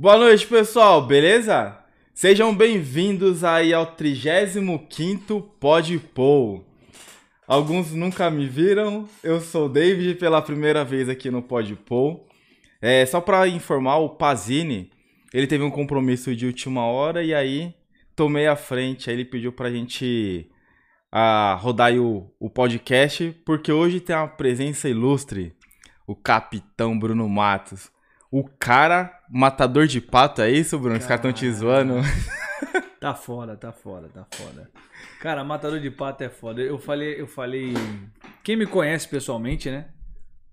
Boa noite, pessoal, beleza? Sejam bem-vindos aí ao 35º Podpol. Alguns nunca me viram, eu sou o David pela primeira vez aqui no Podpol. É, só para informar, o Pazini, ele teve um compromisso de última hora e aí tomei a frente, aí ele pediu pra gente a rodar aí o, o podcast, porque hoje tem uma presença ilustre, o Capitão Bruno Matos. O cara matador de pato, é isso, Bruno? Os caras estão te zoando. Tá foda, tá foda, tá foda. Cara, matador de pato é foda. Eu falei, eu falei. Quem me conhece pessoalmente, né?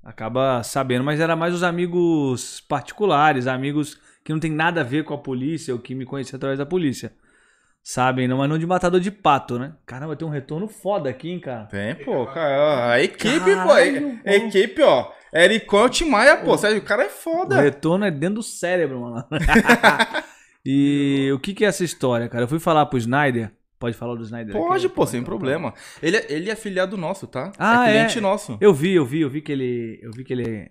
Acaba sabendo, mas era mais os amigos particulares, amigos que não tem nada a ver com a polícia, ou que me conheciam através da polícia. Sabem, não, mas não de matador de pato, né? Caramba, tem um retorno foda aqui, hein, cara. Tem, pô, cara. A equipe, Caralho, pô. A equipe, ó. Ericão Maia, pô. Sério, o cara é O foda. retorno é dentro do cérebro, mano. e o que, que é essa história, cara? Eu fui falar pro Snyder. Pode falar do Snyder? aqui? Pode, pô, sem problema. Ele, é- ele é filiado nosso, tá? Ah, é é? cliente nosso. Eu vi, eu vi, eu vi que ele. Eu vi que ele.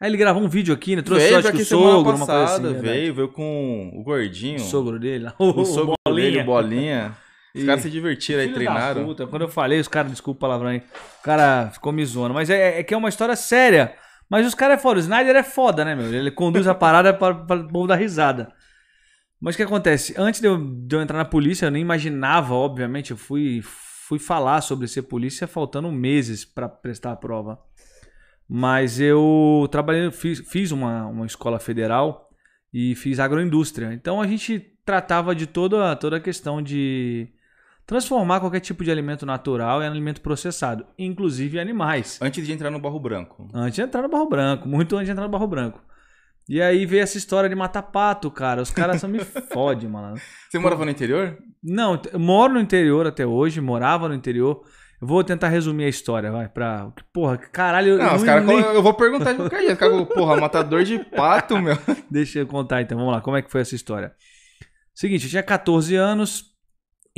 Ah, ele gravou um vídeo aqui, né? Trouxe veio acho que aqui o sogro, uma coisa passada, assim. verdade. veio, veio com o gordinho. O sogro dele lá. o sogro Bolinha. dele, o bolinha. Os caras se divertiram aí, treinaram. puta, Quando eu falei, os caras, desculpa o palavrão aí, o cara ficou me zoando. Mas é, é que é uma história séria. Mas os caras é foda. O Snyder é foda, né, meu? Ele conduz a parada para, para o povo dar risada. Mas o que acontece? Antes de eu, de eu entrar na polícia, eu nem imaginava, obviamente, eu fui, fui falar sobre ser polícia faltando meses para prestar a prova. Mas eu trabalhei, fiz, fiz uma, uma escola federal e fiz agroindústria. Então a gente tratava de toda, toda a questão de transformar qualquer tipo de alimento natural em alimento processado, inclusive animais. Antes de entrar no Barro Branco. Antes de entrar no Barro Branco, muito antes de entrar no Barro Branco. E aí veio essa história de matar pato, cara. Os caras só me fodem, mano. Você morava no interior? Não, eu moro no interior até hoje, morava no interior. Eu vou tentar resumir a história, vai, pra... Porra, caralho... eu Não, os não- caras. nem- Eu vou perguntar de qualquer jeito. Os caras, porra, matador de pato, meu. Deixa eu contar então, vamos lá, como é que foi essa história? Seguinte, eu tinha 14 anos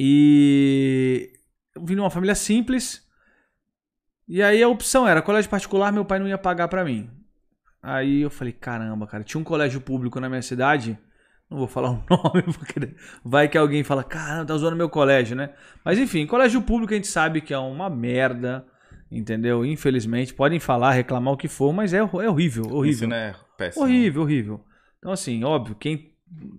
e eu vim numa família simples. E aí a opção era colégio particular, meu pai não ia pagar pra mim. Aí eu falei, caramba, cara, tinha um colégio público na minha cidade. Não vou falar o nome, porque vai que alguém fala, caramba, tá zoando meu colégio, né? Mas enfim, colégio público a gente sabe que é uma merda, entendeu? Infelizmente, podem falar, reclamar o que for, mas é, é horrível, horrível. Isso, né? Péssimo. Horrível, horrível. Então, assim, óbvio, quem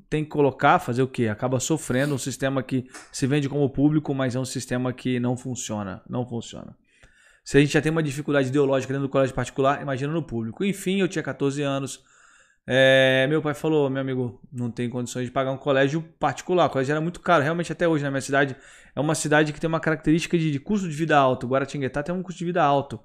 tem que colocar, fazer o quê? Acaba sofrendo um sistema que se vende como público, mas é um sistema que não funciona. Não funciona. Se a gente já tem uma dificuldade ideológica dentro do colégio particular, imagina no público. Enfim, eu tinha 14 anos. É, meu pai falou, meu amigo, não tem condições de pagar um colégio particular. O colégio era muito caro. Realmente, até hoje, na minha cidade, é uma cidade que tem uma característica de, de custo de vida alto. Guaratinguetá tem um custo de vida alto.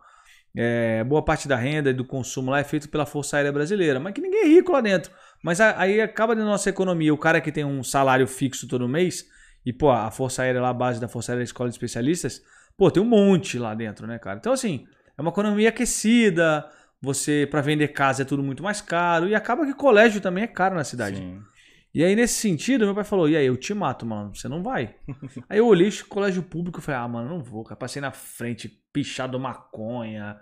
É, boa parte da renda e do consumo lá é feito pela Força Aérea Brasileira, mas que ninguém é rico lá dentro. Mas aí acaba da nossa economia, o cara que tem um salário fixo todo mês, e pô, a Força Aérea lá, a base da Força Aérea a Escola de Especialistas, pô, tem um monte lá dentro, né, cara? Então, assim, é uma economia aquecida, você, para vender casa é tudo muito mais caro, e acaba que colégio também é caro na cidade. Sim. E aí, nesse sentido, meu pai falou: e aí, eu te mato, mano, você não vai. aí eu olhei o colégio público e falei: ah, mano, não vou, cara. Passei na frente, pichado maconha.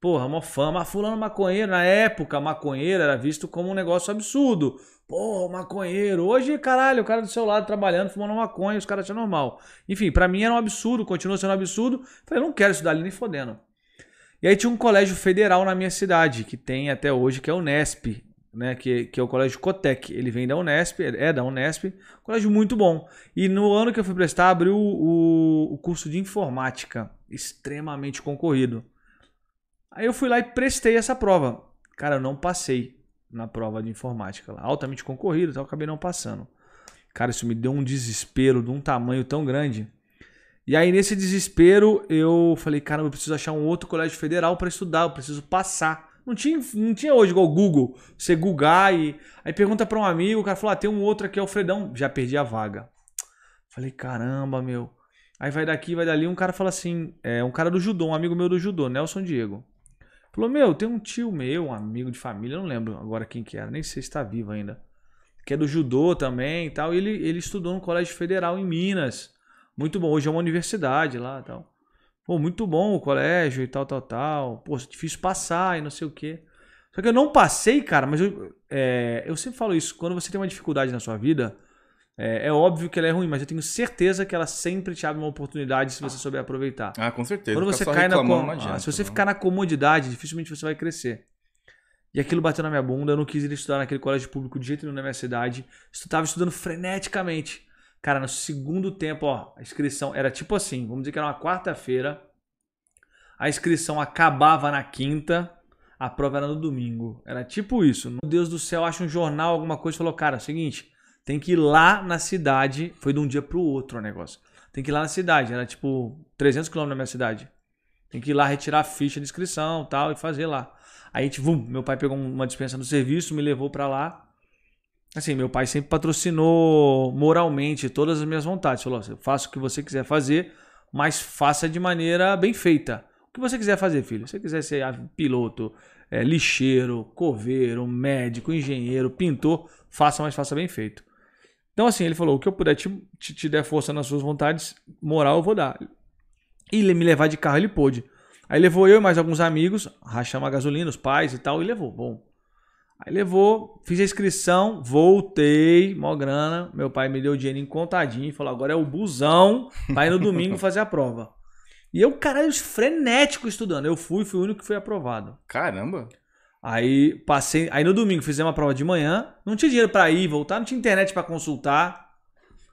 Porra, mó fama. Fulano maconheiro, na época, maconheiro era visto como um negócio absurdo. Porra, maconheiro. Hoje, caralho, o cara do seu lado trabalhando, fumando maconha, os caras acham normal. Enfim, pra mim era um absurdo, continua sendo um absurdo. Falei, não quero estudar ali nem fodendo. E aí tinha um colégio federal na minha cidade, que tem até hoje, que é o Unesp, né? Que, que é o colégio Cotec. Ele vem da Unesp, é da Unesp, colégio muito bom. E no ano que eu fui prestar, abriu o, o curso de informática, extremamente concorrido. Aí eu fui lá e prestei essa prova. Cara, eu não passei na prova de informática lá. Altamente concorrido, então eu acabei não passando. Cara, isso me deu um desespero de um tamanho tão grande. E aí, nesse desespero, eu falei, cara, eu preciso achar um outro colégio federal para estudar, eu preciso passar. Não tinha, não tinha hoje igual o Google, você googar e. Aí pergunta para um amigo, o cara falou, ah, tem um outro aqui, Alfredão. Já perdi a vaga. Falei, caramba, meu. Aí vai daqui, vai dali, um cara fala assim, é um cara do judô, um amigo meu do judô, Nelson Diego. Falou, meu, tem um tio meu, um amigo de família, não lembro agora quem que era, nem sei se está vivo ainda. Que é do judô também e tal. E ele, ele estudou no Colégio Federal em Minas. Muito bom. Hoje é uma universidade lá e tal. Pô, muito bom o colégio e tal, tal, tal. Pô, difícil passar e não sei o quê. Só que eu não passei, cara, mas eu, é, eu sempre falo isso. Quando você tem uma dificuldade na sua vida, é, é, óbvio que ela é ruim, mas eu tenho certeza que ela sempre te abre uma oportunidade se você souber aproveitar. Ah, com certeza. Quando você cai na com... adianta, ah, se você não. ficar na comodidade, dificilmente você vai crescer. E aquilo bateu na minha bunda, eu não quis ir estudar naquele colégio público de jeito nenhum na minha cidade. Eu tava estudando freneticamente. Cara, no segundo tempo, ó, a inscrição era tipo assim, vamos dizer que era uma quarta-feira. A inscrição acabava na quinta, a prova era no domingo. Era tipo isso. Meu Deus do céu, acha um jornal, alguma coisa, falou, cara, é o seguinte, tem que ir lá na cidade. Foi de um dia pro outro o negócio. Tem que ir lá na cidade, era tipo 300 km da minha cidade. Tem que ir lá retirar a ficha de inscrição tal, e fazer lá. Aí vum, meu pai pegou uma dispensa no serviço, me levou para lá. Assim, meu pai sempre patrocinou moralmente todas as minhas vontades. Falou: faça o que você quiser fazer, mas faça de maneira bem feita. O que você quiser fazer, filho. Se você quiser ser piloto, é, lixeiro, coveiro, médico, engenheiro, pintor, faça, mas faça bem feito. Então, assim, ele falou: o que eu puder te, te, te der força nas suas vontades, moral eu vou dar. E me levar de carro ele pôde. Aí levou eu e mais alguns amigos, rachamos a gasolina, os pais e tal, e levou. Bom. Aí levou, fiz a inscrição, voltei, mó grana. Meu pai me deu o dinheiro em contadinho e falou: agora é o busão ir no domingo fazer a prova. E eu, caralho, frenético estudando. Eu fui, fui o único que foi aprovado. Caramba! Aí passei. Aí no domingo fizemos uma prova de manhã. Não tinha dinheiro para ir, voltar, não tinha internet para consultar.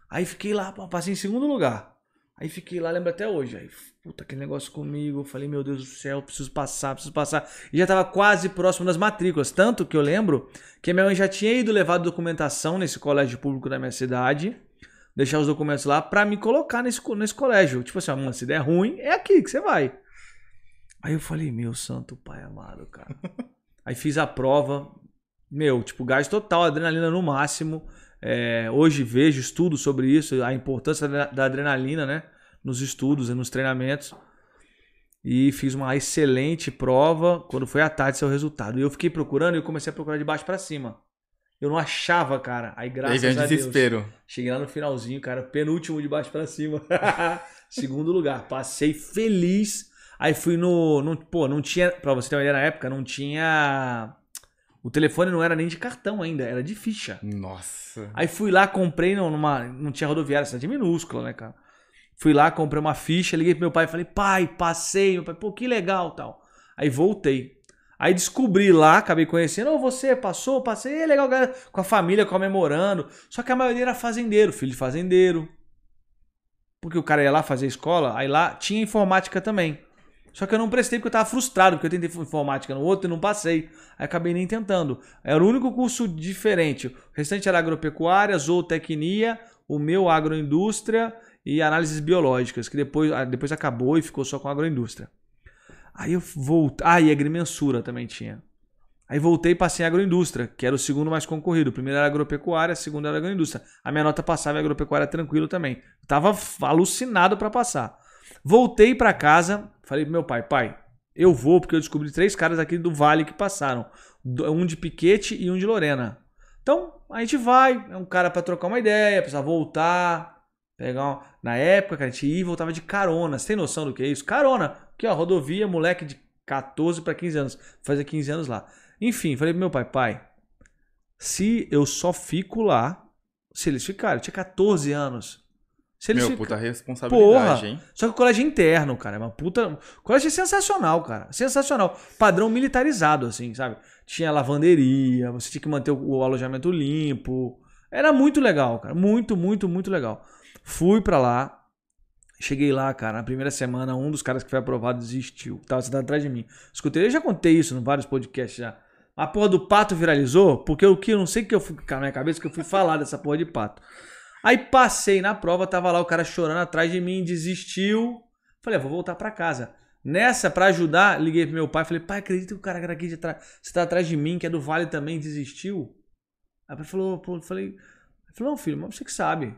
Aí fiquei lá, passei em segundo lugar. Aí fiquei lá, lembro até hoje. Aí puta, aquele negócio comigo. Eu falei, meu Deus do céu, preciso passar, preciso passar. E já tava quase próximo das matrículas. Tanto que eu lembro que minha mãe já tinha ido levar documentação nesse colégio público da minha cidade. Deixar os documentos lá para me colocar nesse, nesse colégio. Tipo assim, mano, se der ruim, é aqui que você vai. Aí eu falei, meu santo pai amado, cara. Aí fiz a prova. Meu, tipo, gás total, adrenalina no máximo. É, hoje vejo estudo sobre isso, a importância da, adrenalina, né? nos estudos e nos treinamentos. E fiz uma excelente prova. Quando foi à tarde, seu resultado. E eu fiquei procurando e eu comecei a procurar de baixo para cima. Eu não achava, cara. Aí, graças Aí a desespero. Deus. Cheguei lá no finalzinho, cara. Penúltimo de baixo para cima. Segundo lugar. Passei feliz. Aí fui no. Pô, não tinha. Pra você ter uma ideia na época, não tinha. O telefone não era nem de cartão ainda, era de ficha. Nossa. Aí fui lá, comprei numa. Não tinha rodoviária, cidade minúscula, né, cara? Fui lá, comprei uma ficha, liguei pro meu pai e falei, pai, passei. Meu pai, pô, que legal tal. Aí voltei. Aí descobri lá, acabei conhecendo, oh, você passou, passei, é legal, galera, com a família comemorando. Só que a maioria era fazendeiro, filho de fazendeiro. Porque o cara ia lá fazer escola, aí lá tinha informática também. Só que eu não prestei porque eu tava frustrado, porque eu tentei informática no outro e não passei. Aí acabei nem tentando. Era o único curso diferente. O restante era agropecuária, zootecnia, o meu agroindústria e análises biológicas, que depois, ah, depois acabou e ficou só com agroindústria. Aí eu voltei. Ah, e agrimensura também tinha. Aí voltei e passei em agroindústria, que era o segundo mais concorrido. O primeiro era agropecuária, o segundo era agroindústria. A minha nota passava em agropecuária tranquilo também. Tava alucinado para passar. Voltei para casa, falei pro meu pai, pai, eu vou porque eu descobri três caras aqui do Vale que passaram. Um de Piquete e um de Lorena. Então, a gente vai, é um cara para trocar uma ideia, precisa voltar, Pegar uma... Na época, cara, a gente ia voltava de carona. Você tem noção do que é isso? Carona. Aqui, ó, rodovia, moleque de 14 para 15 anos. Fazia 15 anos lá. Enfim, falei pro meu pai, pai, se eu só fico lá, se eles ficarem, eu tinha 14 anos. Se eles Meu, ficar... puta responsabilidade, Porra. hein? Só que o colégio é interno, cara. É uma puta. O colégio é sensacional, cara. Sensacional. Padrão militarizado, assim, sabe? Tinha lavanderia, você tinha que manter o alojamento limpo. Era muito legal, cara. Muito, muito, muito legal. Fui para lá. Cheguei lá, cara, na primeira semana, um dos caras que foi aprovado desistiu. Tava sentado atrás de mim. Escutei, eu já contei isso em vários podcasts já. A porra do pato viralizou, porque o que eu não sei que eu fui na minha cabeça que eu fui falar dessa porra de pato. Aí passei na prova, tava lá o cara chorando atrás de mim, desistiu. Falei, ah, vou voltar para casa. Nessa, para ajudar, liguei pro meu pai, falei, pai, acredita que o cara que aqui de você tá atrás de mim, que é do Vale também, desistiu? Aí ele falou, pô, falei, falou, não, filho, mas você que sabe.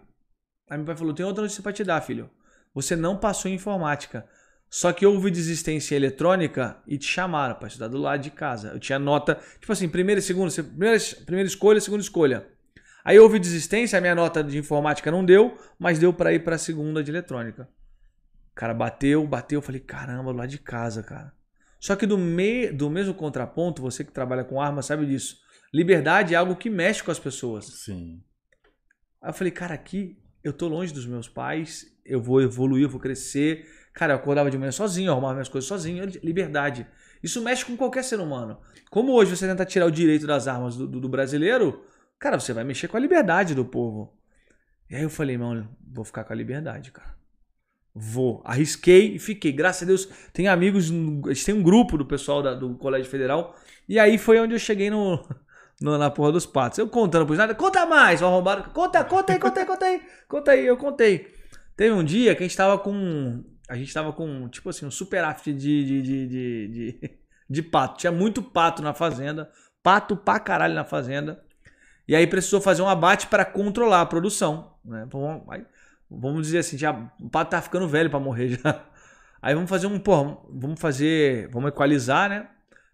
Aí meu pai falou: tem outra notícia pra te dar, filho. Você não passou em informática. Só que houve desistência eletrônica e te chamaram para estudar do lado de casa. Eu tinha nota, tipo assim, primeira e segunda, primeira, primeira escolha, segunda escolha. Aí houve desistência, a minha nota de informática não deu, mas deu para ir para a segunda de eletrônica. O cara bateu, bateu, eu falei, caramba, lado de casa, cara. Só que do, me, do mesmo contraponto, você que trabalha com arma sabe disso. Liberdade é algo que mexe com as pessoas. Sim. Aí eu falei, cara, aqui eu tô longe dos meus pais, eu vou evoluir, eu vou crescer. Cara, eu acordava de manhã sozinho, eu arrumava minhas coisas sozinho. Liberdade. Isso mexe com qualquer ser humano. Como hoje você tenta tirar o direito das armas do, do, do brasileiro, cara, você vai mexer com a liberdade do povo. E aí eu falei, mano, vou ficar com a liberdade, cara. Vou. Arrisquei e fiquei. Graças a Deus, tem amigos, a gente tem um grupo do pessoal da, do Colégio Federal. E aí foi onde eu cheguei no, no, na porra dos patos. Eu contando por nada, conta mais, o arrombado. Conta, conta aí, conta aí, conta aí. Conta aí, eu contei. Teve um dia que a gente tava com. A gente tava com, tipo assim, um super de, de, de, de, de, de pato. Tinha muito pato na fazenda. Pato pra caralho na fazenda. E aí precisou fazer um abate para controlar a produção. Né? Aí, vamos dizer assim, já, o pato tá ficando velho para morrer já. Aí vamos fazer um, pô, vamos fazer, vamos equalizar, né?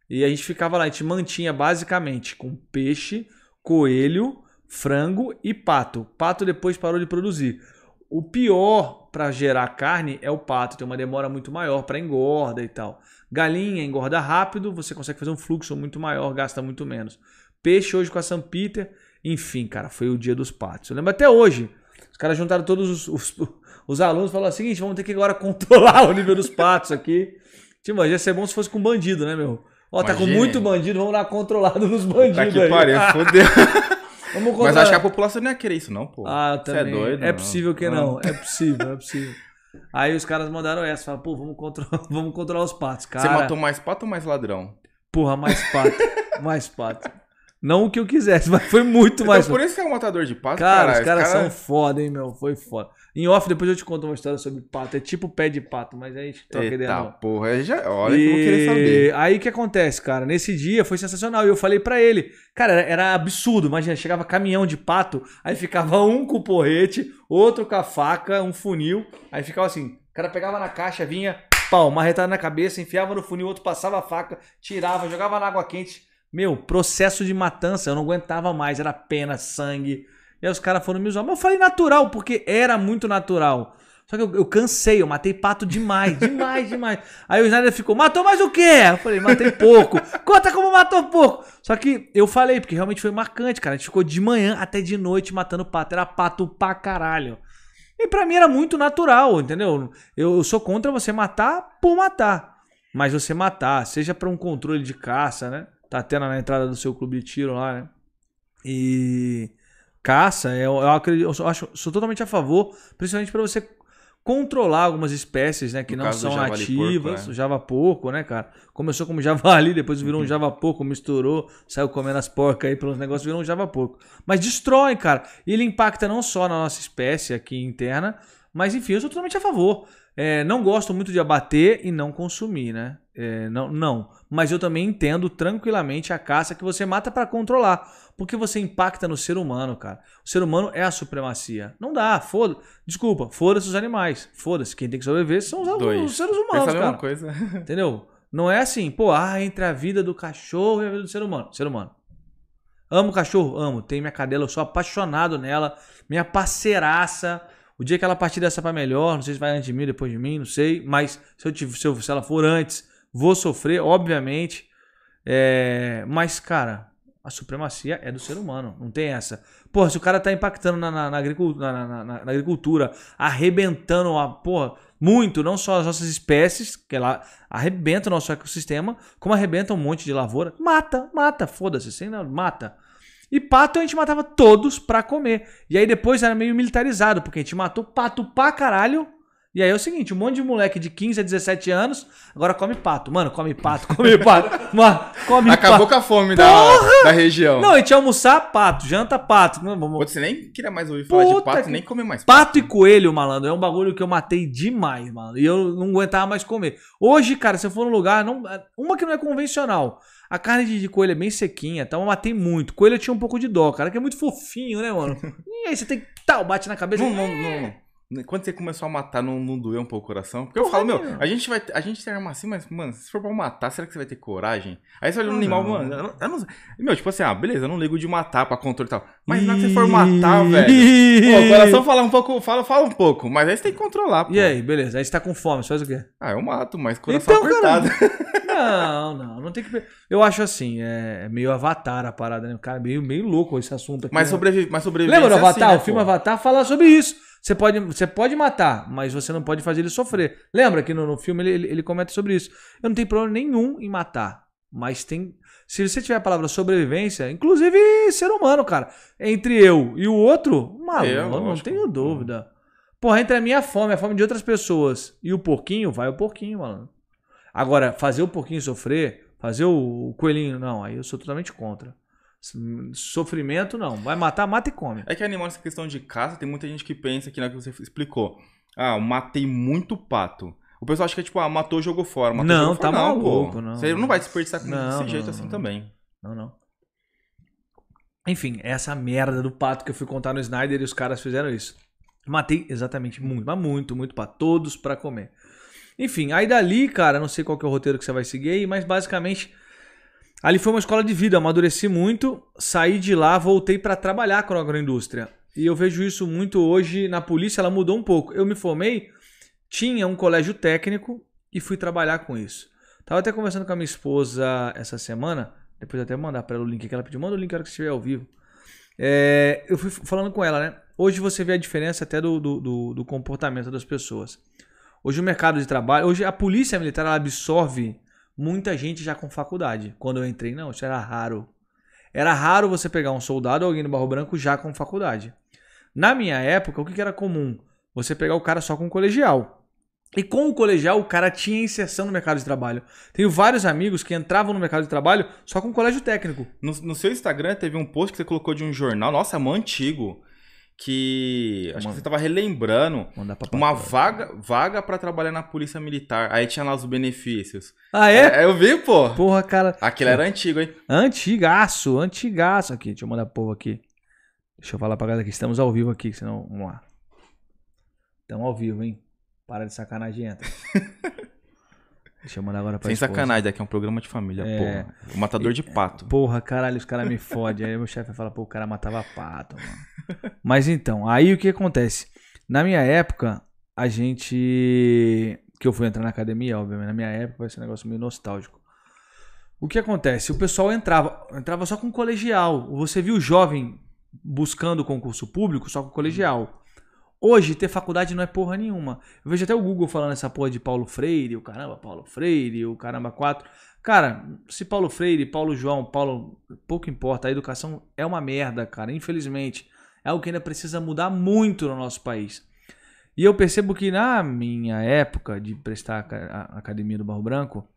E a gente ficava lá, a gente mantinha basicamente com peixe, coelho, frango e pato. Pato depois parou de produzir. O pior para gerar carne é o pato, tem uma demora muito maior para engorda e tal. Galinha engorda rápido, você consegue fazer um fluxo muito maior, gasta muito menos. Peixe hoje com a São Peter, enfim, cara, foi o dia dos patos. Eu lembro até hoje. Os caras juntaram todos os, os, os alunos e falaram o seguinte: vamos ter que agora controlar o nível dos patos aqui. Tipo, ia ser bom se fosse com bandido, né, meu? Ó, tá com muito bandido, vamos dar controlado nos bandidos tá que. Pariu, fodeu. Vamos Mas acho que a população não ia querer isso, não, pô. Ah, também. Você é doido? É não. possível que não. É possível, é possível. Aí os caras mandaram essa, falaram, pô, vamos controlar, vamos controlar os patos, cara. Você matou mais pato ou mais ladrão? Porra, mais pato. mais pato. Não o que eu quisesse, mas foi muito então, mais. Por isso que é um matador de pato, cara. Cara, os caras cara... são foda, hein, meu? Foi foda. Em off, depois eu te conto uma história sobre pato. É tipo pé de pato, mas aí a gente troca Eita, ideia. Não. porra, já, olha e... que eu vou querer saber. Aí o que acontece, cara? Nesse dia foi sensacional. E eu falei para ele, cara, era, era, absurdo. Imagina, chegava caminhão de pato, aí ficava um com o porrete, outro com a faca, um funil. Aí ficava assim: o cara pegava na caixa, vinha, pau, uma retada na cabeça, enfiava no funil, outro passava a faca, tirava, jogava na água quente meu, processo de matança, eu não aguentava mais, era pena, sangue. E aí os caras foram me usar. Mas eu falei natural, porque era muito natural. Só que eu, eu cansei, eu matei pato demais, demais, demais. Aí o Snyder ficou, matou mais o quê? Eu falei, matei pouco. Conta como matou pouco. Só que eu falei, porque realmente foi marcante, cara. A gente ficou de manhã até de noite matando pato. Era pato pra caralho. E pra mim era muito natural, entendeu? Eu, eu sou contra você matar por matar. Mas você matar, seja para um controle de caça, né? Tá tendo na entrada do seu clube de tiro lá, né? E caça, eu, eu, acredito, eu acho, sou totalmente a favor, principalmente para você controlar algumas espécies, né, que no não são ativas, porco, né? java porco, né, cara? Começou como javali, depois virou uhum. um java porco, misturou, saiu comendo as porcas aí pelos negócios, virou um java porco. Mas destrói, cara. E ele impacta não só na nossa espécie aqui interna, mas enfim, eu sou totalmente a favor. É, não gosto muito de abater e não consumir, né? É, não, não. Mas eu também entendo tranquilamente a caça que você mata para controlar. Porque você impacta no ser humano, cara. O ser humano é a supremacia. Não dá, foda. Desculpa, foda-se os animais. Foda-se. Quem tem que sobreviver são os, os seres humanos, Pensa cara. coisa. Entendeu? Não é assim, pô, ah, entre a vida do cachorro e a vida do ser humano. Ser humano. Amo cachorro? Amo. Tenho minha cadela, eu sou apaixonado nela. Minha parceiraça. O dia que ela partir dessa para melhor, não sei se vai antes de mim, depois de mim, não sei. Mas se, eu, se, eu, se ela for antes, vou sofrer, obviamente. É, mas, cara, a supremacia é do ser humano, não tem essa. Porra, se o cara tá impactando na, na, na, agricultura, na, na, agricultura, arrebentando a, porra, muito, não só as nossas espécies, que ela arrebenta o nosso ecossistema, como arrebenta um monte de lavoura. Mata, mata, foda-se, assim, não, mata. E pato a gente matava todos pra comer. E aí depois era meio militarizado, porque a gente matou pato pra caralho. E aí é o seguinte, um monte de moleque de 15 a 17 anos agora come pato. Mano, come pato, come pato. Mano, come Acabou pato. com a fome da, da região. Não, a gente ia almoçar pato, janta pato. Não, vamos... Você nem queria mais ouvir falar Puta de pato, que... nem comer mais pato. Pato e coelho, malandro, é um bagulho que eu matei demais, mano. E eu não aguentava mais comer. Hoje, cara, se eu for num lugar, não... uma que não é convencional. A carne de, coelho é bem sequinha, então eu matei muito. Coelho eu tinha um pouco de dó, cara, que é muito fofinho, né, mano? e aí você tem que tal, bate na cabeça. Não, não, não. Quando você começou a matar, não, não doeu um pouco o coração? Porque eu falo, meu, a gente vai. A gente tem arma assim, mas, mano, se for pra matar, será que você vai ter coragem? Aí você olha no animal, mano. Eu não, eu não, meu, tipo assim, ah, beleza, eu não ligo de matar pra controle e tal. Mas na hora que você for matar, velho. Pô, o coração fala um pouco, fala, fala um pouco, mas aí você tem que controlar, pô. E aí, beleza. Aí você tá com fome, você faz o quê? Ah, eu mato, mas coração Então, apertado. Não, não, não tem que. Eu acho assim, é meio avatar a parada, né? Cara, meio, meio louco esse assunto aqui. Mas, né? sobrevi mas sobrevivência Lembra do é Avatar? assim, né, o filme pô? Avatar fala sobre isso. Você pode, você pode matar, mas você não pode fazer ele sofrer. Lembra que no, no filme ele, ele, ele comenta sobre isso. Eu não tenho problema nenhum em matar, mas tem. Se você tiver a palavra sobrevivência, inclusive ser humano, cara, entre eu e o outro, maluco, É, não tenho dúvida. Porra, entre a minha fome, a fome de outras pessoas e o porquinho, vai o porquinho, mano. Agora, fazer o porquinho sofrer, fazer o, coelhinho, não, aí eu sou totalmente contra. Sofrimento, não. Vai matar, mata e come. É que animal nessa questão de caça, tem muita gente que pensa que na que você explicou. Ah, eu matei muito pato. O pessoal acha que é tipo, ah, matou, jogou fora. Matou, Não, jogou fora. tá não, maluco, pô. não. Você não vai desperdiçar com Não, desse jeito não, assim não. também. Não, não. Enfim, essa merda do pato que eu fui contar no Snyder e os caras fizeram isso. Matei exatamente muito, mas muito, muito pato. Todos pra comer. Enfim, aí dali, cara, não sei qual que é o roteiro que você vai seguir aí, mas basicamente ali foi uma escola de vida. Amadureci muito, saí de lá, voltei pra trabalhar com a agroindústria. E eu vejo isso muito hoje na polícia, ela mudou um pouco. Eu me formei, tinha um colégio técnico e fui trabalhar com isso. Tava até conversando com a minha esposa essa semana. Depois até mandar pra ela o link que ela pediu. Manda o link na hora que estiver ao vivo. É, eu fui falando com ela, né? Hoje você vê a diferença até do, do, do- do comportamento das pessoas. Hoje o mercado de trabalho, hoje a polícia militar absorve muita gente já com faculdade. Quando eu entrei, não, isso era raro. Era raro você pegar um soldado ou alguém no Barro Branco já com faculdade. Na minha época, o que era comum? Você pegar o cara só com colegial. E com o colegial, o cara tinha inserção no mercado de trabalho. Tenho vários amigos que entravam no mercado de trabalho só com colégio técnico. No, no seu Instagram teve um post que você colocou de um jornal, nossa, mó antigo, que acho Uma- que você tava relembrando uma vaga vaga para trabalhar na polícia militar. Aí tinha lá os benefícios. Ah, é? É, eu vi, pô. Porra, cara. Aquele era antigo, hein? Antigaço, antigaço aqui. Deixa eu mandar pro povo aqui. Deixa eu falar pra galera que estamos ao vivo aqui, senão. Vamos lá. Estamos ao vivo, hein? Para de sacanagem, entra. Deixa eu mandar agora pra Sem esposa. sacanagem, daqui é um programa de família, É. porra. O matador de pato. Porra, caralho, os caras me fodem. Aí meu chefe fala, pô, o cara matava pato, mano. Mas então, aí o que acontece? Na minha época, a gente. Que eu fui entrar na academia, obviamente. Na minha época vai ser um negócio meio nostálgico. O que acontece? O pessoal entrava, entrava só com colegial. Você viu jovem buscando concurso público só com colegial. Hoje, ter faculdade não é porra nenhuma. Eu vejo até o Google falando essa porra de Paulo Freire, o caramba, Paulo Freire, o caramba 4. Cara, se Paulo Freire, Paulo João, Paulo. Pouco importa, a educação é uma merda, cara, infelizmente. É algo que ainda precisa mudar muito no nosso país. E eu percebo que na minha época de prestar a academia do Barro Branco,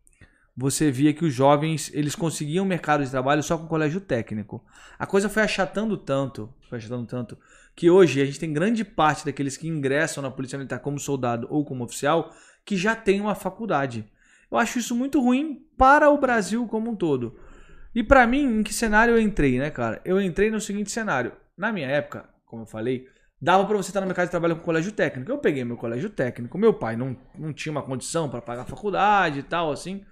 você via que os jovens eles conseguiam mercado de trabalho só com colégio técnico. A coisa foi achatando tanto, foi achatando tanto, que hoje a gente tem grande parte daqueles que ingressam na Polícia Militar como soldado ou como oficial que já tem uma faculdade. Eu acho isso muito ruim para o Brasil como um todo. E pra mim, em que cenário eu entrei, né, cara? Eu entrei no seguinte cenário. Na minha época, como eu falei, dava pra você estar no mercado de trabalho com colégio técnico. Eu peguei meu colégio técnico. Meu pai não, não tinha uma condição para pagar a faculdade e tal, assim.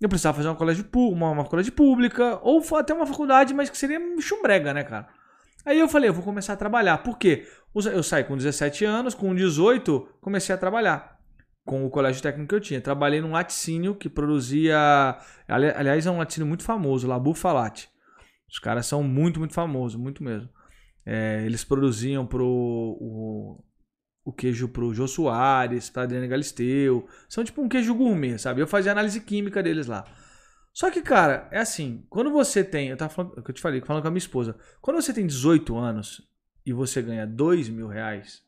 Eu precisava fazer uma colégio, uma, uma colégio pública, ou até uma faculdade, mas que seria chumbrega, né, cara? Aí eu falei, eu vou começar a trabalhar. Por quê? Eu saí com 17 anos, com 18, comecei a trabalhar com o colégio técnico que eu tinha. Trabalhei num laticínio que produzia. ali- Aliás, é um laticínio muito famoso, Labu Falate. Os caras são muito, muito famosos, muito mesmo. É, eles produziam pro o, o queijo pro Jô Soares, pra Adriana Galisteu. São tipo um queijo gourmet, sabe? Eu fazia análise química deles lá. Só que, cara, é assim, quando você tem. Eu tava falando, é que eu te falei, falando com a minha esposa. Quando você tem 18 anos e você ganha 2 mil reais,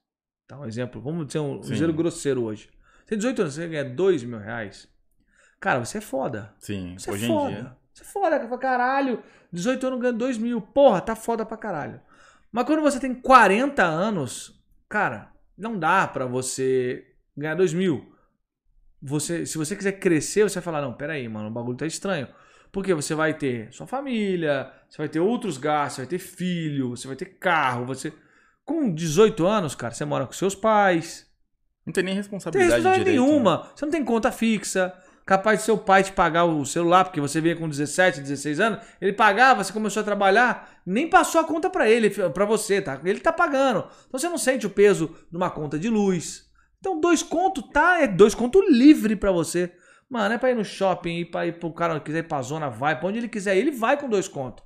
tá? Um exemplo, vamos dizer um zero grosseiro hoje. Você tem 18 anos, você ganha 2 mil reais. Cara, você é foda. Sim, Você hoje é em foda. dia. Você é foda, falo, caralho, 18 anos ganhando 2 mil. Porra, tá foda pra caralho. Mas quando você tem 40 anos, cara, não dá pra você ganhar 2 mil. Você, se você quiser crescer, você vai falar, não, peraí, mano, o bagulho tá estranho. Porque você vai ter sua família, você vai ter outros gastos, você vai ter filho, você vai ter carro, você... Com 18 anos, cara, você mora com seus pais, Não tem nem tem responsabilidade responsabilidade direito, né? nenhuma. Você não tem conta fixa. capaz de seu pai te pagar o celular, porque você veio com 17, 16 anos, ele pagava, você começou a trabalhar, nem passou a conta para ele, para você, tá? Ele tá pagando. Então você não sente o peso de uma conta de luz. Então dois conto tá, é dois conto livre para você. Mano, é pra ir no shopping, ir pra ir pro cara que quiser ir pra zona, vai, pra onde ele quiser, ele vai com dois contos.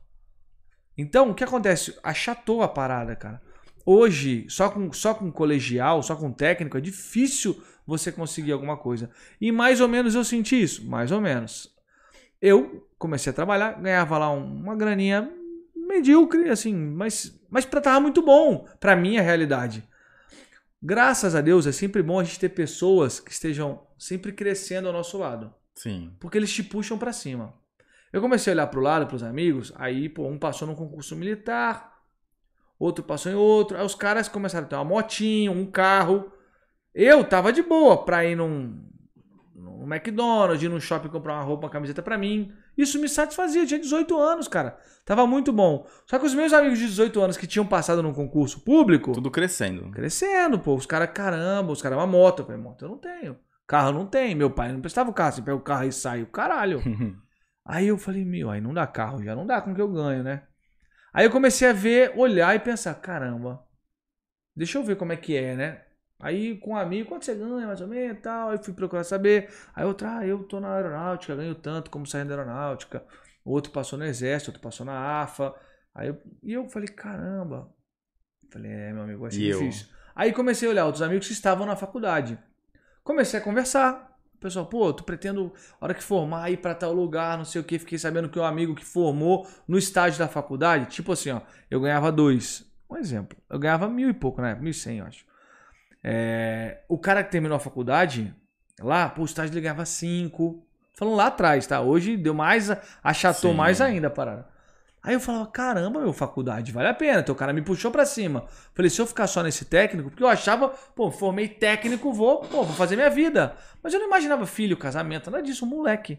Então, o que acontece? Achatou a parada, cara. Hoje, só com, só com colegial, só com técnico, é difícil você conseguir alguma coisa. E mais ou menos eu senti isso, mais ou menos. Eu comecei a trabalhar, ganhava lá uma graninha medíocre, assim, mas, mas tava muito bom pra minha realidade. Graças a Deus, é sempre bom a gente ter pessoas que estejam sempre crescendo ao nosso lado. Sim. Porque eles te puxam para cima. Eu comecei a olhar pro lado, pros amigos, aí, pô, um passou num concurso militar, outro passou em outro. Aí os caras começaram a ter uma motinha, um carro. Eu tava de boa pra ir num, num McDonald's, ir num shopping comprar uma roupa, uma camiseta pra mim. Isso me satisfazia. Tinha 18 anos, cara. Tava muito bom. Só que os meus amigos de 18 anos que tinham passado num concurso público. Tudo crescendo. Crescendo, pô. Os caras, caramba, os caras, uma moto. Eu falei, moto eu não tenho. Carro não tem. Meu pai não prestava o carro. Você pega o carro e sai. O caralho. aí eu falei, meu, aí não dá carro. Já não dá com que eu ganho, né? Aí eu comecei a ver, olhar e pensar, caramba, deixa eu ver como é que é, né? Aí com um amigo, quanto você ganha mais ou menos e tal? Aí fui procurar saber. Aí outro, ah, eu tô na aeronáutica, ganho tanto como saindo da aeronáutica. Outro passou no exército, outro passou na AFA. Aí eu, e eu falei, caramba. Falei, é, meu amigo, vai ser e difícil. Eu? Aí comecei a olhar outros amigos que estavam na faculdade. Comecei a conversar. O pessoal, pô, tu pretendo, hora que formar, ir para tal lugar, não sei o que. Fiquei sabendo que um amigo que formou no estágio da faculdade, tipo assim, ó, eu ganhava dois. Um exemplo. Eu ganhava mil e pouco, né? Mil e cem, eu acho. É, o cara que terminou a faculdade, lá, pô, o estágio ele ganhava cinco. Falando lá atrás, tá? Hoje deu mais, achatou Sim. mais ainda a parada. Aí eu falava, caramba, meu, faculdade vale a pena. Então o cara me puxou para cima. Falei, se eu ficar só nesse técnico, porque eu achava, pô, formei técnico, vou, pô, vou fazer minha vida. Mas eu não imaginava filho, casamento, nada disso, um moleque.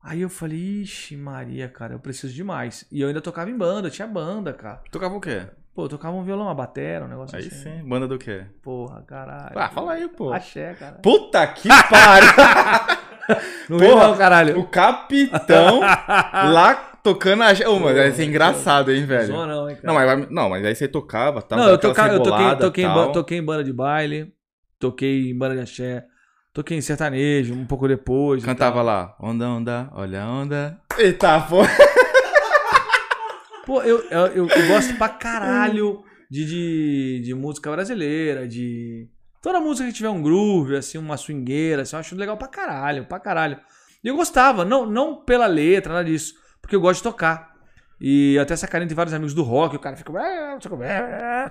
Aí eu falei, ixi, Maria, cara, eu preciso de mais. E eu ainda tocava em banda, tinha banda, cara. Tocava o quê? Pô, tocava um violão, uma batera, um negócio aí assim. Aí sim, banda do quê? Porra, caralho. Ah, fala aí, pô. Axé, cara. Puta que pariu! Não Porra, não, caralho. O capitão lá tocando a. Ô, mas vai ser engraçado, hein, velho? Não, não, hein. Não, mas, não, mas aí você tocava, tá? Não, eu, tocava, eu toquei, toquei, em, toquei em banda de baile, toquei em banda de axé, toquei em sertanejo um pouco depois. Cantava lá, onda, onda, olha a onda. Eita, pô. Pô, eu, eu, eu, gosto pra caralho de, de, de música brasileira, de. Toda música que tiver um groove, assim, uma swingueira, assim, eu acho legal pra caralho, pra caralho. E eu gostava, não, não pela letra, nada disso porque eu gosto de tocar. E até essa carinha de vários amigos do rock, o cara fica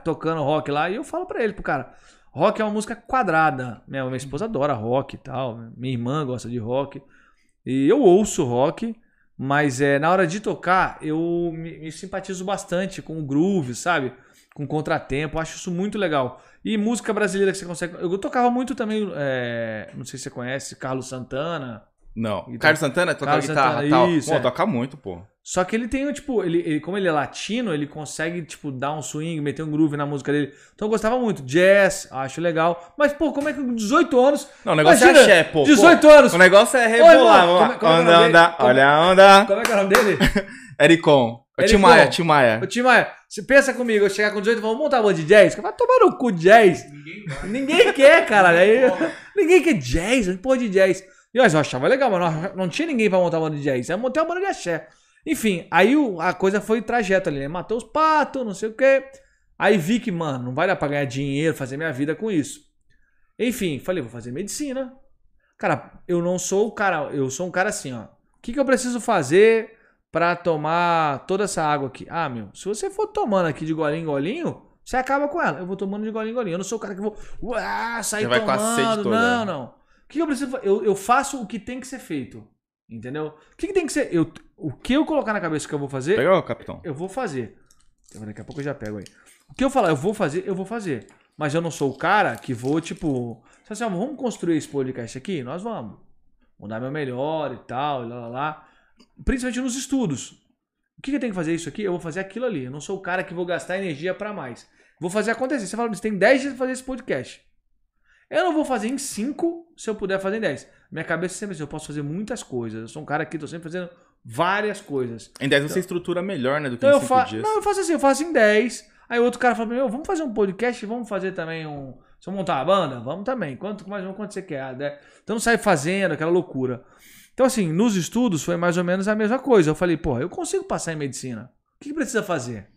tocando rock lá, e eu falo para ele, pro cara, rock é uma música quadrada. Minha, minha esposa adora rock e tal, minha irmã gosta de rock. E eu ouço rock, mas é, na hora de tocar, eu me, me simpatizo bastante com o groove, sabe? Com contratempo, acho isso muito legal. E música brasileira que você consegue. Eu tocava muito também, é, não sei se você conhece, Carlos Santana. Não. Então, Carlos Santana toca Carlos guitarra e tal. Isso, pô, é. toca muito, pô. Só que ele tem, tipo, ele, ele, como ele é latino, ele consegue, tipo, dar um swing, meter um groove na música dele. Então eu gostava muito. Jazz, acho legal. Mas, pô, como é que com 18 anos. Não, o negócio é imagina, é axé, pô. 18 pô, anos. O negócio é rebolar. Oi, como, como onda, é onda, olha a onda. Como é que é o nome dele? Ericon. O Timaya, Timaya. O Timaya. Você pensa comigo, eu chegar com 18 e falar, vamos montar uma de jazz? Vai tomar no cu jazz. Ninguém, vai. ninguém quer, cara. Aí, ninguém quer jazz, porra de jazz. E eu achava legal, mas não, não tinha ninguém pra montar uma banda de jazz. Aí montei uma banda de axé. Enfim, aí a coisa foi trajeto ali, né? Matou os patos, não sei o quê. Aí vi que, mano, não vai dar pra ganhar dinheiro, fazer minha vida com isso. Enfim, falei, vou fazer medicina. Cara, eu não sou o cara, eu sou um cara assim, ó. O que, que eu preciso fazer para tomar toda essa água aqui? Ah, meu, se você for tomando aqui de golinho em golinho, você acaba com ela. Eu vou tomando de golinho em golinho. Eu não sou o cara que vou uá, sair Você vai tomando. Com a sede toda. Não, não. O que eu preciso eu, eu faço o que tem que ser feito. Entendeu? O que, que tem que ser. Eu, o que eu colocar na cabeça que eu vou fazer. Pegou, capitão? Eu vou fazer. Então, daqui a pouco eu já pego aí. O que eu falar, eu vou fazer, eu vou fazer. Mas eu não sou o cara que vou, tipo. Assim, vamos construir esse podcast aqui? Nós vamos. Vou dar meu melhor e tal, e lá, lá, lá. Principalmente nos estudos. O que, que eu tenho que fazer isso aqui? Eu vou fazer aquilo ali. Eu não sou o cara que vou gastar energia para mais. Vou fazer acontecer. Você fala, você tem 10 dias pra fazer esse podcast. Eu não vou fazer em 5 se eu puder fazer em 10. Minha cabeça sempre assim, eu posso fazer muitas coisas. Eu sou um cara que tô sempre fazendo várias coisas. Em 10 você estrutura melhor, né, do que Então em eu 5 faço. dias. Não, eu faço assim, eu faço em 10. Aí outro cara fala pra mim, "Ô, vamos fazer um podcast, vamos fazer também um. Se eu montar uma banda? Vamos também. Quanto mais quanto você quer? né? Então sai fazendo aquela loucura. Então, assim, nos estudos foi mais ou menos a mesma coisa. Eu falei, porra, eu consigo passar em medicina. O que, que precisa fazer?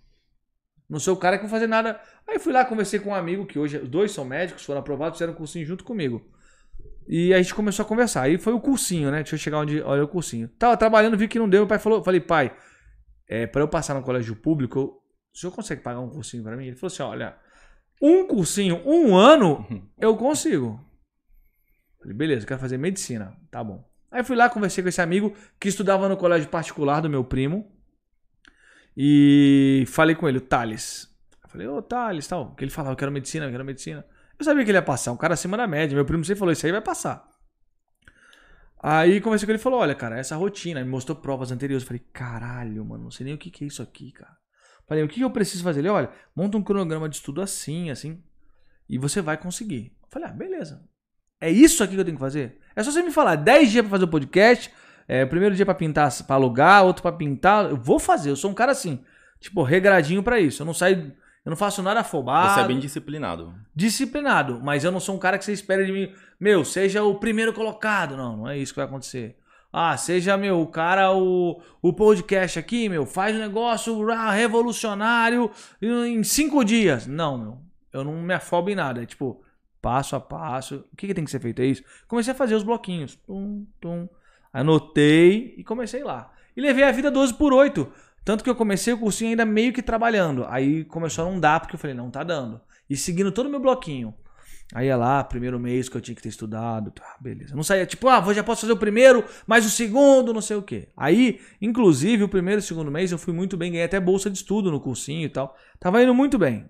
Não sou o cara que vai fazer nada. Aí fui lá, conversei com um amigo, que hoje os dois são médicos, foram aprovados, fizeram um cursinho junto comigo. E a gente começou a conversar. Aí foi o cursinho, né? Deixa eu chegar onde olha o cursinho. Tava trabalhando, vi que não deu. Meu pai falou, falei, pai, é, para eu passar no colégio público, eu- o senhor consegue pagar um cursinho para mim? Ele falou assim: olha, um cursinho, um ano, eu consigo. Falei, beleza, eu quero fazer medicina. Tá bom. Aí fui lá, conversei com esse amigo que estudava no colégio particular do meu primo. E falei com ele, o Thales. Eu falei, ô Thales, tal. Que ele falava, eu quero medicina, eu quero medicina. Eu sabia que ele ia passar, um cara acima da média. Meu primo sempre falou, isso aí vai passar. Aí conversei com ele e falou: Olha, cara, essa rotina. Me mostrou provas anteriores. Eu falei: Caralho, mano, não sei nem o que, que é isso aqui, cara. Falei: O que, que eu preciso fazer? Ele: Olha, monta um cronograma de estudo assim, assim. E você vai conseguir. Eu falei: Ah, beleza. É isso aqui que eu tenho que fazer? É só você me falar: 10 dias pra fazer o podcast. É, primeiro dia pra pintar, pra alugar, outro pra pintar. Eu vou fazer. Eu sou um cara assim, tipo, regradinho pra isso. Eu não saio. Eu não faço nada afobado Você é bem disciplinado. disciplinado, mas eu não sou um cara que você espera de mim, meu, seja o primeiro colocado. Não, não é isso que vai acontecer. Ah, seja, meu, o cara, o, o podcast aqui, meu, faz um negócio revolucionário em cinco dias. Não, meu, eu não me afobo em nada. É tipo, passo a passo. O que, que tem que ser feito? É isso. Comecei a fazer os bloquinhos. Tum, tum. Anotei e comecei lá. E levei a vida 12 por 8. Tanto que eu comecei o cursinho ainda meio que trabalhando. Aí começou a não dar, porque eu falei, não tá dando. E seguindo todo o meu bloquinho. Aí ia lá, primeiro mês que eu tinha que ter estudado. Tá, beleza. Não saía tipo, ah, vou- já posso fazer o primeiro, mas o segundo, não sei o quê. Aí, inclusive, o primeiro e o segundo mês eu fui muito bem, ganhei até bolsa de estudo no cursinho e tal. Tava indo muito bem.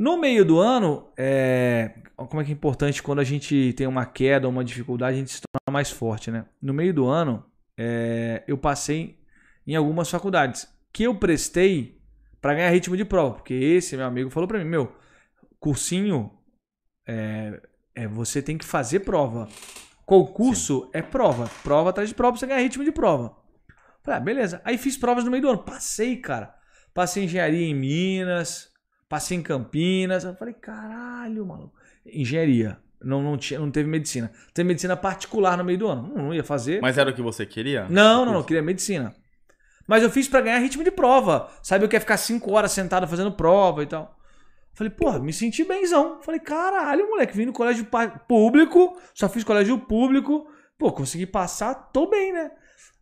No meio do ano, é... como é que é importante quando a gente tem uma queda, uma dificuldade, a gente se torna mais forte, né? No meio do ano, é, eu passei em algumas faculdades que eu prestei para ganhar ritmo de prova, porque esse meu amigo falou para mim, meu, cursinho é, é, você tem que fazer prova. Concurso é prova, prova atrás de prova pra você ganhar ritmo de prova. Falei, ah, beleza. Aí fiz provas no meio do ano, passei, cara. Passei engenharia em Minas, passei em Campinas. Eu falei, caralho, mano. Engenharia. Não, não, tinha, não teve medicina. Teve medicina particular no meio do ano. Não, não ia fazer. Mas era o que você queria? Não, não, não, eu queria medicina. Mas eu fiz pra ganhar ritmo de prova. Sabe o que é ficar cinco horas sentado fazendo prova e tal. Falei, porra, me senti benzão. Falei, caralho, moleque, vim no colégio público, só fiz colégio público. Pô, consegui passar, tô bem, né?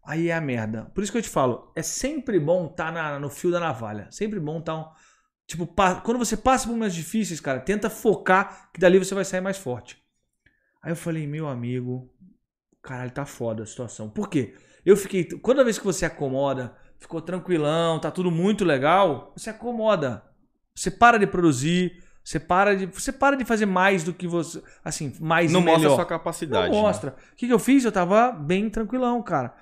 Aí é a merda. Por isso que eu te falo, é sempre bom estar no fio da navalha. Sempre bom estar. um, tipo, quando você passa por momentos difíceis, cara, tenta focar que dali você vai sair mais forte. Aí eu falei, meu amigo, caralho, tá foda a situação. Por quê? Eu fiquei. Toda vez que você acomoda, ficou tranquilão, tá tudo muito legal, você acomoda. Você para de produzir, você para de. Você para de fazer mais do que você. Assim, mais Não e mostra a sua capacidade. Não né? mostra. O que, que eu fiz? Eu tava bem tranquilão, cara.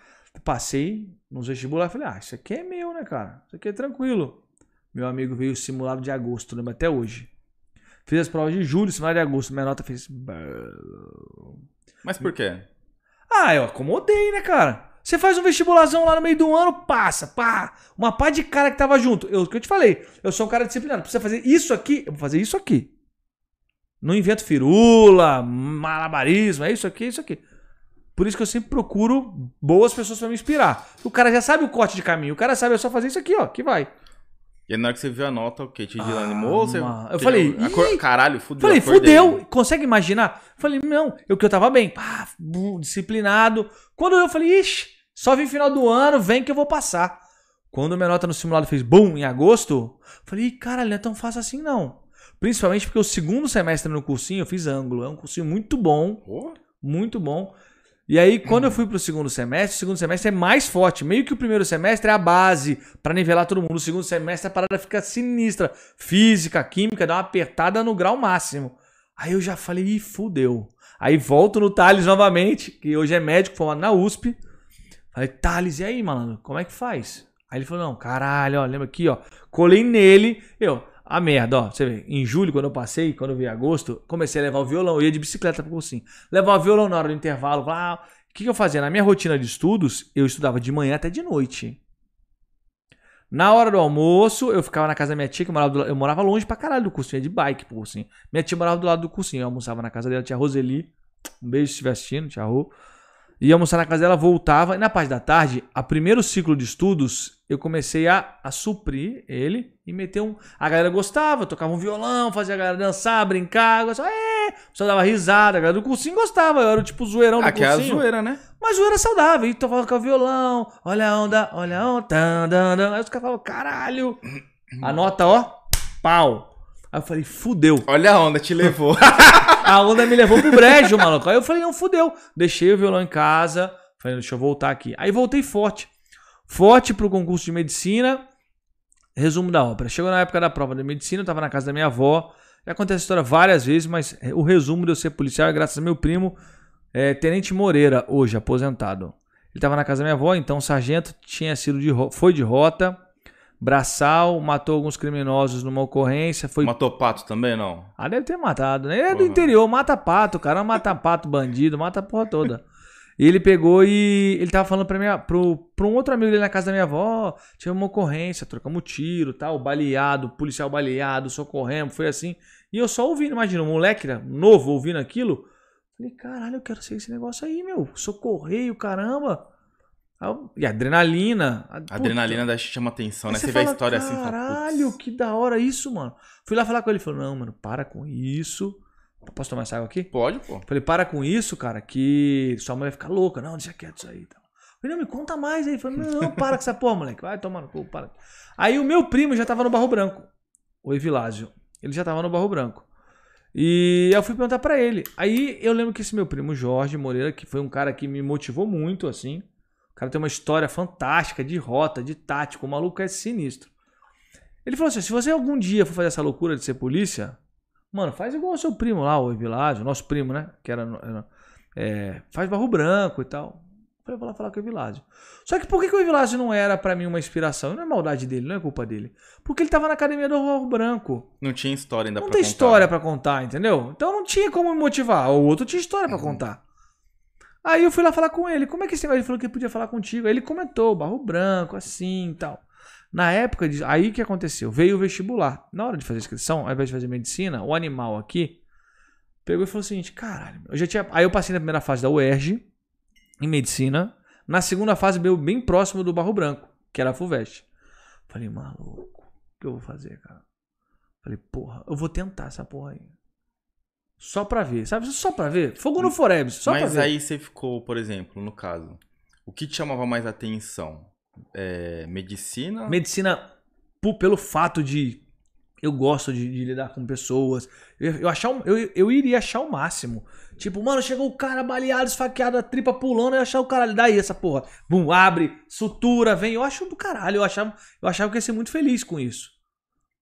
Passei nos vestibulares falei, ah, isso aqui é meu, né, cara? Isso aqui é tranquilo. Meu amigo veio o simulado de agosto, lembro até hoje. Fiz as provas de julho, simulado de agosto. Minha nota fez. Mas por quê? Ah, eu acomodei, né, cara? Você faz um vestibularzão lá no meio do ano, passa, pá. Uma pá de cara que tava junto. Eu, o que eu te falei, eu sou um cara disciplinado. Precisa fazer isso aqui, eu vou fazer isso aqui. Não invento firula, malabarismo, é isso aqui, é isso aqui. Por isso que eu sempre procuro boas pessoas pra me inspirar. O cara já sabe o corte de caminho, o cara sabe é só fazer isso aqui, ó, que vai. E aí, na hora que você viu a nota, o quê? Te Ah, desanimou? Você... mano. Eu Você- falei! Caralho, fudeu. Falei, fudeu. Consegue imaginar? Falei, não, eu que eu tava bem. Pá, disciplinado. Quando eu falei, ixi, só vem final do ano, vem que eu vou passar. Quando minha nota no simulado fez boom em agosto, falei, "Ih, caralho, não é tão fácil assim não. Principalmente porque o segundo semestre no cursinho eu fiz ângulo. É um cursinho muito bom, Pô, muito bom. E aí, quando eu fui pro segundo semestre, o segundo semestre é mais forte. Meio que o primeiro semestre é a base pra nivelar todo mundo. O segundo semestre a parada fica sinistra. Física, química, dá uma apertada no grau máximo. Aí eu já falei, ih, fudeu. Aí volto no Thales novamente, que hoje é médico, formado na USP. Falei, Thales, e aí, malandro, como é que faz? Aí ele falou, não, caralho, ó, lembra aqui, ó. Colei nele, eu, a merda, ó. Você vê, em julho, quando eu passei, quando eu vi agosto, comecei a levar o violão. Eu ia de bicicleta pro cursinho. Levar o violão na hora do intervalo. Lá, o que, que eu fazia? Na minha rotina de estudos, eu estudava de manhã até de noite. Na hora do almoço, eu ficava na casa da minha tia, que eu morava, do, eu morava longe pra caralho do cursinho, de bike pro cursinho. Minha tia morava do lado do cursinho, eu almoçava na casa dela, tia Roseli. Um beijo se estiver assistindo, tia Rô. Ia almoçar na casa dela, voltava. E na parte da tarde, a primeiro ciclo de estudos, eu comecei a, a suprir ele e meter um. A galera gostava, tocava um violão, fazia a galera dançar, brincar, só, é, só dava risada. A galera do cursinho gostava, eu era o tipo zoeirão do Aqui é a cursinho. zoeira, né? Mas zoeira saudável. E tocava com o violão, olha a onda, olha a onda. Tan, tan, tan. Aí os caras falavam, caralho. A nota, ó, pau. Aí eu falei, fudeu. Olha a onda, te levou. A onda me levou pro brejo, maluco. Aí eu falei, não, fudeu. Deixei o violão em casa. Falei, deixa eu voltar aqui. Aí voltei forte. Forte pro concurso de medicina. Resumo da obra. Chegou na época da prova de medicina, eu tava na casa da minha avó. Já contei essa história várias vezes, mas o resumo de eu ser policial é graças ao meu primo, é, Tenente Moreira, hoje aposentado. Ele tava na casa da minha avó, então o sargento tinha sido de, foi de rota, braçal, matou alguns criminosos numa ocorrência, foi Matou pato também, não? ah, deve ter matado, né? Ele é do Porra. interior, mata pato, cara, mata pato, bandido, mata a porra toda. E ele pegou e ele tava falando pra, minha, pro, pra um outro amigo dele na casa da minha avó, tinha uma ocorrência, trocamos tiro, tal, baleado, policial baleado, socorremos, foi assim. E eu só ouvindo, imagina, um moleque né, novo ouvindo aquilo. Falei, caralho, eu quero ser esse negócio aí, meu. Socorreio, caramba. E adrenalina. a- puta. adrenalina da chama atenção, né? Aí Você vê a história assim e fala, Caralho, que da hora isso, mano. Fui lá falar com ele. Ele falou: Não, mano, para com isso. Posso tomar essa água aqui? Pode, pô. Falei: Para com isso, cara, que sua mãe vai ficar louca. Não, deixa quieto isso aí. e tal. Falei: Não, me conta mais aí. Falei: Não, não, para com essa porra, moleque. Vai tomar no cu, para. Aí o meu primo já tava no Barro Branco, o Evilásio. Ele já tava no Barro Branco. E eu fui perguntar pra ele. Aí eu lembro que esse meu primo Jorge Moreira, que foi um cara que me motivou muito, assim. O cara tem uma história fantástica de rota, de tático. O maluco é sinistro. Ele falou assim: se você algum dia for fazer essa loucura de ser polícia, mano, faz igual o seu primo lá, o Evilásio, nosso primo, né? Que era. era- é, faz barro branco e tal. Eu vou lá falar com o Evilásio. Só que por que, que o Evilásio não era pra mim uma inspiração? Não é maldade dele, não é culpa dele. Porque ele tava na academia do Barro Branco. Não tinha história ainda Não pra tem contar. história pra contar, entendeu? Então não tinha como me motivar. O outro tinha história Uhum. pra contar. Aí eu fui lá falar com ele. Como é que esse negócio? Ele falou que podia falar contigo. Aí ele comentou, barro branco, assim e tal. Na época, de... aí o que aconteceu? Veio o vestibular. Na hora de fazer a inscrição, ao invés de fazer medicina, o animal aqui pegou e falou o seguinte: caralho, eu já tinha. Aí eu passei na primeira fase da UERJ, em medicina. Na segunda fase, veio bem próximo do Barro Branco, que era a FUVEST. Falei, maluco, o que eu vou fazer, cara? Falei, porra, eu vou tentar essa porra aí. Só pra ver, sabe? Só pra ver. Fogo no Forebs, só pra Mas ver. aí você ficou, por exemplo, no caso, o que te chamava mais atenção? É, medicina? Medicina, pelo fato de eu gosto de, de lidar com pessoas, eu, eu, achar, eu, eu iria achar o máximo. Tipo, mano, chegou o cara baleado, esfaqueado, a tripa pulando, eu ia achar o caralho. Daí essa porra. Bum, abre, sutura, vem. Eu acho do caralho. Eu achava, eu achava que ia ser muito feliz com isso.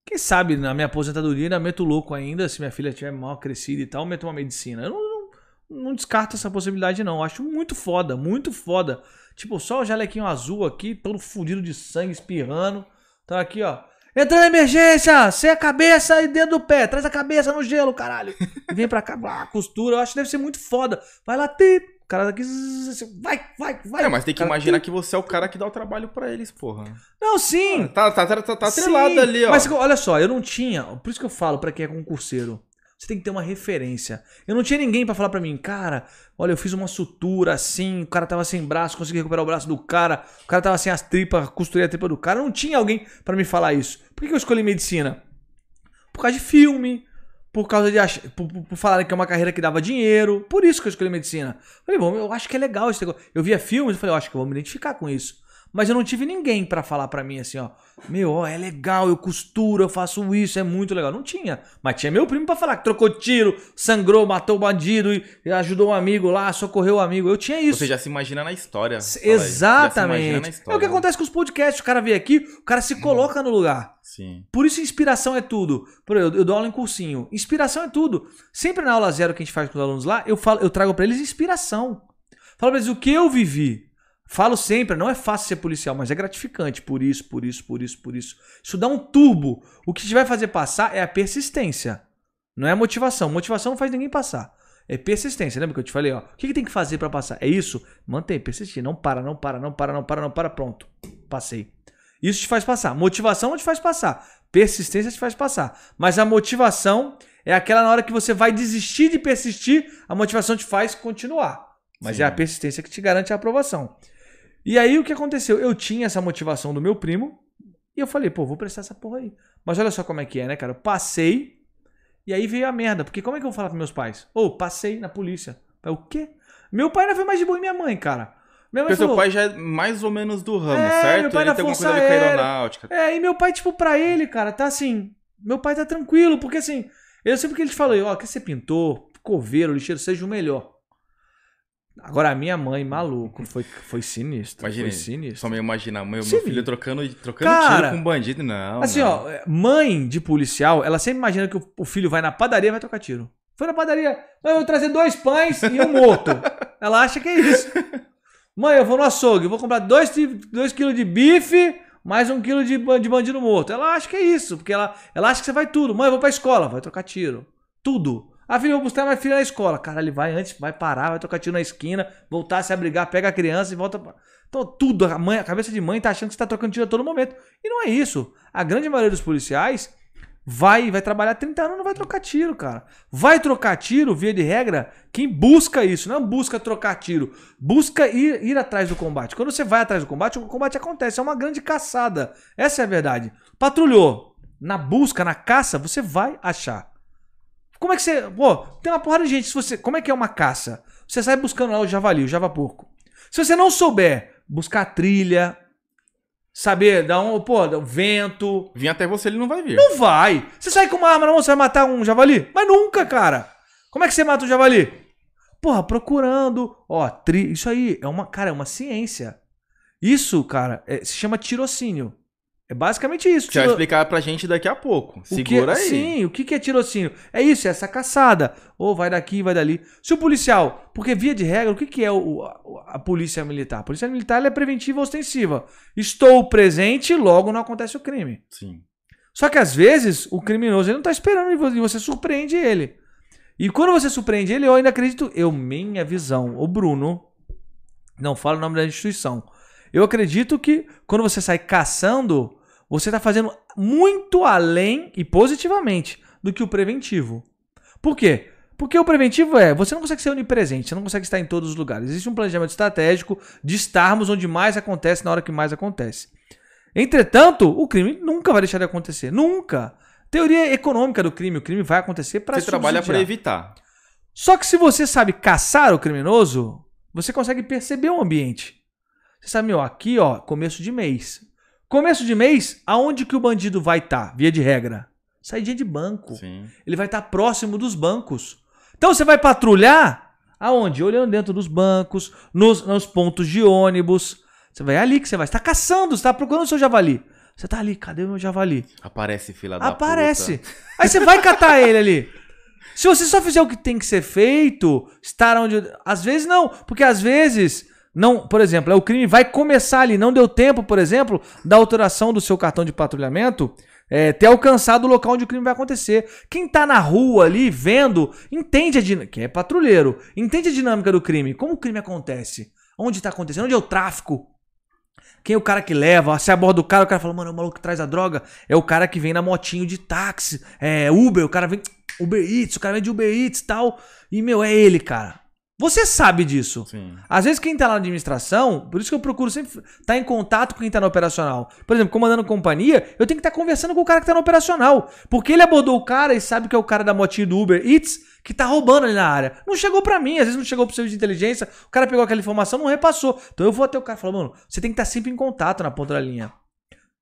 Quem sabe na minha aposentadoria ainda meto louco ainda, se minha filha tiver mal crescida e tal, meto uma medicina. Eu não, não, não descarto essa possibilidade, não. Eu acho muito foda, muito foda. Tipo, só o jalequinho azul aqui, todo fudido de sangue, espirrando. Tá aqui, ó. Entra na emergência! Sem a cabeça e dedo do pé. Traz a cabeça no gelo, caralho. E vem pra cá, blá, costura. Eu acho que deve ser muito foda. Vai lá, ti. O cara daqui. Vai, vai, vai. É, mas tem que Cara, imaginar que você é o cara que dá o trabalho pra eles, porra. Não, sim. Tá, tá, tá, tá, tá Sim, ali, ó. Mas olha só, eu não tinha. Por isso que eu falo pra quem é concurseiro. Você tem que ter uma referência. Eu não tinha ninguém pra falar pra mim, cara, olha, eu fiz uma sutura assim, o cara tava sem braço, consegui recuperar o braço do cara, o cara tava sem as tripas, costurei a tripa do cara. Não tinha alguém pra me falar isso. Por que eu escolhi medicina? Por causa de filme, por causa de ach... por, por, por que é uma carreira que dava dinheiro. Por isso que eu escolhi medicina. Falei, bom, eu acho que é legal esse negócio. Eu via filmes e falei, eu acho que eu vou me identificar com isso. Mas eu não tive ninguém pra falar pra mim assim, ó. Meu, ó, é legal, eu costuro, eu faço isso, é muito legal. Não tinha. Mas tinha meu primo pra falar que trocou tiro, sangrou, matou o bandido e ajudou um amigo lá, socorreu o amigo. Eu tinha isso. Você já se imagina na história. imagina na Exatamente. É história. o que acontece com os podcasts. O cara vem aqui, o cara se coloca no lugar. Sim. Por isso, inspiração é tudo. Por eu, eu dou aula em cursinho. Inspiração é tudo. Sempre na aula zero que a gente faz com os alunos lá, eu, falo, eu trago pra eles inspiração. Falo pra eles o que eu vivi. Falo sempre, não é fácil ser policial, mas é gratificante por isso, por isso, por isso, por isso. Isso dá um turbo. O que te vai fazer passar é a persistência. Não é a motivação. Motivação não faz ninguém passar. É persistência. Lembra que eu te falei, ó? O que, que tem que fazer para passar? É isso? Mantém, persistir. Não para, não para, não para, não para, não para. Pronto. Passei. Isso te faz passar. Motivação não te faz passar. Persistência te faz passar. Mas a motivação é aquela na hora que você vai desistir de persistir, a motivação te faz continuar. Mas Sim. é a persistência que te garante a aprovação. E aí o que aconteceu? Eu tinha essa motivação do meu primo e eu falei, pô, vou prestar essa porra aí. Mas olha só como é que é, né, cara? Eu passei e aí veio a merda. Porque como é que eu vou falar pros meus pais? Ô, oh, passei na polícia. O quê? Meu pai ainda foi mais de boa e minha mãe, cara. Minha mãe Porque falou, seu pai já é mais ou menos do ramo, é, certo? Meu pai ele tem alguma coisa a ver com aeronáutica. É, e meu pai, tipo, pra ele, cara, tá assim. Meu pai tá tranquilo, porque assim, eu sempre que ele te falou, ó, quer ser pintor, coveiro, lixeiro, seja o melhor. Agora, a minha mãe, maluco, foi, foi sinistro. Imagina, foi sinistro. Só me imaginar, meu, meu filho trocando, trocando Cara, tiro com bandido. Não. Assim, não. ó, mãe de policial, ela sempre imagina que o filho vai na padaria e vai trocar tiro. Foi na padaria, eu vou trazer dois pães e um morto. ela acha que é isso. Mãe, eu vou no açougue, vou comprar dois, dois quilos de bife, mais um quilo de, de bandido morto. Ela acha que é isso, porque ela, ela acha que você vai tudo. Mãe, eu vou pra escola, vai trocar tiro. Tudo. Ah, filho, vou buscar minha filha na escola. Cara, ele vai antes, vai parar, vai trocar tiro na esquina, voltar a se abrigar, pega a criança e volta. Pra... Então, tudo, a, mãe, a cabeça de mãe tá achando que você tá trocando tiro a todo momento. E não é isso. A grande maioria dos policiais vai vai trabalhar 30 anos não vai trocar tiro, cara. Vai trocar tiro, via de regra, quem busca isso, não busca trocar tiro, busca ir, ir atrás do combate. Quando você vai atrás do combate, o combate acontece, é uma grande caçada. Essa é a verdade. Patrulhou, na busca, na caça, você vai achar. Como é que você. Pô, tem uma porrada de gente. Se você, como é que é uma caça? Você sai buscando lá o javali, o javaporco. Se você não souber buscar trilha, saber dar um, pô, dar um vento. Vir até você ele não vai vir. Não vai. Você sai com uma arma, não, você vai matar um javali? Mas nunca, cara. Como é que você mata um javali? Porra, procurando. Ó, tri... isso aí é uma, cara, é uma ciência. Isso, cara, é, se chama tirocínio. É basicamente isso. Você vai explicar pra gente daqui a pouco. Segura que, aí. Sim, o que é tirocínio? É isso, é essa caçada. Ou vai daqui, vai dali. Se o policial. Porque, via de regra, o que é o, a, a polícia militar? A polícia militar é preventiva ostensiva. Estou presente, logo não acontece o crime. Sim. Só que às vezes o criminoso ele não tá esperando e você surpreende ele. E quando você surpreende ele, eu ainda acredito. Eu, minha visão, o Bruno. Não falo o nome da instituição eu acredito que quando você sai caçando, você está fazendo muito além e positivamente do que o preventivo. Por quê? Porque o preventivo é, você não consegue ser onipresente, você não consegue estar em todos os lugares. Existe um planejamento estratégico de estarmos onde mais acontece na hora que mais acontece. Entretanto, o crime nunca vai deixar de acontecer. Nunca. Teoria econômica do crime, o crime vai acontecer para Você trabalha para evitar. Só que se você sabe caçar o criminoso, você consegue perceber o ambiente. Você sabe, meu, aqui, ó, começo de mês. Começo de mês, aonde que o bandido vai estar, tá, via de regra? Saidinha de banco. Sim. Ele vai estar tá próximo dos bancos. Então você vai patrulhar aonde? Olhando dentro dos bancos, nos, nos pontos de ônibus. Você vai ali que você vai. Você está caçando, você está procurando o seu javali. Você tá ali, cadê o meu javali? Aparece, fila da Aparece. Puta. Aí você vai catar ele ali. Se você só fizer o que tem que ser feito, estar onde. Às vezes não, porque às vezes não, por exemplo, é o crime vai começar ali, não deu tempo, por exemplo, da alteração do seu cartão de patrulhamento é, ter alcançado o local onde o crime vai acontecer. Quem tá na rua ali vendo, entende a dinâmica, que é patrulheiro, entende a dinâmica do crime, como o crime acontece, onde tá acontecendo, onde é o tráfico. Quem é o cara que leva? Se aborda o cara, o cara fala, mano, o maluco que traz a droga é o cara que vem na motinho de táxi, é Uber, o cara vem Uber Eats, o cara vem de Uber Eats e tal. E, meu, é ele, cara. Você sabe disso. Sim. Às vezes quem está na administração, por isso que eu procuro sempre estar tá em contato com quem está no operacional. Por exemplo, comandando companhia, eu tenho que estar tá conversando com o cara que está no operacional. Porque ele abordou o cara e sabe que é o cara da motinha do Uber Eats que está roubando ali na área. Não chegou para mim, às vezes não chegou pro serviço de inteligência, o cara pegou aquela informação, não repassou. Então eu vou até o cara e falo, mano, você tem que estar tá sempre em contato na ponta da linha.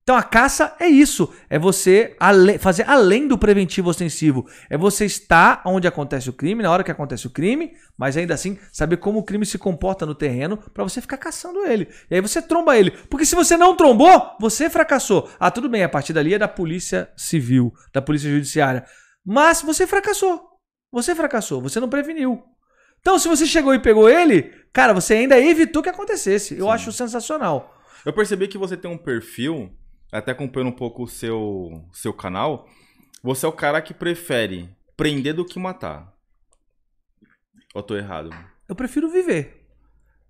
Então a caça é isso, é você fazer além do preventivo ostensivo, é você estar onde acontece o crime, na hora que acontece o crime, mas ainda assim saber como o crime se comporta no terreno para você ficar caçando ele. E aí você tromba ele, porque se você não trombou, você fracassou. Ah, tudo bem, a partir dali é da polícia civil, da polícia judiciária, mas você fracassou. Você fracassou, você não preveniu. Então, se você chegou e pegou ele, cara, você ainda evitou que acontecesse. Eu acho sensacional. Eu percebi que você tem um perfil, até acompanhando um pouco o seu, seu canal. Você é o cara que prefere prender do que matar. Ou eu tô errado? Eu prefiro viver.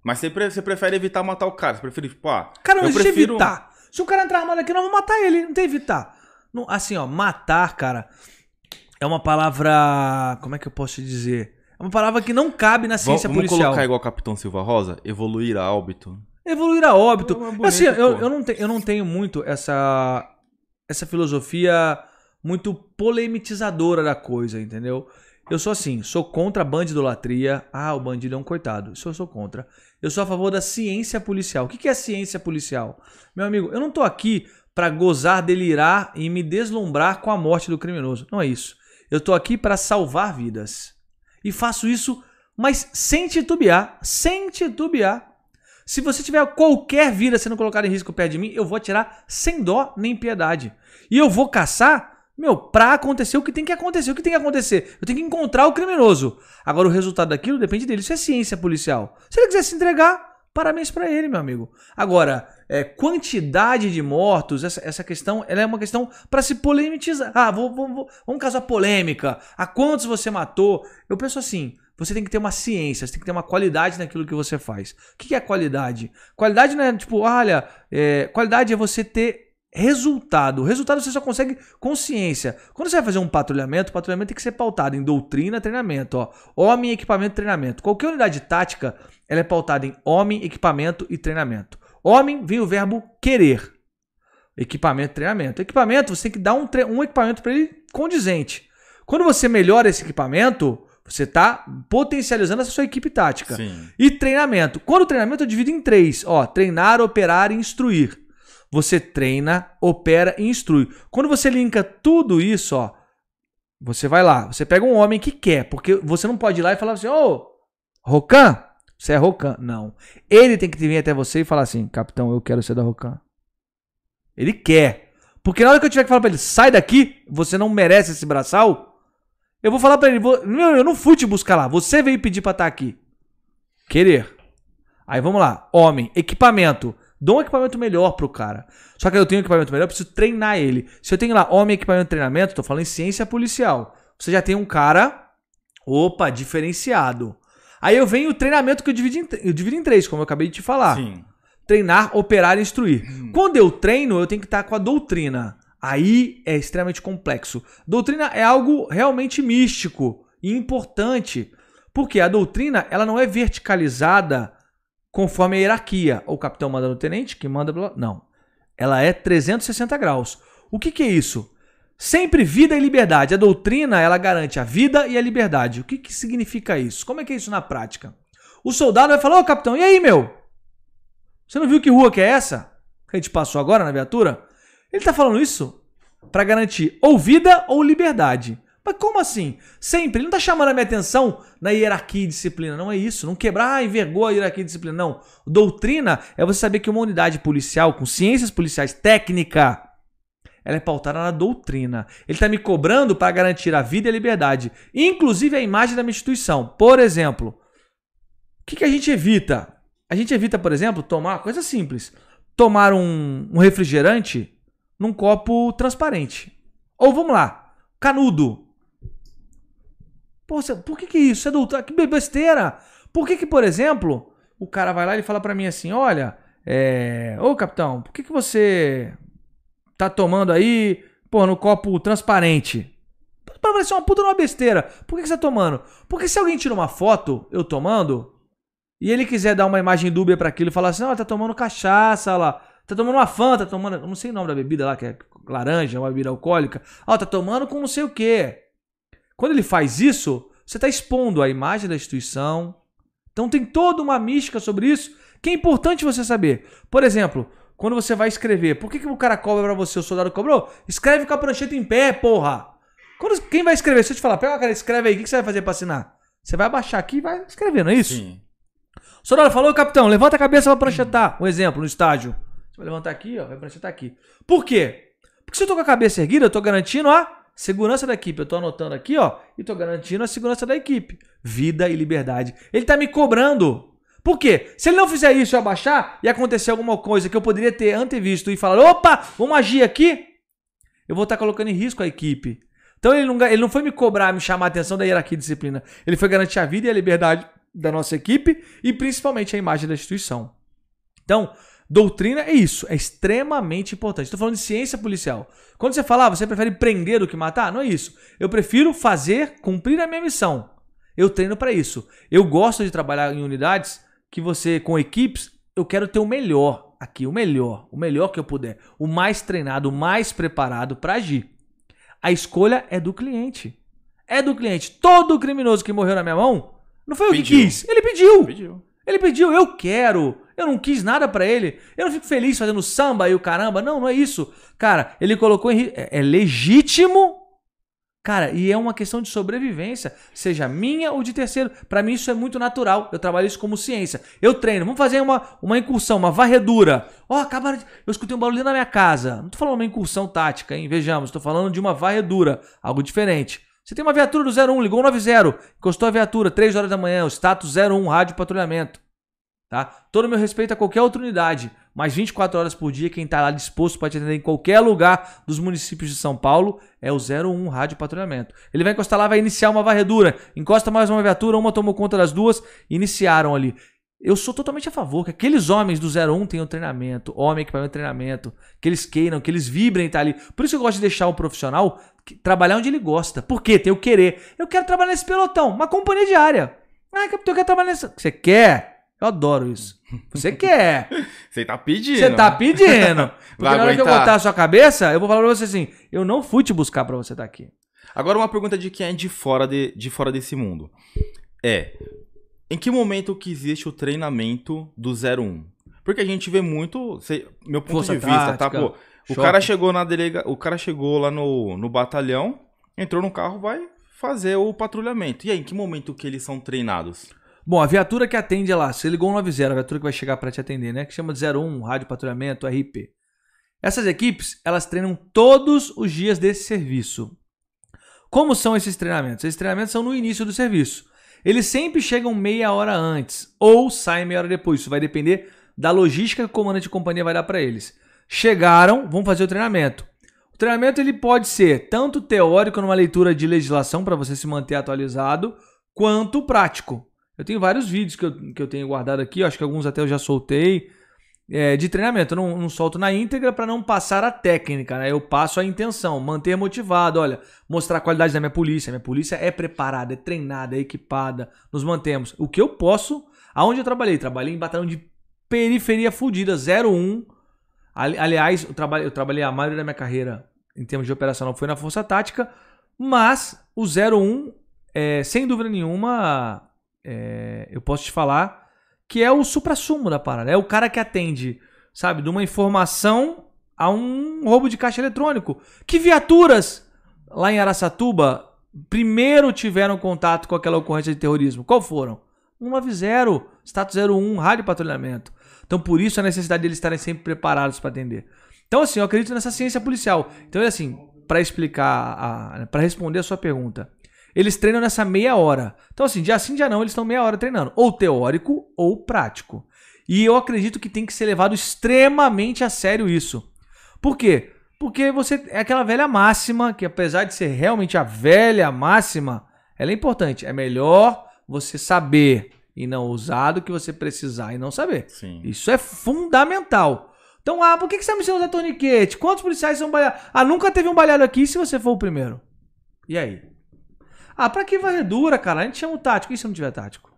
Mas você, pre- você prefere evitar matar o cara. Você prefere, tipo, ah, Cara, não eu existe prefiro... evitar. Se o cara entrar armado aqui, nós vamos matar ele. Não tem evitar. Não- assim, ó, matar, cara, é uma palavra. Como é que eu posso te dizer? É uma palavra que não cabe na Vamos, ciência vamos policial. colocar igual Capitão Silva Rosa? Evoluir a óbito. Evoluir a óbito. É bonito, assim, eu, eu, não te- eu não tenho muito essa, essa filosofia muito polemitizadora da coisa, entendeu? Eu sou assim, sou contra a bandidolatria. Ah, o bandido é um coitado. Isso eu sou contra. Eu sou a favor da ciência policial. O que que é ciência policial? Meu amigo, eu não tô aqui pra gozar, delirar e me deslumbrar com a morte do criminoso. Não é isso. Eu tô aqui pra salvar vidas. E faço isso, mas sem titubear. Sem titubear. Se você tiver qualquer vida sendo colocada em risco perto de mim, eu vou atirar sem dó nem piedade. E eu vou caçar, meu, pra acontecer o que tem que acontecer. O que tem que acontecer? Eu tenho que encontrar o criminoso. Agora, o resultado daquilo depende dele. Isso é ciência policial. Se ele quiser se entregar, parabéns pra ele, meu amigo. Agora, é, quantidade de mortos, essa, essa questão, ela é uma questão pra se polemizar. Ah, vou, vou, vou, vamos causar polêmica. A quantos você matou? Eu penso assim, você tem que ter uma ciência, você tem que ter uma qualidade naquilo que você faz. O que é qualidade? Qualidade não é tipo, olha, é, qualidade é você ter resultado. O resultado você só consegue com ciência. Quando você vai fazer um patrulhamento, o patrulhamento tem que ser pautado em doutrina, treinamento. Ó. Homem, equipamento, treinamento. Qualquer unidade tática, ela é pautada em homem, equipamento e treinamento. Homem vem o verbo querer. Equipamento, treinamento. Equipamento, você tem que dar um, um equipamento para ele condizente. Quando você melhora esse equipamento, você está potencializando essa sua equipe tática. Sim. E treinamento. Quando o treinamento eu divido em três. Ó, treinar, operar e instruir. Você treina, opera e instrui. Quando você linka tudo isso, ó, você vai lá, você pega um homem que quer, porque você não pode ir lá e falar assim, ô, Rocan, você é Rocan. Não. Ele tem que vir até você e falar assim, capitão, eu quero ser da Rocan. Ele quer. Porque na hora que eu tiver que falar pra ele, sai daqui, você não merece esse braçal, eu vou falar pra ele, vou- meu, eu não fui te buscar lá, você veio pedir pra estar aqui. Querer. Aí vamos lá. Homem, equipamento. Dou um equipamento melhor pro cara. Só que eu tenho um equipamento melhor, eu preciso treinar ele. Se eu tenho lá homem, equipamento, treinamento, tô falando em ciência policial. Você já tem um cara, opa, diferenciado. Aí eu venho o treinamento que eu divido em, eu divido em três, como eu acabei de te falar. Sim. Treinar, operar e instruir. Quando eu treino, eu tenho que estar com a doutrina. Aí é extremamente complexo. Doutrina é algo realmente místico e importante. Porque a doutrina ela não é verticalizada conforme a hierarquia. O capitão manda no tenente, que manda. Não. Ela é 360 graus. O que, que é isso? Sempre vida e liberdade. A doutrina ela garante a vida e a liberdade. O que, que significa isso? Como é que é isso na prática? O soldado vai falar: Ô capitão, e aí, meu? Você não viu que rua que é essa? Que a gente passou agora na viatura? Ele tá falando isso para garantir ou vida ou liberdade. Mas como assim? Sempre. Ele não tá chamando a minha atenção na hierarquia e disciplina. Não é isso. Não quebrar, ah, envergou a hierarquia e disciplina. Não. Doutrina é você saber que uma unidade policial com ciências policiais técnica, ela é pautada na doutrina. Ele tá me cobrando para garantir a vida e a liberdade. Inclusive a imagem da minha instituição. Por exemplo, o que, que a gente evita? A gente evita, por exemplo, tomar coisa simples. Tomar um, um refrigerante num copo transparente. Ou vamos lá, canudo. Pô, você- por que que isso? Isso é doutrina? Que besteira! Por que que, por exemplo, o cara vai lá e fala pra mim assim, olha, é... Ô, capitão, por que que você tá tomando aí, pô, no copo transparente? Pra parecer uma puta numa besteira. Por que que você tá tomando? Porque se alguém tira uma foto, eu tomando, e ele quiser dar uma imagem dúbia pra aquilo e falar assim, ó, tá tomando cachaça lá, tá tomando uma fanta, tá tomando, eu não sei o nome da bebida lá, que é laranja, uma bebida alcoólica, ó, tá tomando com não sei o quê. Quando ele faz isso, você tá expondo a imagem da instituição. Então tem toda uma mística sobre isso que é importante você saber. Por exemplo, quando você vai escrever, por que, que o cara cobra pra você, o soldado cobrou? Escreve com a prancheta em pé, porra! Quando, quem vai escrever? Se eu te falar, pega a cara, escreve aí, o que, que você vai fazer pra assinar? Você vai abaixar aqui e vai escrever, não é isso? Sim. O soldado falou, capitão, levanta a cabeça pra pranchetar. Um exemplo, no estágio. Você vai levantar aqui, ó, vai pranchetar aqui. Por quê? Porque se eu tô com a cabeça erguida, eu tô garantindo a Segurança da equipe, eu tô anotando aqui, ó, e tô garantindo a segurança da equipe. Vida e liberdade. Ele tá me cobrando. Por quê? Se ele não fizer isso e abaixar e acontecer alguma coisa que eu poderia ter antevisto e falar, opa, vamos agir aqui, eu vou estar colocando em risco a equipe. Então ele não, ele não foi me cobrar, me chamar a atenção da hierarquia e disciplina. Ele foi garantir a vida e a liberdade da nossa equipe e principalmente a imagem da instituição. Então, doutrina é isso, é extremamente importante. Estou falando de ciência policial. Quando você fala, ah, você prefere prender do que matar? Não é isso. Eu prefiro fazer, cumprir a minha missão. Eu treino para isso. Eu gosto de trabalhar em unidades que você, com equipes, eu quero ter o melhor aqui, o melhor, o melhor que eu puder, o mais treinado, o mais preparado para agir. A escolha é do cliente. É do cliente. Todo criminoso que morreu na minha mão, não foi eu que quis. Ele pediu. pediu. Ele pediu, eu quero. Eu não quis nada para ele. Eu não fico feliz fazendo samba e o caramba. Não, não é isso. Cara, ele colocou em. É, é legítimo Cara, e é uma questão de sobrevivência, seja minha ou de terceiro. Para mim isso é muito natural. Eu trabalho isso como ciência. Eu treino, vamos fazer uma, uma incursão, uma varredura. Ó, oh, acabaram de... Eu escutei um barulho na minha casa. Não tô falando uma incursão tática, hein? Vejamos, tô falando de uma varredura, algo diferente. Você tem uma viatura do 01, ligou o 90, encostou a viatura, 3 horas da manhã, o status 01, rádio patrulhamento. Tá? Todo meu respeito a qualquer outra unidade, mas 24 horas por dia, quem está lá disposto para te atender em qualquer lugar dos municípios de São Paulo é o 01 Rádio Patrulhamento. Ele vai encostar lá, vai iniciar uma varredura, encosta mais uma viatura, uma tomou conta das duas, iniciaram ali. Eu sou totalmente a favor que aqueles homens do 01 tenham treinamento, homem equipamento treinamento, que eles queiram, que eles vibrem tá ali. Por isso eu gosto de deixar o profissional trabalhar onde ele gosta. Por quê? Tem o querer. Eu quero trabalhar nesse pelotão, uma companhia diária. Ah, eu quero trabalhar nesse. Você quer? Eu adoro isso. Você quer. Você tá pedindo. Você tá pedindo. Porque Vai na hora que eu botar a sua cabeça, eu vou falar pra você assim: eu não fui te buscar pra você estar tá aqui. Agora, uma pergunta de quem é de fora, de, de fora desse mundo. É. Em que momento que existe o treinamento do 01? Porque a gente vê muito. Sei, meu ponto Força de vista, tá? tática, tá? Pô, o cara chegou na delega, o cara chegou lá no, no batalhão, entrou no carro, vai fazer o patrulhamento. E aí, em que momento que eles são treinados? Bom, a viatura que atende lá, você ligou um 90, a viatura que vai chegar para te atender, né? Que chama de 01, rádio patrulhamento, RP. Essas equipes, elas treinam todos os dias desse serviço. Como são esses treinamentos? Esses treinamentos são no início do serviço. Eles sempre chegam meia hora antes ou saem meia hora depois. Isso vai depender da logística que o comandante de companhia vai dar para eles. Chegaram, vão fazer o treinamento. O treinamento ele pode ser tanto teórico numa leitura de legislação para você se manter atualizado, quanto prático. Eu tenho vários vídeos que eu, que eu tenho guardado aqui, acho que alguns até eu já soltei, é, de treinamento. Eu não, não solto na íntegra para não passar a técnica, né? Eu passo a intenção, manter motivado, olha, mostrar a qualidade da minha polícia. Minha polícia é preparada, é treinada, é equipada, nos mantemos. O que eu posso, aonde eu trabalhei? Trabalhei em batalhão de periferia fudida, 01. Aliás, eu trabalhei, eu trabalhei a maioria da minha carreira em termos de operacional foi na Força Tática, mas o 01, é, sem dúvida nenhuma, é, eu posso te falar que é o supra-sumo da parada. É o cara que atende, sabe, de uma informação a um roubo de caixa eletrônico. Que viaturas lá em Araçatuba primeiro tiveram contato com aquela ocorrência de terrorismo? Qual foram? 190, status 01, rádio patrulhamento. Então, por isso a necessidade deles estarem sempre preparados para atender. Então, assim, eu acredito nessa ciência policial. Então, é assim, para explicar, para responder a sua pergunta, eles treinam nessa meia hora. Então, assim, dia sim, dia não, eles estão meia hora treinando. Ou teórico ou prático. E eu acredito que tem que ser levado extremamente a sério isso. Por quê? Porque você é aquela velha máxima, que apesar de ser realmente a velha máxima, ela é importante. É melhor você saber e não usar do que você precisar e não saber. Sim. Isso é fundamental. Então, ah, por que você me ensinando a usar torniquete? Quantos policiais são baleados? Ah, nunca teve um baleado aqui se você for o primeiro. E aí? Ah, pra que varredura, cara? A gente chama o tático. E se não tiver tático?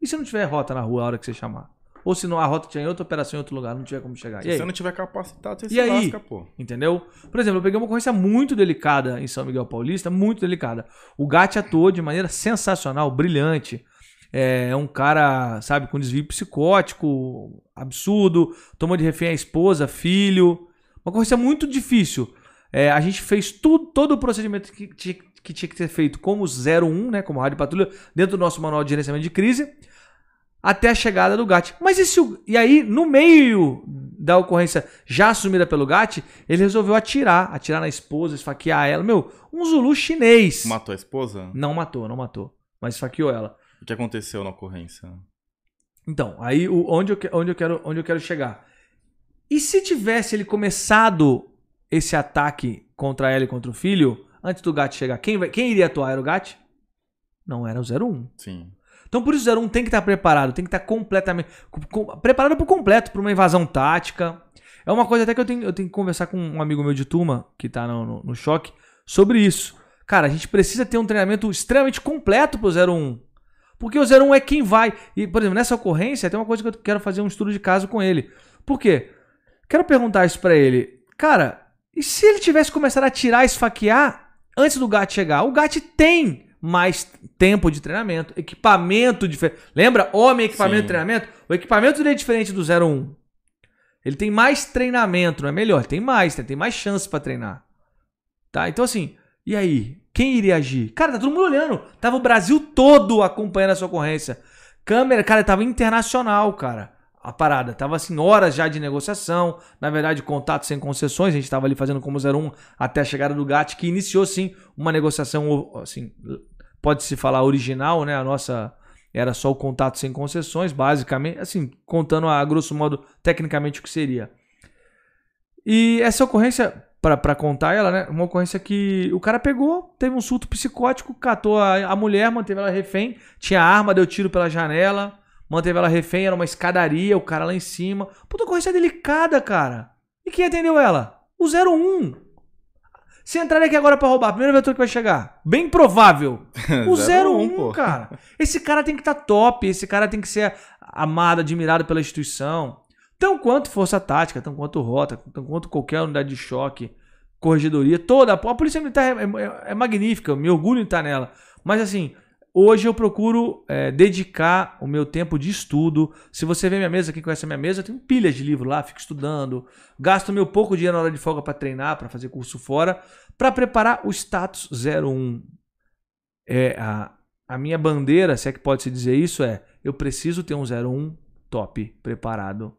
E se não tiver rota na rua a hora que você chamar? Ou se não a rota tinha em outra operação em outro lugar, não tiver como chegar. Se você não tiver capacitado, você e se aí? lasca, pô. Entendeu? Por exemplo, eu peguei uma ocorrência muito delicada em São Miguel Paulista, muito delicada. O GAT atuou de maneira sensacional, brilhante. É um cara, sabe, com desvio psicótico, absurdo, tomou de refém a esposa, filho. Uma ocorrência muito difícil. É, a gente fez tudo, todo o procedimento que tinha, que tinha que ser feito como 01, né, como rádio patrulha, dentro do nosso manual de gerenciamento de crise, até a chegada do GAT. Mas e, se e aí, no meio da ocorrência já assumida pelo Gatti, ele resolveu atirar, atirar na esposa, esfaquear ela. Meu, um Zulu chinês. Matou a esposa? Não matou, não matou. Mas esfaqueou ela. O que aconteceu na ocorrência? Então, aí o, onde, eu, onde, eu quero, onde eu quero chegar? E se tivesse ele começado esse ataque contra ela e contra o filho, antes do Gatti chegar, quem, vai- quem iria atuar? Era o Gatti? Não era o 01. Sim. Então por isso o 01 tem que estar preparado, tem que estar completamente. com- preparado por completo para uma invasão tática. É uma coisa até que eu tenho, eu tenho que conversar com um amigo meu de turma, que tá no, no, no choque, sobre isso. Cara, a gente precisa ter um treinamento extremamente completo pro 01. Porque o 01 é quem vai. E, por exemplo, nessa ocorrência, tem uma coisa que eu quero fazer um estudo de caso com ele. Por quê? Quero perguntar isso pra ele. Cara, e se ele tivesse começado a atirar e esfaquear antes do gato chegar? O gato tem mais tempo de treinamento, equipamento diferente. Lembra? Homem, equipamento Sim. de treinamento? O equipamento dele é diferente do 01. Ele tem mais treinamento, não é melhor? Tem mais, tem mais chance pra treinar. Tá? Então assim, e aí? Quem iria agir? Cara, tá todo mundo olhando. Tava o Brasil todo acompanhando essa ocorrência. Câmera, cara, tava internacional, cara. A parada. Tava assim, horas já de negociação. Na verdade, contato sem concessões. A gente tava ali fazendo como 01 até a chegada do GAT, que iniciou sim uma negociação, assim, pode-se falar original, né? A nossa era só o contato sem concessões, basicamente, assim, contando a grosso modo, tecnicamente, o que seria. E essa ocorrência, para contar ela, né? Uma ocorrência que o cara pegou, teve um surto psicótico, catou a, a mulher, manteve ela refém, tinha arma, deu tiro pela janela, manteve ela refém, era uma escadaria, o cara lá em cima. Puta ocorrência delicada, cara. E quem atendeu ela? O 01. Se entrar aqui agora pra roubar, a primeira viatura que vai chegar. Bem provável. O 01, pô. cara. Esse cara tem que estar top, esse cara tem que ser amado, admirado pela instituição. Tão quanto força tática, tão quanto rota, tão quanto qualquer unidade de choque, corregedoria, toda. A polícia militar é, é- é magnífica, me orgulho em estar nela. Mas assim, hoje eu procuro é, dedicar o meu tempo de estudo. Se você vê minha mesa, quem conhece a minha mesa, eu tenho pilhas de livro lá, fico estudando. Gasto meu pouco dinheiro na hora de folga para treinar, para fazer curso fora, para preparar o status 01. É, a, a minha bandeira, se é que pode se dizer isso, é eu preciso ter um 01 top, preparado.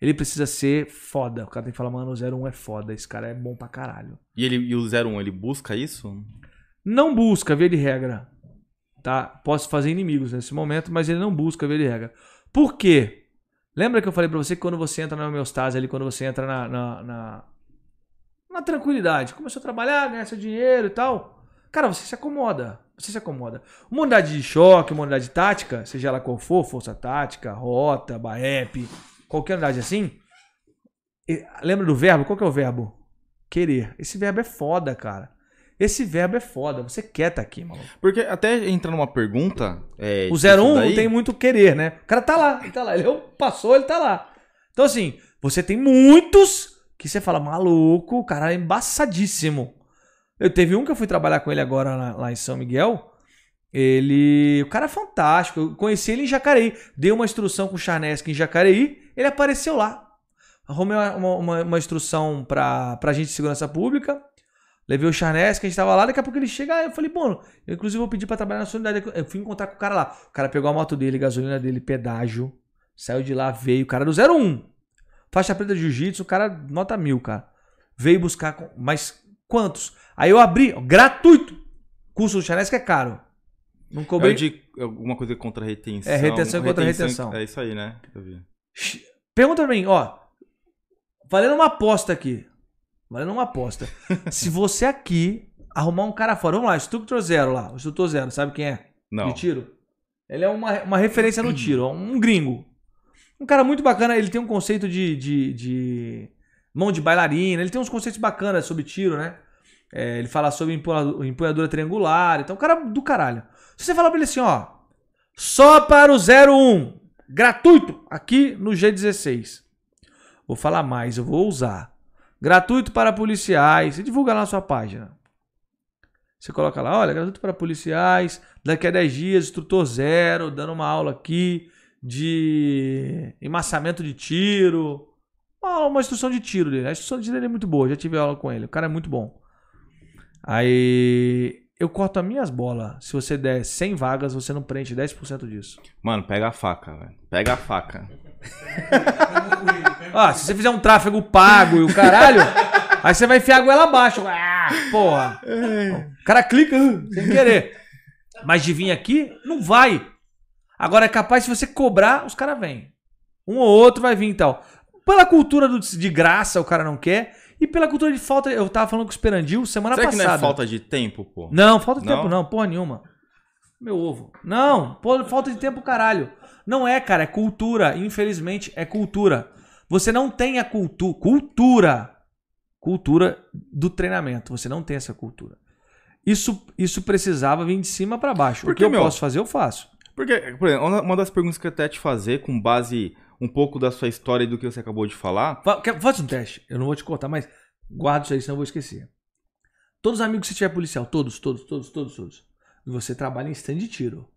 Ele precisa ser foda. O cara tem que falar, mano, o 01 é foda, esse cara é bom pra caralho. E, ele, e o 01, ele busca isso? Não busca, via de regra. Tá? Posso fazer inimigos nesse momento, mas ele não busca, via de regra. Por quê? Lembra que eu falei pra você que quando você entra na homeostase ali, quando você entra na, na, na, na tranquilidade, começou a trabalhar, ganhar seu dinheiro e tal, cara, você se acomoda. Você se acomoda. Uma unidade de choque, uma unidade tática, seja ela qual for, força tática, rota, BAEP, qualquer unidade assim, lembra do verbo? Qual que é o verbo? Querer. Esse verbo é foda, cara. Esse verbo é foda. Você quer estar aqui, maluco. Porque até entra numa pergunta. É, O disso 01 não daí, tem muito querer, né? O cara tá lá, ele tá lá. Ele passou, ele tá lá. Então, assim, você tem muitos que você fala, maluco, o cara é embaçadíssimo. Eu teve um que eu fui trabalhar com ele agora lá, lá em São Miguel. Ele. O cara é fantástico. Eu conheci ele em Jacareí. Dei uma instrução com o Charnesk em Jacareí. Ele apareceu lá. Arrumei uma, uma, uma- instrução pra, pra gente de segurança pública. Levei o Charnesk, a gente tava lá. Daqui a pouco ele chega. Eu falei, bom, eu inclusive vou pedir pra trabalhar na unidade. Eu fui encontrar com o cara lá. O cara pegou a moto dele, gasolina dele, pedágio. Saiu de lá, veio. O cara do 01. Faixa preta de jiu-jitsu, o cara nota mil, cara. Veio buscar. com- Mas quantos? Aí eu abri, ó, gratuito. Curso do Charnesk é caro. Não É cobrei. o de alguma coisa contra retenção. É, retenção contra retenção. É isso aí, né? Pergunta pra mim, ó. Valendo uma aposta aqui. Valendo uma aposta. Se você aqui arrumar um cara fora, vamos lá, instrutor zero lá. O instrutor zero, sabe quem é? Não. De tiro? Ele é uma, uma referência no tiro, um gringo. Um cara muito bacana, ele tem um conceito de, de, de mão de bailarina, ele tem uns conceitos bacanas sobre tiro, né? É, ele fala sobre empunhadura triangular, então, um cara do caralho. Se você falar pra ele assim, ó, só para o 01, gratuito, aqui no G16. Vou falar mais, eu vou usar. Gratuito para policiais, você divulga lá na sua página. Você coloca lá, olha, gratuito para policiais, daqui a 10 dias, instrutor zero, dando uma aula aqui de emmassamento de tiro. Uma, uma instrução de tiro dele. A instrução de tiro dele é muito boa, já tive aula com ele. O cara é muito bom. Aí eu corto as minhas bolas. Se você der 100 vagas, você não preenche 10% disso. Mano, pega a faca, velho. Pega a faca. Ah, se você fizer um tráfego pago e o caralho, aí você vai enfiar a goela abaixo. Ah, porra. O cara clica uh, sem querer. Mas de vir aqui, não vai. Agora é capaz, se você cobrar, os caras vêm. Um ou outro vai vir e tal. Pela cultura do- de graça, o cara não quer. E pela cultura de falta. Eu tava falando com o Esperandil semana Será que passada. não é falta de tempo, pô? Não, falta de Não? tempo não, porra nenhuma. Meu ovo. Não, pô, falta de tempo, caralho. Não é, cara, é cultura. Infelizmente, é cultura. Você não tem a cultu cultura. Cultura do treinamento. Você não tem essa cultura. Isso, isso precisava vir de cima pra baixo. o Porque, que eu meu, posso fazer, eu faço. Porque, por exemplo, uma- das perguntas que eu até te fazer, com base um pouco da sua história e do que você acabou de falar. Fa- quer- Faz um teste. Eu não vou te cortar, mas guarda isso aí, senão eu vou esquecer. Todos os amigos que você tiver policial, todos, todos, todos, todos, todos. E você trabalha em stand de tiro.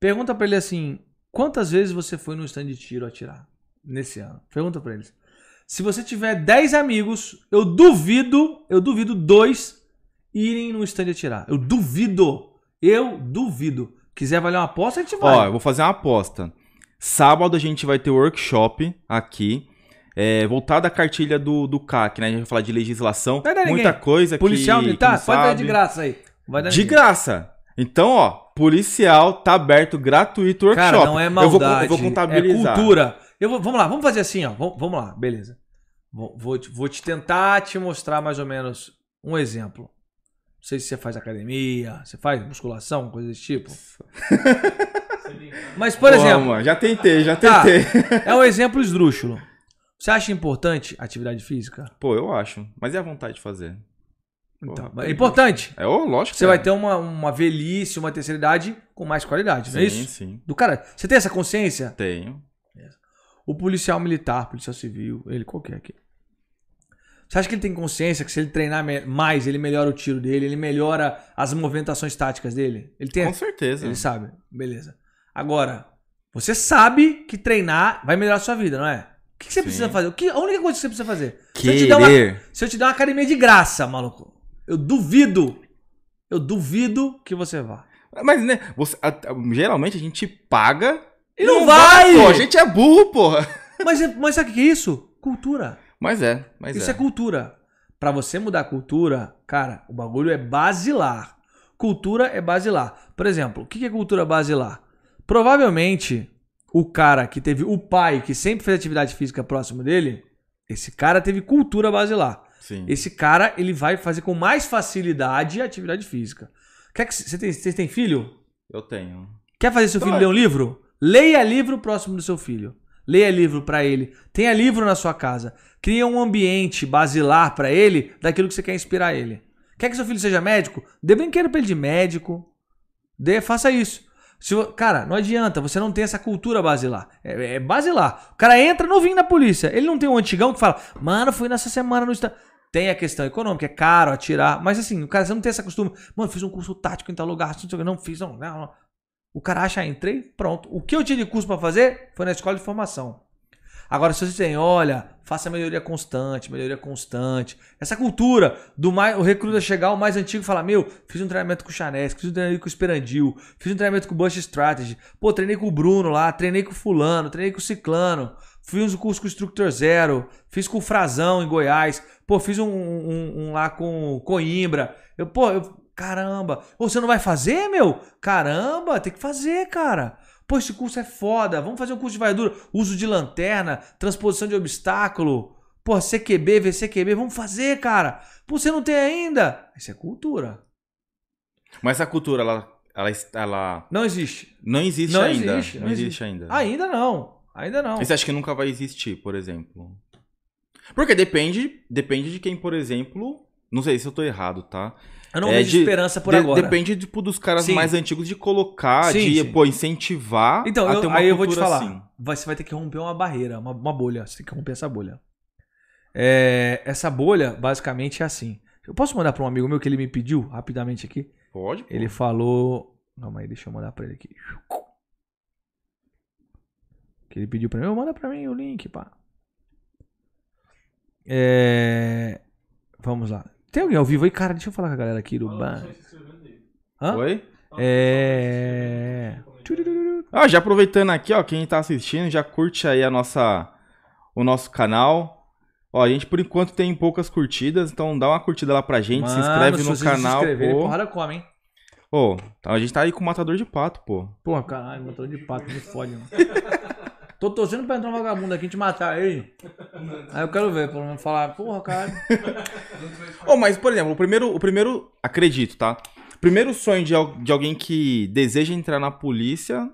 Pergunta pra ele assim: quantas vezes você foi no stand de tiro atirar nesse ano? Pergunta pra eles. Se você tiver 10 amigos, eu duvido, eu duvido dois irem no stand atirar. Eu duvido. Eu duvido. Quiser valer uma aposta, a gente vai. Ó, eu vou fazer uma aposta. Sábado a gente vai ter workshop aqui. É, voltado à cartilha do, do CAC, né? A gente vai falar de legislação. Muita ninguém. coisa Policial que, militar, quem pode dar de graça aí. Vai dar De ninguém. graça. Então, ó, policial tá aberto, gratuito workshop. Cara, não é Eu vou, maldade. eu vou contabilizar. É cultura. Eu vou, vamos lá, vamos fazer assim, ó. Vamos, vamos lá, beleza. Vou, vou, te- vou te tentar te mostrar mais ou menos um exemplo. Não sei se você faz academia, você faz musculação, coisa desse tipo. Mas, por Pô, exemplo, mano, já tentei, já Tá. tentei. é um exemplo esdrúxulo. Você acha importante atividade física? Pô, eu acho. Mas é a vontade de fazer. Pô, Então, tem é importante. É, ô, lógico Você que vai é. ter uma, uma velhice, uma terceira idade com mais qualidade, não é Sim, isso? sim. Do cara, você tem essa consciência? Tenho. O policial militar, policial civil, ele qualquer aqui. Você acha que ele tem consciência que se ele treinar mais, ele melhora o tiro dele, ele melhora as movimentações táticas dele? Ele tem. Com certeza. Ele sabe. Beleza. Agora, você sabe que treinar vai melhorar a sua vida, não é? O que, você Sim. precisa fazer? O que, a única coisa que você precisa fazer? Se eu, te der Querer. uma, se eu te der uma academia de graça, maluco, eu duvido. Eu duvido que você vá. Mas, né, você- a- geralmente a gente paga E não vai! pô. A gente é burro, porra. Mas, mas sabe o que é isso? Cultura. Mas é, mas Isso é, é. cultura. Pra você mudar a cultura, cara, o bagulho é basilar. Cultura é basilar. Por exemplo, o que é cultura basilar? Provavelmente, o cara que teve o pai que sempre fez atividade física próximo dele, esse cara teve cultura basilar. Sim. Esse cara, ele vai fazer com mais facilidade a atividade física. Quer que você tem, você tem filho? Eu tenho. Quer fazer seu filho ler um livro? Leia livro próximo do seu filho. Leia livro pra ele. Tenha livro na sua casa. Cria um ambiente basilar pra ele daquilo que você quer inspirar ele. Quer que seu filho seja médico? Dê brinquedo pra ele de médico. Dê, faça isso. Se cara, não adianta, você não tem essa cultura basilar. É, é basilar. O cara entra novinho na polícia. Ele não tem um antigão que fala, mano, fui nessa semana no estado. Tem a questão econômica, é caro atirar. Mas assim, o cara você não tem essa costume. Mano, fiz um curso tático em tal lugar. Não, fiz, não, não, não. O cara acha, entrei, pronto. O que eu tinha de curso pra fazer foi na escola de formação. Agora, se você tem, olha, faça melhoria constante, melhoria constante. Essa cultura do mais, o recruta chegar, o mais antigo, falar: Meu, fiz um treinamento com o Chanesco, fiz um treinamento com o Esperandil, fiz um treinamento com o Bush Strategy, pô, treinei com o Bruno lá, treinei com o Fulano, treinei com o Ciclano, fiz um curso com o Instructor Zero, fiz com o Frazão em Goiás, pô, fiz um, um- um lá com Coimbra. Eu, pô, eu, caramba, você não vai fazer, meu? Caramba, tem que fazer, cara. Pô, esse curso é foda. Vamos fazer um curso de varredura. Uso de lanterna, transposição de obstáculo. Pô, CQB, VCQB. Vamos fazer, cara. Pô, você não tem ainda? Isso é cultura. Mas a cultura, ela, ela, ela Não existe. não existe Não ainda. existe, não, não existe, existe. ainda. Ainda não. Ainda não. E você acha que nunca vai existir, por exemplo? Porque depende, depende de quem, por exemplo. Não sei se eu tô errado, tá? Eu não É, vejo de- esperança por De- agora. Depende tipo, dos caras Sim. mais antigos de colocar, Sim, de sim. pô, incentivar Então, eu- aí eu vou te falar. assim. Você vai ter que romper uma barreira, uma, uma bolha. Você tem que romper essa bolha. É, essa bolha, basicamente, é assim. Eu posso mandar para um amigo meu que ele me pediu rapidamente aqui? Pode, pô. Ele falou. Calma aí, deixa eu mandar pra ele aqui. Que ele pediu pra mim. Manda pra mim o link, pá. É... Vamos lá. Tem alguém ao vivo aí? Cara, deixa eu falar com a galera aqui do ban. Hã? Oi? É. Ah, já aproveitando aqui, ó, quem tá assistindo, já curte aí a nossa o nosso canal. Ó, a gente por enquanto tem poucas curtidas, então dá uma curtida lá pra gente, se Mano, inscreve se no vocês canal, Se pô. porrada come, hein? Ô, a gente tá aí com o matador de pato, pô. Porra, caralho, motor de pato, me fode, mano. Tô torcendo pra entrar um vagabundo aqui e te matar ele. Aí eu quero ver, pelo menos falar, porra, caralho. Ô, mas, por exemplo, o primeiro, o primeiro, acredito, tá? O primeiro sonho de, de alguém que deseja entrar na polícia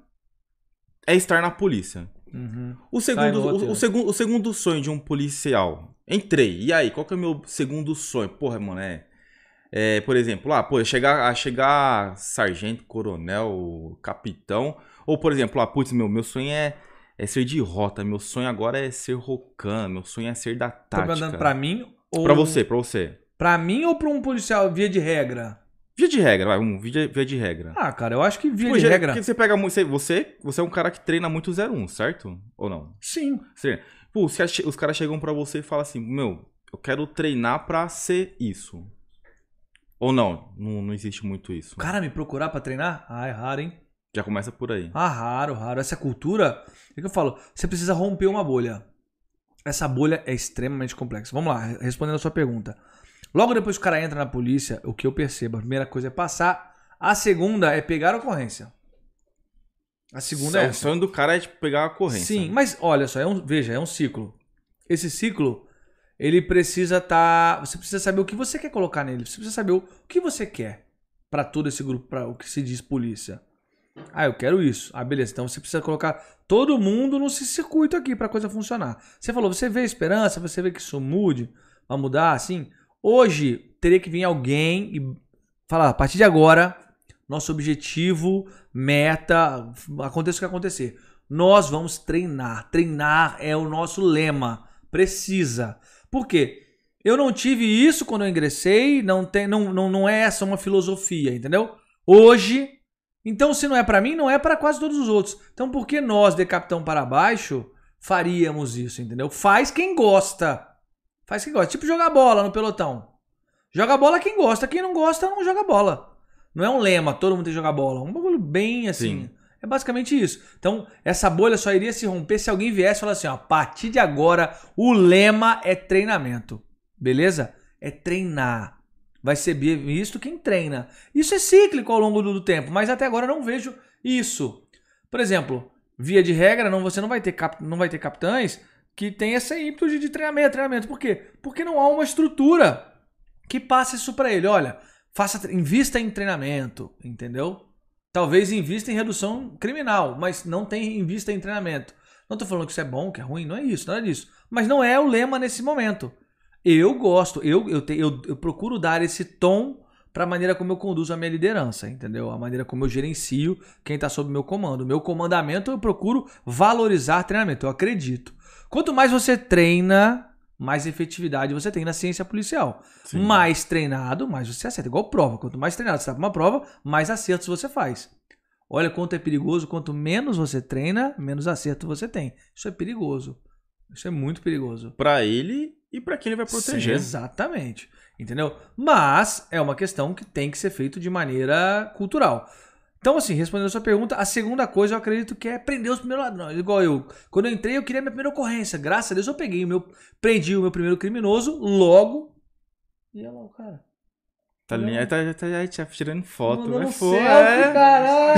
é estar na polícia. Uhum. O Sai segundo, o, o segundo, o segundo sonho de um policial. Entrei. E aí, qual que é o meu segundo sonho? Porra, mano, é. é, por exemplo, ah, pô, chegar, a chegar sargento, coronel, capitão. Ou, por exemplo, ah, putz, meu, meu sonho é, é ser de rota. Meu sonho agora é ser rocan. Meu sonho é ser da Tá tática. mandando pra mim ou. Pra você, pra você. Pra mim ou pra um policial via de regra? Via de regra, vai, um via, via de regra. Ah, cara, eu acho que via Pô, de regra. Porque você pega muito. Você, você, é um cara que treina muito 01, certo? Ou não? Sim. Você. Pô, os, caras chegam pra você e falam assim: Meu, eu quero treinar pra ser isso. Ou não? Não, não existe muito isso. Cara me procurar pra treinar? Ah, é raro, hein? Já começa por aí. Ah, raro, raro. Essa cultura, é que eu falo, você precisa romper uma bolha. Essa bolha é extremamente complexa. Vamos lá, respondendo a sua pergunta. Logo depois que o cara entra na polícia, o que eu percebo, a primeira coisa é passar, a segunda é pegar a ocorrência. A segunda é o sonho do cara é tipo, pegar a corrência. Sim, mas olha só, é um, veja, é um ciclo. Esse ciclo, ele precisa estar. você precisa saber o que você quer colocar nele. Você precisa saber o, o que você quer para todo esse grupo, para o que se diz polícia. Ah, eu quero isso. Ah, beleza. Então você precisa colocar todo mundo nesse circuito aqui para a coisa funcionar. Você falou, você vê esperança, você vê que isso mude, vai mudar, assim. Hoje teria que vir alguém e falar, a partir de agora, nosso objetivo, meta, aconteça o que acontecer. Nós vamos treinar. Treinar é o nosso lema. Precisa. Por quê? Eu não tive isso quando eu ingressei, não, tem, não, não, não é essa uma filosofia, entendeu? Hoje, então se não é pra mim, não é pra quase todos os outros. Então por que nós, de capitão para baixo, faríamos isso, entendeu? Faz quem gosta. Faz quem gosta. Tipo jogar bola no pelotão. Joga bola quem gosta, quem não gosta não joga bola. Não é um lema, todo mundo tem que jogar bola. Um bagulho bem assim. Sim. É basicamente isso. Então, essa bolha só iria se romper se alguém viesse e falasse assim: ó, a partir de agora, o lema é treinamento. Beleza? É treinar. Vai ser visto quem treina. Isso é cíclico ao longo do tempo, mas até agora não vejo isso. Por exemplo, via de regra, não, você não vai ter, cap, não vai ter capitães que tem essa ímpeto de, de treinamento, treinamento. Por quê? Porque não há uma estrutura que passe isso para ele. Olha, faça, invista em treinamento, entendeu? Talvez invista em redução criminal, mas não tem invista em treinamento. Não tô falando que isso é bom, que é ruim, não é isso, nada disso. Mas não é o lema nesse momento. Eu gosto, eu, eu, te, eu, eu procuro dar esse tom para a maneira como eu conduzo a minha liderança, entendeu? A maneira como eu gerencio quem está sob meu comando. Meu comandamento eu procuro valorizar treinamento, eu acredito. Quanto mais você treina, mais efetividade você tem na ciência policial. Sim. Mais treinado, mais você acerta. Igual prova. Quanto mais treinado você está para uma prova, mais acertos você faz. Olha quanto é perigoso. Quanto menos você treina, menos acerto você tem. Isso é perigoso. Isso é muito perigoso. Pra ele e pra quem ele vai Sim, proteger. exatamente. Entendeu? Mas é uma questão que tem que ser feito de maneira cultural. Então, assim, respondendo a sua pergunta, a segunda coisa eu acredito que é prender os primeiros ladrões. Igual eu. Quando eu entrei, eu queria minha primeira ocorrência. Graças a Deus eu peguei o meu. Prendi o meu primeiro criminoso logo. E olha lá o cara. Tá ali, aí tá, tá, aí tá tirando foto. Mandando for, selfie, é. caralho.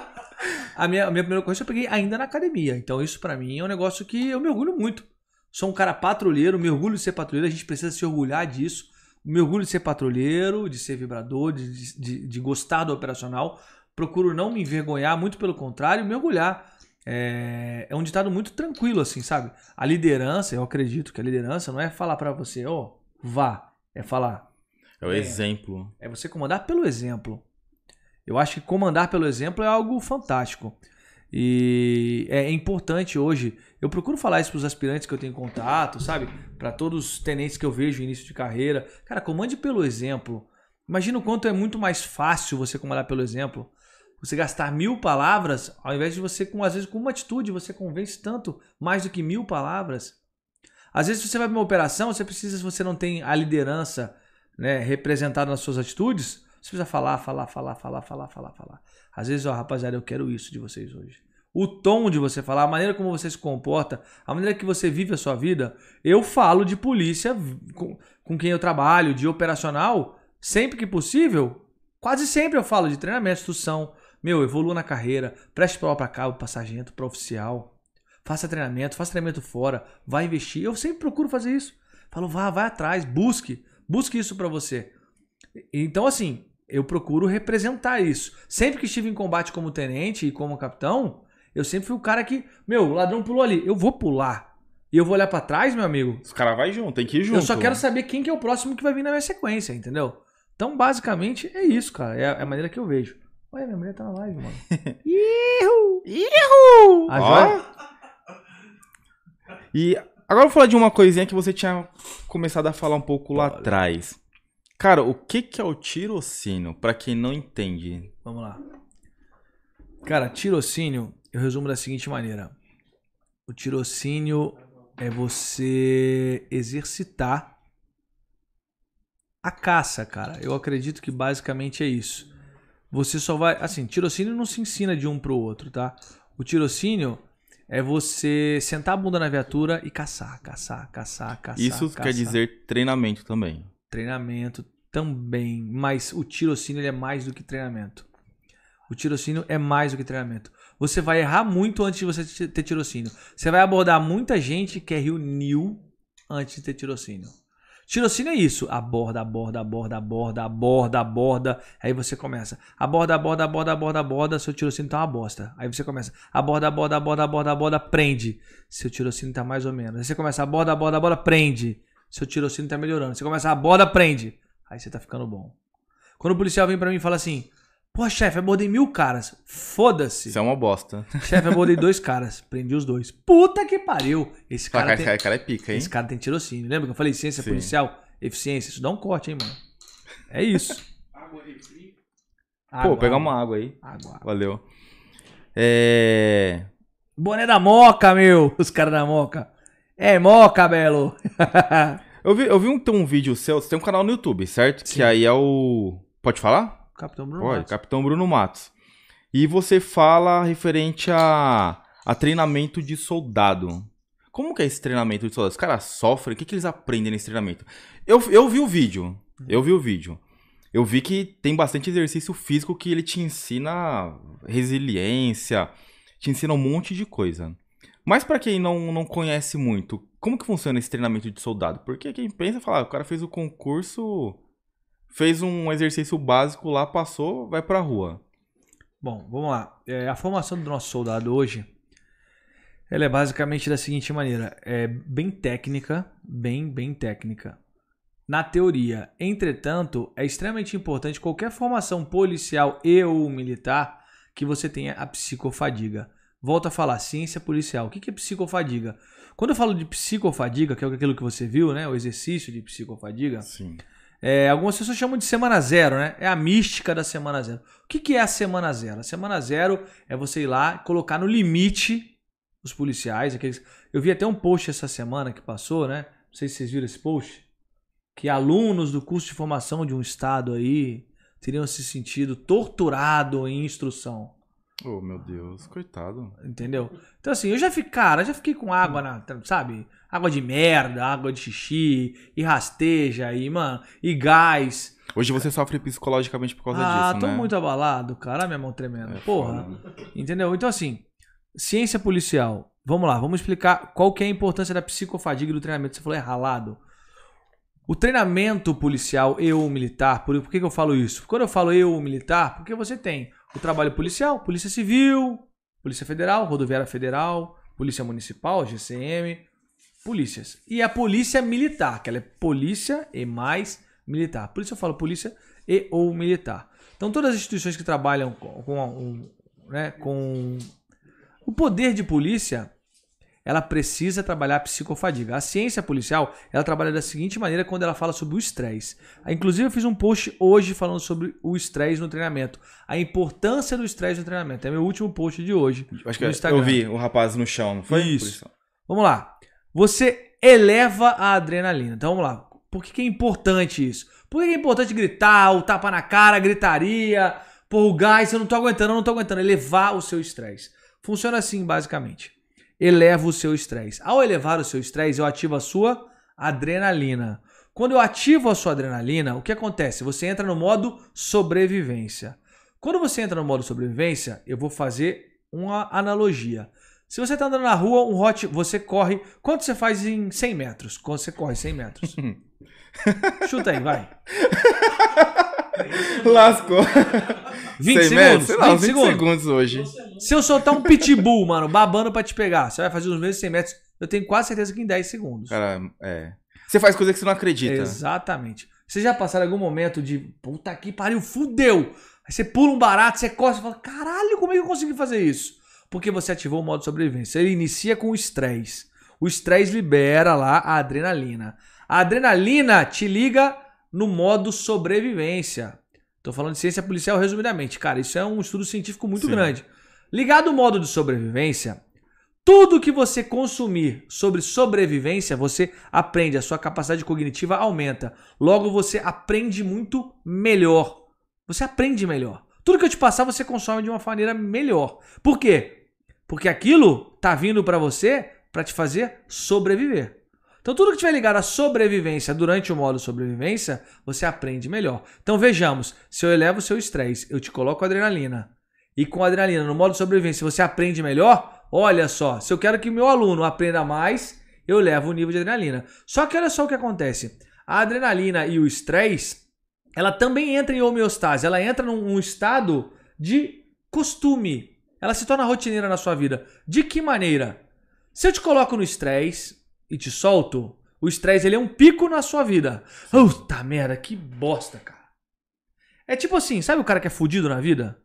a, minha, a minha primeira ocorrência eu peguei ainda na academia. Então, isso pra mim é um negócio que eu me orgulho muito. Sou um cara patrulheiro, me orgulho de ser patrulheiro. A gente precisa se orgulhar disso. Me orgulho de ser patrulheiro, de ser vibrador, de, de, de gostar do operacional. Procuro não me envergonhar, muito pelo contrário, me orgulhar. É, é um ditado muito tranquilo, assim, sabe? A liderança, eu acredito que a liderança não é falar pra você, ó, vá. É falar, É o É. exemplo. é você comandar pelo exemplo. Eu acho que comandar pelo exemplo é algo fantástico. E é importante hoje. Eu procuro falar isso para os aspirantes que eu tenho contato, sabe? Para todos os tenentes que eu vejo início de carreira. Cara, comande pelo exemplo. Imagina o quanto é muito mais fácil você comandar pelo exemplo. Você gastar mil palavras, ao invés de você, com, às vezes, com uma atitude, você convence tanto mais do que mil palavras. Às vezes, você vai para uma operação, você precisa, se você não tem a liderança né, representada nas suas atitudes, você precisa falar, falar, falar, falar, falar, falar, falar. Às vezes, ó, rapaziada, eu quero isso de vocês hoje. o tom de você falar, a maneira como você se comporta, a maneira que você vive a sua vida. Eu falo de polícia com, com quem eu trabalho, de operacional, sempre que possível. Quase sempre eu falo de treinamento, instrução. Meu, evolua na carreira, preste prova para cabo, para sargento, para oficial. Faça treinamento, faça treinamento fora, vai investir. Eu sempre procuro fazer isso. Falo, vá, vai atrás, busque, busque isso para você. Então, assim, eu procuro representar isso. Sempre que estive em combate como tenente e como capitão, eu sempre fui o cara que, meu, o ladrão pulou ali, eu vou pular. E eu vou olhar para trás, meu amigo. Os caras vai junto, tem que ir junto. Eu só quero saber quem que é o próximo que vai vir na minha sequência, entendeu? Então, basicamente, é isso, cara. É a, é a maneira que eu vejo. Olha, minha mulher tá na live, mano. Ihu! Ihu! A joia... E agora eu vou falar de uma coisinha que você tinha começado a falar um pouco lá atrás. Cara, o que, que é o tirocínio, para quem não entende? Vamos lá. Cara, tirocínio, eu resumo da seguinte maneira. O tirocínio é você exercitar a caça, cara. Eu acredito que basicamente é isso. Você só vai. Assim, tirocínio não se ensina de um pro outro, tá? O tirocínio é você sentar a bunda na viatura e caçar, caçar, caçar, caçar. Isso caçar. quer dizer treinamento também. Treinamento também, mas o tirocínio é mais do que treinamento. O tirocínio é mais do que treinamento. Você vai errar muito antes de você ter tirocínio. Você vai abordar muita gente que é Rio New antes de ter tirocínio. Tirocínio é isso. Aborda, aborda, aborda, aborda, aborda, aborda. Aí você começa. Aborda, aborda, aborda, aborda, aborda. Seu tirocínio tá uma bosta. Aí você começa. Aborda, aborda, aborda, aborda, aborda, prende. Seu tirocínio tá mais ou menos. Aí você começa. Aborda, aborda, aborda, prende. Seu tirocínio tá melhorando. Você começa. Aborda, prende. Aí você tá ficando bom. Quando o policial vem para mim e fala assim: Pô, chefe, abordei mil caras. Foda-se. Isso é uma bosta. Chefe, abordei dois caras. Prendi os dois. Puta que pariu. Esse cara, cara, tem... cara, cara é pica, hein? Esse cara tem tirocínio. Lembra que eu falei ciência Sim. policial, eficiência? Isso dá um corte, hein, mano? É isso. água Pô, pegar uma água aí. Água. Valeu. É. Boné da Moca, meu. Os caras da Moca. É Moca, Belo. eu vi, eu vi um, um vídeo seu. Você tem um canal no YouTube, certo? Sim. Que aí é o. Pode falar? Capitão Bruno Pode, Matos. Capitão Bruno Matos. E você fala referente a, a treinamento de soldado. Como que é esse treinamento de soldado? Os caras sofrem? O que, que eles aprendem nesse treinamento? Eu, eu vi o vídeo. Eu vi o vídeo. Eu vi que tem bastante exercício físico que ele te ensina resiliência, te ensina um monte de coisa. Mas para quem não, não conhece muito, como que funciona esse treinamento de soldado? Porque quem pensa fala, ah, o cara fez o concurso fez um exercício básico lá, passou, vai pra rua. Bom, vamos lá. É, a formação do nosso soldado hoje, ela é basicamente da seguinte maneira: é bem técnica, bem, bem técnica. Na teoria, entretanto, é extremamente importante qualquer formação policial e ou militar que você tenha a psicofadiga. Volto a falar, ciência policial. O que é psicofadiga? Quando eu falo de psicofadiga, que é aquilo que você viu, né? O exercício de psicofadiga. Sim. É, algumas pessoas chamam de semana zero, né? É a mística da semana zero. O que, que é a semana zero? A semana zero é você ir lá e colocar no limite os policiais. Aqueles... Eu vi até um post essa semana que passou, né? Não sei se vocês viram esse post. Que alunos do curso de formação de um estado aí teriam se sentido torturados em instrução. Oh, meu Deus, coitado. Entendeu? Então, assim, eu já fiquei, cara, já fiquei com água na, sabe? Água de merda, água de xixi, e rasteja, e, mano, e gás. Hoje você sofre psicologicamente por causa ah, disso, né? Ah, tô muito abalado, cara, minha mão tremendo. É Porra. foda. Entendeu? Então, assim, ciência policial. Vamos lá, vamos explicar qual que é a importância da psicofadiga e do treinamento. Você falou é ralado. O treinamento policial e ou militar, por, por que, que eu falo isso? Quando eu falo eu militar, porque você tem o trabalho policial, Polícia Civil, Polícia Federal, Rodoviária Federal, Polícia Municipal, GCM, polícias. E a Polícia Militar, que ela é polícia e mais militar. Por isso eu falo polícia e ou militar. Então todas as instituições que trabalham com, com, né, com o poder de polícia, ela precisa trabalhar a psicofadiga. A ciência policial, ela trabalha da seguinte maneira quando ela fala sobre o estresse. Inclusive eu fiz um post hoje falando sobre o estresse no treinamento. A importância do estresse no treinamento. É meu último post de hoje. Acho que eu vi o rapaz no chão, não foi? Isso. Vamos lá. Você eleva a adrenalina. Então vamos lá. Por que, que é importante isso? Por que é importante gritar, o tapa na cara, a gritaria, pôr o gás, eu não tô aguentando, eu não tô aguentando. Elevar o seu estresse. Funciona assim, basicamente. Eleva o seu estresse. Ao elevar o seu estresse, eu ativo a sua adrenalina. Quando eu ativo a sua adrenalina, o que acontece? Você entra no modo sobrevivência. Quando você entra no modo sobrevivência, eu vou fazer uma analogia. Se você está andando na rua, um hot, você corre. Quanto você faz em 100 metros? Quando você corre 100 metros? Chuta aí, vai. Lascou. 20 100 segundos? metros? Sei lá, 20 uns 20 segundos. segundos hoje. Se eu soltar um pitbull, mano, babando pra te pegar, você vai fazer os mesmos 100 metros. Eu tenho quase certeza que em 10 segundos. Cara, é. Você faz coisa que você não acredita. Exatamente. Vocês já passaram algum momento de puta que pariu, fudeu. Aí você pula um barato, você corre, você fala, caralho, como é que eu consegui fazer isso? Porque você ativou o modo sobrevivência. Ele inicia com o estresse. O estresse libera lá a adrenalina. A adrenalina te liga no modo sobrevivência. Tô falando de ciência policial resumidamente. Cara, isso é um estudo científico muito Sim. grande. Ligado ao modo de sobrevivência, tudo que você consumir sobre sobrevivência, você aprende, a sua capacidade cognitiva aumenta. Logo, você aprende muito melhor. Você aprende melhor. Tudo que eu te passar, você consome de uma maneira melhor. Por quê? Porque aquilo tá vindo para você para te fazer sobreviver. Então, tudo que tiver ligado à sobrevivência durante o modo sobrevivência, você aprende melhor. Então, vejamos: se eu elevo o seu estresse, eu te coloco adrenalina, e com adrenalina no modo sobrevivência você aprende melhor, olha só, se eu quero que meu aluno aprenda mais, eu levo o nível de adrenalina. Só que olha só o que acontece: a adrenalina e o estresse, ela também entra em homeostase, ela entra num um estado de costume. Ela se torna rotineira na sua vida. De que maneira? Se eu te coloco no estresse e te solto, o estresse ele é um pico na sua vida. Puta merda, que bosta, cara. É tipo assim, sabe o cara que é fudido na vida?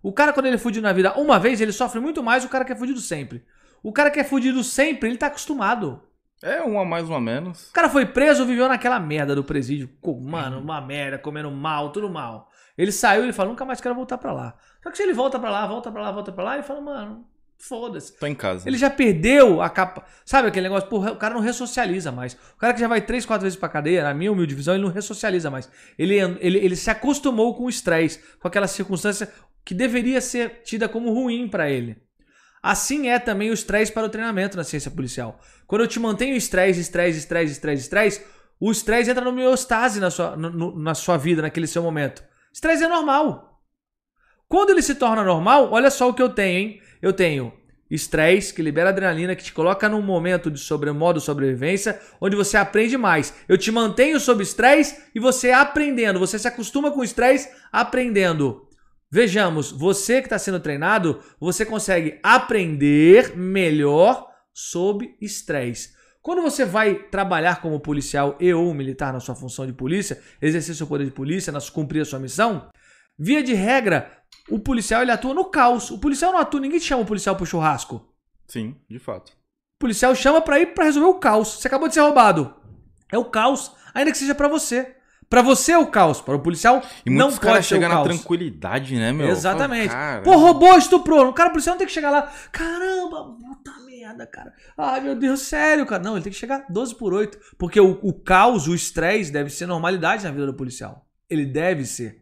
O cara, quando ele é fudido na vida uma vez, ele sofre muito mais do cara que é fudido sempre. O cara que é fudido sempre, ele tá acostumado. É um a mais, um a menos. O cara foi preso, viveu naquela merda do presídio. Mano, uma merda, comendo mal, tudo mal. Ele saiu ele fala, nunca mais quero voltar pra lá. Só que se ele volta pra lá, volta pra lá, volta pra lá, ele fala, mano, foda-se. Tô em casa. Ele já perdeu a capa. Sabe aquele negócio? Porra, o cara não ressocializa mais. O cara que já vai três, quatro vezes pra cadeia, na minha humilde visão, ele não ressocializa mais. Ele, ele, ele se acostumou com o estresse, com aquela circunstância que deveria ser tida como ruim pra ele. Assim é também o estresse para o treinamento na ciência policial. Quando eu te mantenho estresse, estresse, estresse, estresse, estresse, o estresse entra no homeostase na sua, no- na sua vida, naquele seu momento. Estresse é normal. Quando ele se torna normal, olha só o que eu tenho, hein? Eu tenho estresse, que libera adrenalina, que te coloca num momento de sobre, modo sobrevivência, onde você aprende mais. Eu te mantenho sob estresse e você aprendendo. Você se acostuma com estresse aprendendo. Vejamos, você que está sendo treinado, você consegue aprender melhor sob estresse. Quando você vai trabalhar como policial e ou militar na sua função de polícia, exercer seu poder de polícia, nas- cumprir a sua missão, via de regra, o policial ele atua no caos. O policial não atua, ninguém chama o policial pro churrasco. Sim, de fato. O policial chama pra ir pra resolver o caos. Você acabou de ser roubado. É o caos, ainda que seja pra você. Pra você é o caos, para o policial E não pode caras ser o chegam na caos. tranquilidade, né, meu? Exatamente. Fala, Pô, roubou, estuprou. O cara policial não tem que chegar lá. Caramba, puta merda, cara. Ai, meu Deus, sério, cara. Não, ele tem que chegar 12 por 8. Porque o, o caos, o estresse deve ser normalidade na vida do policial. Ele deve ser.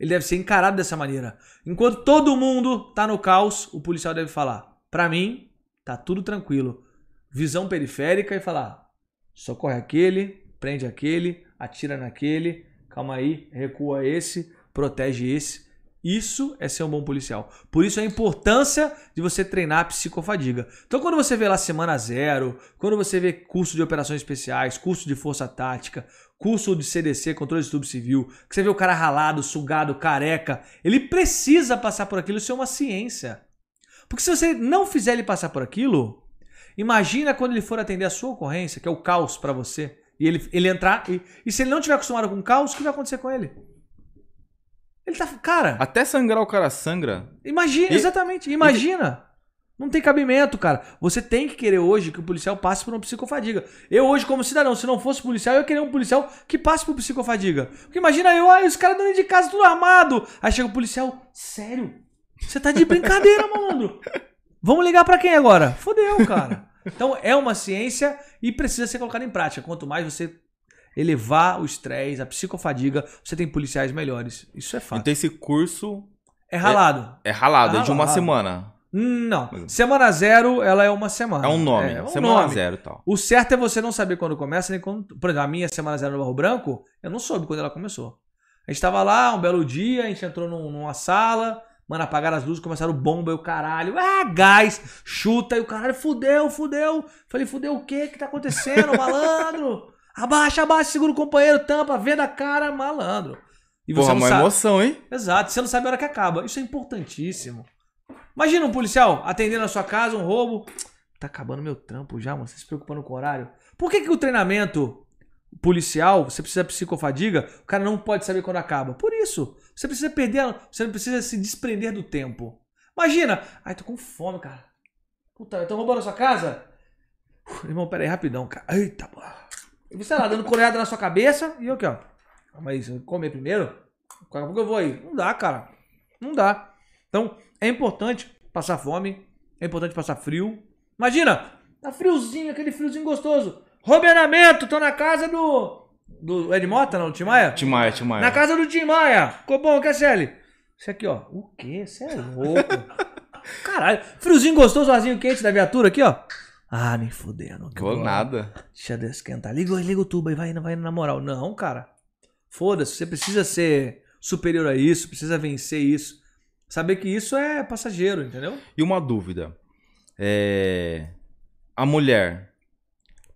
Ele deve ser encarado dessa maneira. Enquanto todo mundo tá no caos, o policial deve falar: pra mim, tá tudo tranquilo. Visão periférica e falar: socorre aquele, prende aquele, atira naquele, calma aí, recua esse, protege esse. Isso é ser um bom policial. Por isso a importância de você treinar a psicofadiga. Então, quando você vê lá semana zero, quando você vê curso de operações especiais, curso de força tática, curso de CDC, controle de estupro civil, que você vê o cara ralado, sugado, careca, ele precisa passar por aquilo, isso é uma ciência. Porque se você não fizer ele passar por aquilo, imagina quando ele for atender a sua ocorrência, que é o caos pra você, e ele, ele entrar. E, e se ele não tiver acostumado com caos, o que vai acontecer com ele? Ele tá. Cara, Até sangrar o cara sangra. imagina, E- exatamente, imagina. Não tem cabimento, cara. Você tem que querer hoje que o policial passe por uma psicofadiga. Eu hoje, como cidadão, se não fosse policial, eu ia querer um policial que passe por psicofadiga. Porque imagina eu, ai, os caras dando de casa tudo armado. Aí chega o policial, sério? Você tá de brincadeira, malandro. Vamos ligar pra quem agora? Fodeu, cara. Então é uma ciência e precisa ser colocada em prática. Quanto mais você elevar o estresse, a psicofadiga, você tem policiais melhores. Isso é fato. Então esse curso É ralado. é ralado, é de Ralado, uma ralado. semana. Não. Semana zero, ela é uma semana. É um nome. É um semana nome. zero e tal. O certo é você não saber quando começa, nem quando. Por exemplo, a minha semana zero no Barro Branco, eu não soube quando ela começou. A gente tava lá, um belo dia, a gente entrou num- numa sala, mano, apagaram as luzes, começaram bomba e o caralho, ah, gás, chuta e o caralho, fudeu, fudeu. Falei, fudeu o quê? O que tá acontecendo, malandro? Abaixa, abaixa, segura o companheiro, tampa, venda a cara, malandro. E Porra, não uma sabe. emoção, hein? Exato, você não sabe a hora que acaba. Isso é importantíssimo. Imagina um policial atendendo a sua casa, um roubo. Tá acabando meu trampo já, mano. Você se preocupando com o horário. Por que, que o treinamento policial, você precisa psicofadiga, o cara não pode saber quando acaba? Por isso. Você precisa perder, você precisa se desprender do tempo. Imagina. Ai, tô com fome, cara. Puta, estão roubando a sua casa? Uf, irmão, pera aí, rapidão, cara. Eita, porra. E você lá, dando coreada na sua cabeça e eu aqui, ó. Mas comer primeiro? Daqui a pouco eu vou aí. Não dá, cara. Não dá. Então, é importante passar fome. É importante passar frio. Imagina, tá friozinho, aquele friozinho gostoso. Robenamento, tô na casa do. Do Ed Mota, não? Do Tim Maia? Timaya, Timaya. Na casa do Tim Maia. Ficou bom, Casselli? Isso aqui, ó. O quê? Você é louco. Caralho. Friozinho gostoso, arzinho quente da viatura aqui, ó. Ah, nem fudendo. Vou vou- nada. Deixa eu esquentar. Liga, liga o tubo aí, vai indo, vai indo na moral. Não, cara. Foda-se, você precisa ser superior a isso, precisa vencer isso. Saber que isso é passageiro, entendeu? E uma dúvida. É... A mulher,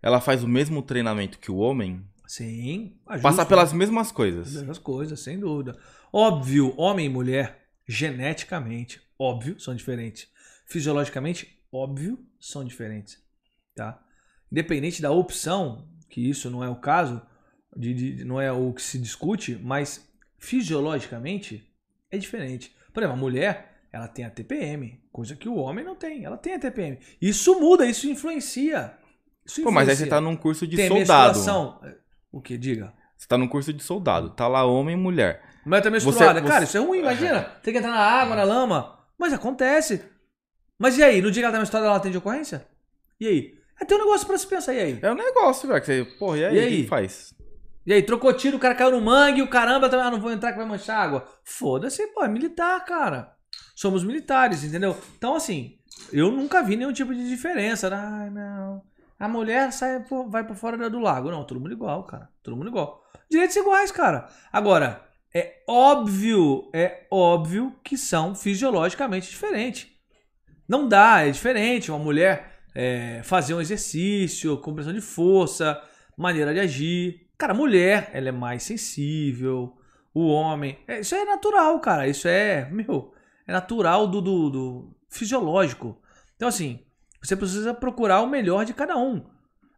ela faz o mesmo treinamento que o homem? Sim. ajusta. Passa pelas mesmas As coisas. mesmas coisas, sem dúvida. Óbvio, homem e mulher, geneticamente, óbvio, são diferentes. Fisiologicamente, óbvio, são diferentes. Tá? Independente da opção, que isso não é o caso, de, de- não é o que se discute, mas fisiologicamente é diferente. Por exemplo, a mulher, ela tem a TPM, coisa que o homem não tem. Ela tem a TPM. Isso muda, isso influencia. Isso Pô, mas aí você influencia. tá num curso de tem soldado. O que? Diga. Você tá num curso de soldado. Tá lá homem e mulher. Mas tá menstruada. Você- Cara, você- isso é ruim, imagina. Tem que entrar na água, na lama. Mas acontece. Mas e aí? No dia que ela tá menstruada, ela atende ocorrência? E aí? É ter um negócio pra se pensar. E aí? É um negócio, velho. Que você, porra, e aí? E aí? que que faz? E aí, trocou tiro, o cara caiu no mangue, o caramba, também, ah, não vou entrar que vai manchar água. Foda-se, pô, é militar, cara. Somos militares, entendeu? Então, assim, eu nunca vi nenhum tipo de diferença. Ai, não. A mulher sai, por- vai por fora do lago. Não, todo mundo igual, cara. Todo mundo igual. Direitos iguais, cara. Agora, é óbvio, é óbvio que são fisiologicamente diferentes. Não dá, é diferente. Uma mulher é, fazer um exercício, compressão de força, maneira de agir. Cara, a mulher, ela é mais sensível. O homem. é, isso é natural, cara. Isso é, meu, é natural do, do, do fisiológico. Então, assim, você precisa procurar o melhor de cada um.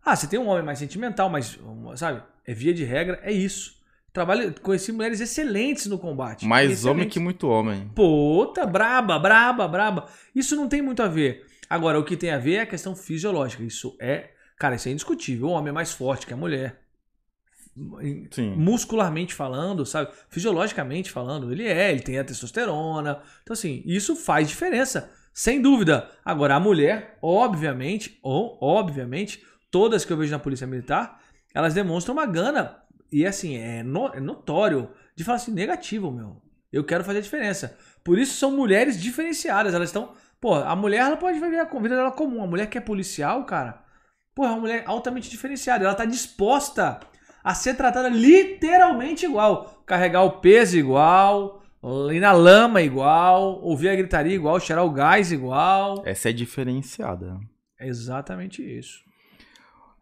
Ah, você tem um homem mais sentimental, mas, sabe, é via de regra, é isso. Trabalho, conheci mulheres excelentes no combate. Mais homem Excelentes. que muito homem. Puta, braba, braba, braba. Isso não tem muito a ver. Agora, o que tem a ver é a questão fisiológica. Isso é, cara, isso é indiscutível. O homem é mais forte que a mulher. Sim. Muscularmente falando, sabe? Fisiologicamente falando, ele é, ele tem a testosterona. Então, assim, isso faz diferença. Sem dúvida. Agora, a mulher, obviamente, ou obviamente, todas que eu vejo na polícia militar, elas demonstram uma gana. E assim, é, no- é notório de falar assim, negativo, meu. Eu quero fazer a diferença. Por isso são mulheres diferenciadas. Elas estão. Pô, a mulher ela pode viver a vida dela comum. A mulher que é policial, cara, pô, é uma mulher altamente diferenciada. Ela tá disposta a ser tratada literalmente igual. Carregar o peso igual, ir na lama igual, ouvir a gritaria igual, cheirar o gás igual. Essa é diferenciada. É exatamente isso.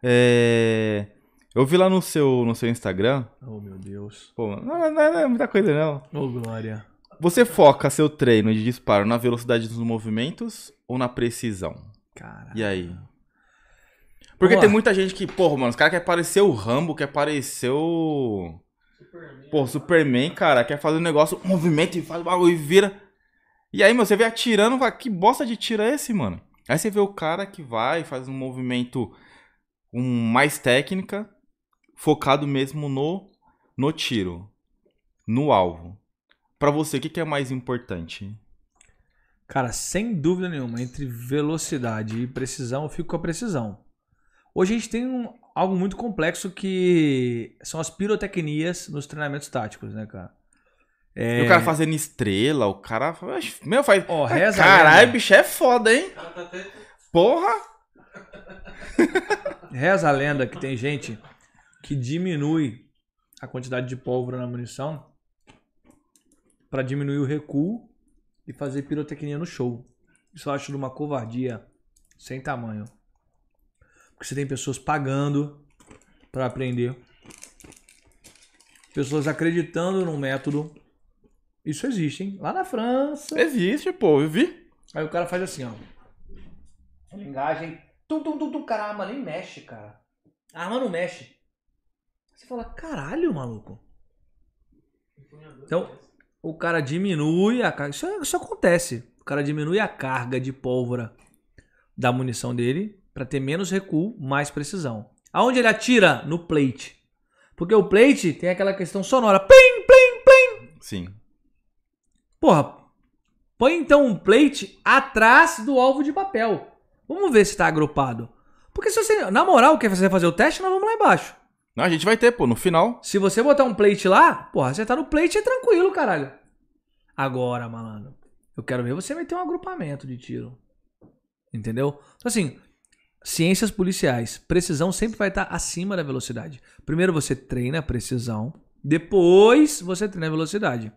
É... Eu vi lá no seu, no seu Instagram. Oh, meu Deus. Pô, não, não- não é muita coisa, não. Oh, glória. Você foca seu treino de disparo na velocidade dos movimentos ou na precisão? Cara. E aí? Porque tem muita gente que, porra, mano, os caras querem parecer o Rambo, quer parecer o. Pô, Superman, cara, quer fazer um negócio, um movimento e faz o bagulho e vira. E aí, meu, você vê atirando, fala, que bosta de tiro é esse, mano? Aí você vê o cara que vai, faz um movimento com mais técnica, focado mesmo no, no tiro, no alvo. Pra você, o que, que é mais importante? Cara, sem dúvida nenhuma, entre velocidade e precisão, eu fico com a precisão. Hoje a gente tem um- algo muito complexo que são as pirotecnias nos treinamentos táticos, né, cara? É... O cara fazendo estrela, o cara. Meu, faz. Ó, reza Caralho, bicho é foda, hein? Porra! Reza a lenda que tem gente que diminui a quantidade de pólvora na munição pra diminuir o recuo e fazer pirotecnia no show. Isso eu acho de uma covardia sem tamanho. Porque você tem pessoas pagando pra aprender. Pessoas acreditando num método. Isso existe, hein? Lá na França. Existe, pô, eu vi. Aí o cara faz assim, ó. Engagem. Tum, tum, tum, tum. Cara, a arma nem mexe, cara. A arma não mexe. Você fala, caralho, maluco. Então, o cara diminui a carga. Isso, isso acontece. O cara diminui a carga de pólvora da munição dele para ter menos recuo, mais precisão. Aonde ele atira? No plate. Porque o plate tem aquela questão sonora. Plim, plim, plim. Sim. Porra, põe então um plate atrás do alvo de papel. Vamos ver se tá agrupado. Porque se você, na moral, quer fazer fazer o teste, nós vamos lá embaixo. Não, a gente vai ter, pô, no final. Se você botar um plate lá, porra, você tá no plate é tranquilo, caralho. Agora, malandro, eu quero ver você meter um agrupamento de tiro. Entendeu? Então, assim, ciências policiais, precisão sempre vai estar acima da velocidade. Primeiro você treina a precisão, depois você treina a velocidade.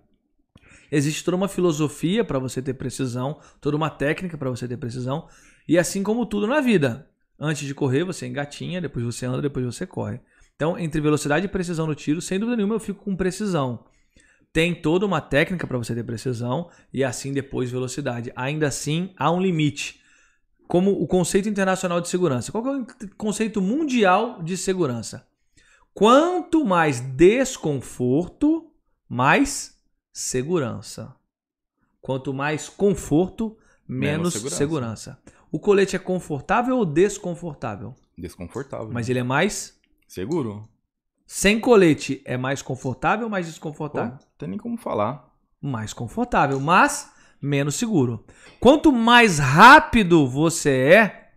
Existe toda uma filosofia para você ter precisão, toda uma técnica para você ter precisão, e assim como tudo na vida. Antes de correr, você engatinha, depois você anda, depois você corre. Então, entre velocidade e precisão no tiro, sem dúvida nenhuma eu fico com precisão. Tem toda uma técnica para você ter precisão e assim depois velocidade. Ainda assim, há um limite. Como o conceito internacional de segurança. Qual é o conceito mundial de segurança? Quanto mais desconforto, mais segurança. Quanto mais conforto, menos, Menos segurança. segurança. O colete é confortável ou desconfortável? Desconfortável. Mas ele é mais. Seguro. Sem colete é mais confortável ou mais Pô, desconfortável? não tem nem como falar. Mais confortável, mas menos seguro. Quanto mais rápido você é,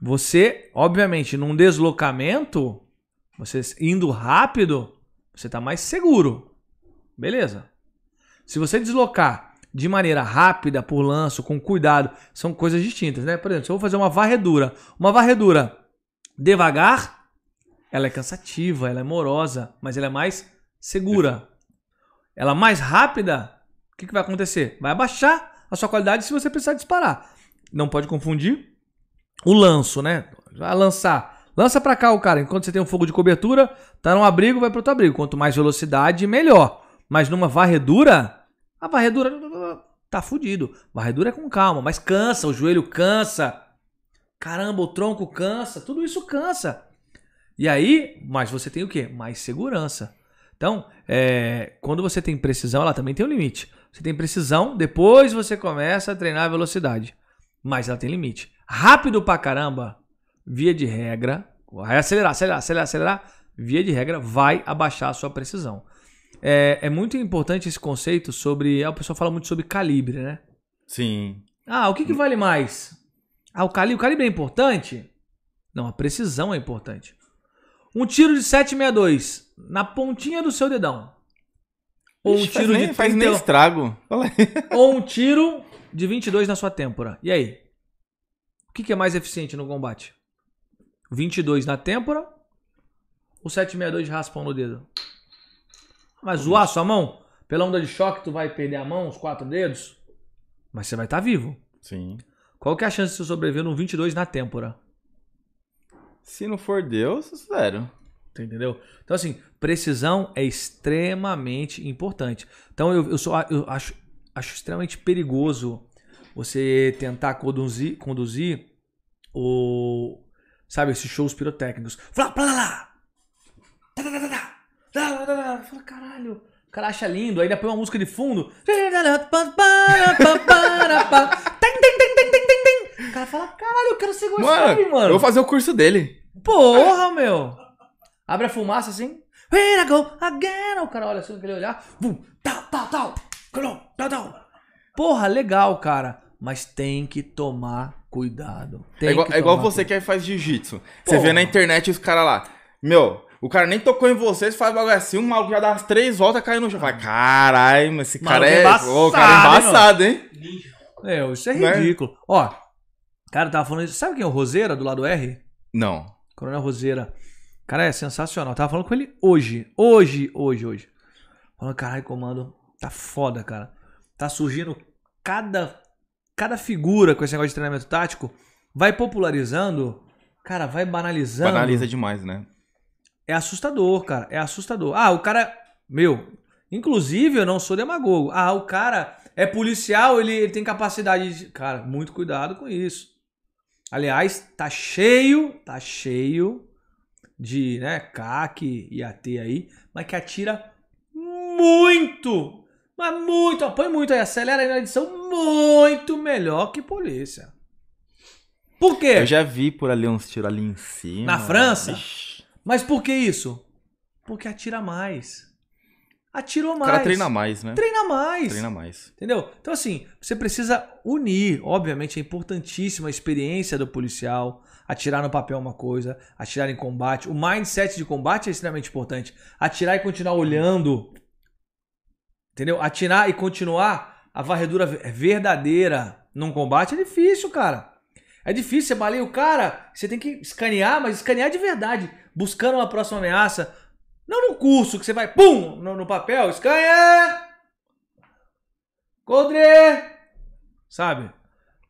você, obviamente, num deslocamento, você indo rápido, você está mais seguro. Beleza. Se você deslocar de maneira rápida, por lanço, com cuidado, são coisas distintas, né? Por exemplo, se eu vou fazer uma varredura, uma varredura devagar, ela é cansativa, ela é morosa, mas ela é mais segura. Ela mais rápida, o que, que vai acontecer? Vai abaixar a sua qualidade se você precisar disparar. Não pode confundir o lanço, né? Vai lançar. Lança pra cá o cara. Enquanto você tem um fogo de cobertura, tá num abrigo, vai pro outro abrigo. Quanto mais velocidade, melhor. Mas numa varredura, a varredura tá fudido. Varredura é com calma, mas cansa, o joelho cansa. Caramba, o tronco cansa, tudo isso cansa. E aí, mas você tem o quê? Mais segurança. Então, é, quando você tem precisão, ela também tem um limite. Você tem precisão, depois você começa a treinar a velocidade. Mas ela tem limite. Rápido pra caramba, via de regra, vai acelerar, acelerar, acelerar, acelerar, via de regra, vai abaixar a sua precisão. É, é muito importante esse conceito sobre. Ah, o pessoal fala muito sobre calibre, né? Sim. Ah, o que, que vale mais? Ah, o calibre, o calibre é importante? Não, a precisão é importante. Um tiro de 762 na pontinha do seu dedão. Ou um Ixi, faz tiro nem, de faz nem 30 estrago. Fala aí. ou um tiro de 22 na sua têmpora. E aí? O que, que é mais eficiente no combate? 22 na têmpora ou 762 de raspão no dedo? Vai zoar sua mão? Pela onda de choque, tu vai perder a mão, os quatro dedos? Mas você vai estar vivo. Sim. Qual que é a chance de você sobreviver num 22 na têmpora? Se não for Deus, zero. Tu entendeu? Então, assim, precisão é extremamente importante. Então, eu, eu, sou, eu acho, acho extremamente perigoso você tentar conduzir, conduzir o. Sabe, esses shows pirotécnicos. Flá, plá, lá. Fala, caralho. O cara acha lindo, aí ainda põe uma música de fundo. Tem, tem, tem, tem, tem, tem, tem. O cara fala, caralho, eu quero ser esse Mano, mano. eu vou fazer o curso dele. Porra, meu! Abre a fumaça assim. Here I go again. O cara olha assim, aquele olhar. Vum, tal, tal, tal. Tal, tal. Porra, legal, cara. Mas tem que tomar cuidado. Tem É igual, é igual você cuidado. que faz jiu-jitsu. Você vê na internet os caras lá. Meu, O cara nem tocou em você, você faz bagulho assim, o maluco já dá as três voltas caindo no chão. Fala, caralho, mas esse cara Maluco é. embaçado, Ô, o cara é embaçado, hein? É, isso é Né? ridículo. Ó, cara, tava falando isso. Sabe quem é o Roseira do lado R? Não. Coronel Roseira. Cara, é sensacional. Tava falando com ele hoje. Hoje, hoje, hoje. Falando, caralho, comando. Tá foda, cara. Tá surgindo cada, cada figura com esse negócio de treinamento tático. Vai popularizando. Cara, vai banalizando. Banaliza demais, né? É assustador, cara. É assustador. Ah, o cara. Meu. Inclusive, eu não sou demagogo. Ah, o cara é policial, ele, ele tem capacidade de. Cara, muito cuidado com isso. Aliás, tá cheio, tá cheio de, né, CAC e AT aí, mas que atira muito, mas muito, põe muito aí, acelera aí na edição, muito melhor que polícia. Por quê? Eu já vi por ali uns tiros ali em cima. Na França? Ixi. Mas por que isso? Porque atira mais. Atirou O mais. cara treina mais, né? Treina mais. Treina mais. Entendeu? Então, assim, você precisa unir. Obviamente, é importantíssima a experiência do policial. Atirar no papel é uma coisa, atirar em combate. O mindset de combate é extremamente importante. Atirar e continuar olhando. Entendeu? Atirar e continuar a varredura ve- verdadeira num combate é difícil, cara. É difícil, você baleia o cara, você tem que escanear, mas escanear de verdade, buscando uma próxima ameaça. Não no curso que você vai, pum, no, no papel, escanha! Codre! Sabe?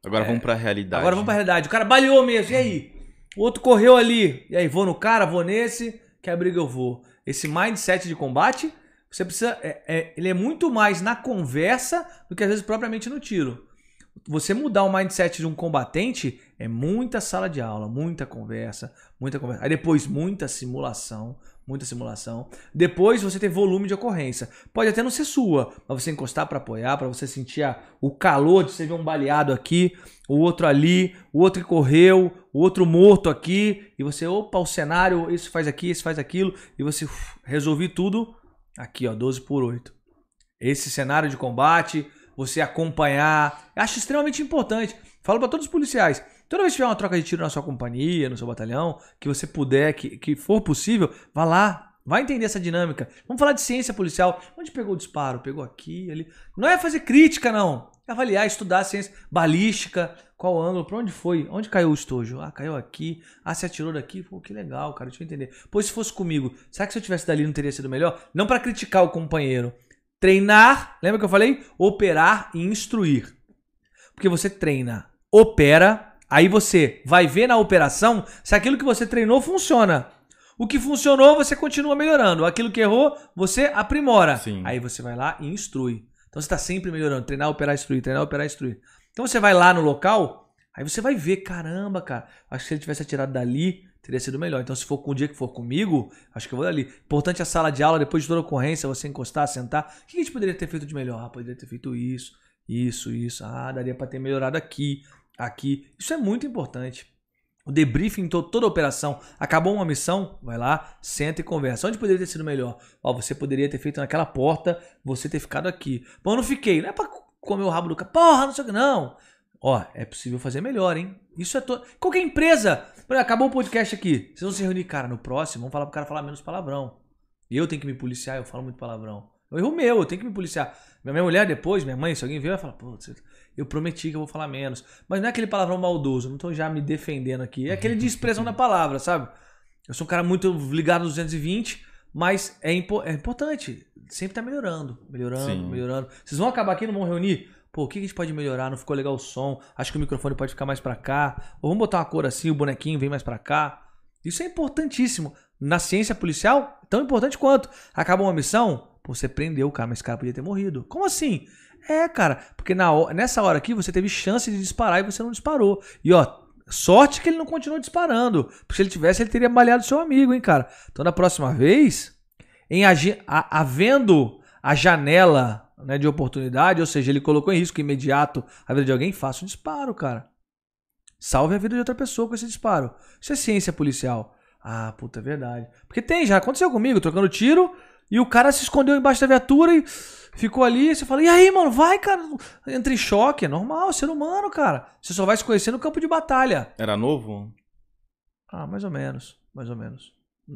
Agora vamos pra realidade. Agora vamos pra realidade. O cara baleou mesmo, e aí? O outro correu ali. E aí, vou no cara, vou nesse, que a briga eu vou. Esse mindset de combate, você precisa. é- é- ele é muito mais na conversa do que às vezes propriamente no tiro. Você mudar o mindset de um combatente é muita sala de aula, muita conversa, muita conversa. Aí depois, muita simulação, muita simulação. Depois você ter volume de ocorrência. Pode até não ser sua, mas você encostar para apoiar, para você sentir a- o calor de você ver um baleado aqui, o outro ali, o outro que correu, o outro morto aqui, e você, opa, o cenário, isso faz aqui, isso faz aquilo, e você uf, resolvi tudo aqui, ó, 12 por 8. Esse cenário de combate, você acompanhar, acho extremamente importante. Falo para todos os policiais, toda vez que tiver uma troca de tiro na sua companhia, no seu batalhão, que você puder, que, que for possível, vá lá, vai entender essa dinâmica. Vamos falar de ciência policial. Onde pegou o disparo? Pegou aqui, ali. Não é fazer crítica, não. É avaliar, estudar a ciência balística, qual ângulo, pra onde foi, onde caiu o estojo? Ah, caiu aqui. Ah, se atirou daqui? Pô, que legal, cara, deixa eu entender. Pois se fosse comigo, será que se eu tivesse dali não teria sido melhor? Não para criticar o companheiro. Treinar, lembra que eu falei? Operar e instruir. Porque você treina, opera, aí você vai ver na operação se aquilo que você treinou funciona. O que funcionou, você continua melhorando. Aquilo que errou, você aprimora. Sim. Aí você vai lá e instrui. Então você está sempre melhorando. Treinar, operar, instruir. Treinar, operar, instruir. Então você vai lá no local, aí você vai ver, caramba, cara. Acho que se ele tivesse atirado dali, teria sido melhor. Então se for com o dia que for comigo, acho que eu vou dali. Importante a sala de aula, depois de toda ocorrência, você encostar, sentar. O que a gente poderia ter feito de melhor? Ah, poderia ter feito isso, isso, isso. Ah, daria para ter melhorado aqui, aqui. Isso é muito importante. O debriefing, to- toda a operação. Acabou uma missão, vai lá, senta e conversa. Onde poderia ter sido melhor? Ó, você poderia ter feito naquela porta, você ter ficado aqui. Bom, eu não fiquei. Não é pra comer o rabo do cara. Porra, não sei o que. Não. Ó, é possível fazer melhor, hein? Isso é todo. Qualquer empresa. Acabou o podcast aqui. Vocês vão se reunir, cara, no próximo, vamos falar pro cara falar menos palavrão. Eu tenho que me policiar, eu falo muito palavrão. É um erro meu, eu tenho que me policiar. Minha mulher depois, minha mãe, se alguém vier, vai falar, você- eu prometi que eu vou falar menos. Mas não é aquele palavrão maldoso, não tô já me defendendo aqui. É aquele de expressão da palavra, sabe? Eu sou um cara muito ligado no 220, mas é, impo- é importante. Sempre tá melhorando, melhorando, Sim. melhorando. Vocês vão acabar aqui, não vão reunir? Pô, o que a gente pode melhorar? Não ficou legal o som? Acho que o microfone pode ficar mais pra cá. Ou vamos botar uma cor assim, o bonequinho vem mais pra cá. Isso é importantíssimo. Na ciência policial, tão importante quanto. Acabou uma missão, pô, você prendeu o cara, mas esse cara podia ter morrido. Como assim? É, cara, porque na nessa hora aqui você teve chance de disparar e você não disparou. E ó, sorte que ele não continuou disparando. Porque se ele tivesse, ele teria baleado seu amigo, hein, cara. Então, da próxima vez, em agi- a- havendo a janela né, de oportunidade, ou seja, ele colocou em risco imediato a vida de alguém, faça um disparo, cara. Salve a vida de outra pessoa com esse disparo. Isso é ciência policial. Ah, puta, é verdade. Porque tem, já aconteceu comigo, trocando tiro, e o cara se escondeu embaixo da viatura e ficou ali. E você fala, e aí, mano, vai, cara. Entra em choque, é normal, ser humano, cara. Você só vai se conhecer no campo de batalha. Era novo? Ah, mais ou menos, mais ou menos.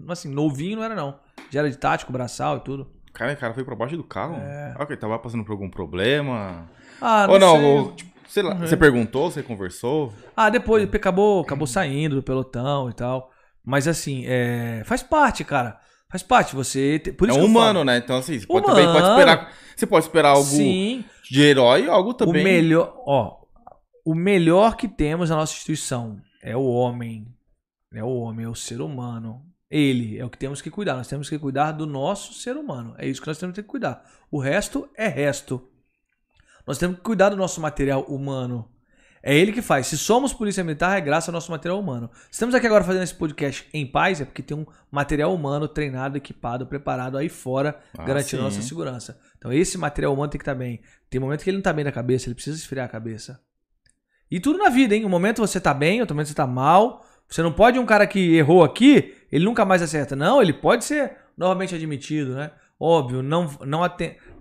Assim, novinho não era não. Já era de tático, braçal e tudo. Cara, o cara foi pra baixo do carro? É. Ah, ok, tava passando por algum problema? Ah, não Ou não, sei. ou, tipo, sei lá, Uhum. você perguntou, você conversou? Ah, depois acabou, acabou saindo do pelotão e tal. Mas assim, é, faz parte, cara. Faz parte. Você. te- Por é isso eu humano, né? Então, assim, você pode, também pode esperar. Você pode esperar algo Sim. de herói algo O também. melhor, ó, o melhor que temos na nossa instituição é o homem. É o homem, é o ser humano. Ele é o que temos que cuidar. Nós temos que cuidar do nosso ser humano. É isso que nós temos que cuidar. O resto é resto. Nós temos que cuidar do nosso material humano. É ele que faz. Se somos polícia militar, é graças ao nosso material humano. Se estamos aqui agora fazendo esse podcast em paz, é porque tem um material humano treinado, equipado, preparado aí fora, Ah, garantindo a sim. nossa segurança. Então esse material humano tem que estar bem. Tem momento que ele não tá bem da cabeça, ele precisa esfriar a cabeça. E tudo na vida, hein? Um momento você tá bem, outro momento você tá mal. Você não pode um cara que errou aqui, ele nunca mais acerta. Não, ele pode ser novamente admitido, né? Óbvio, não, não,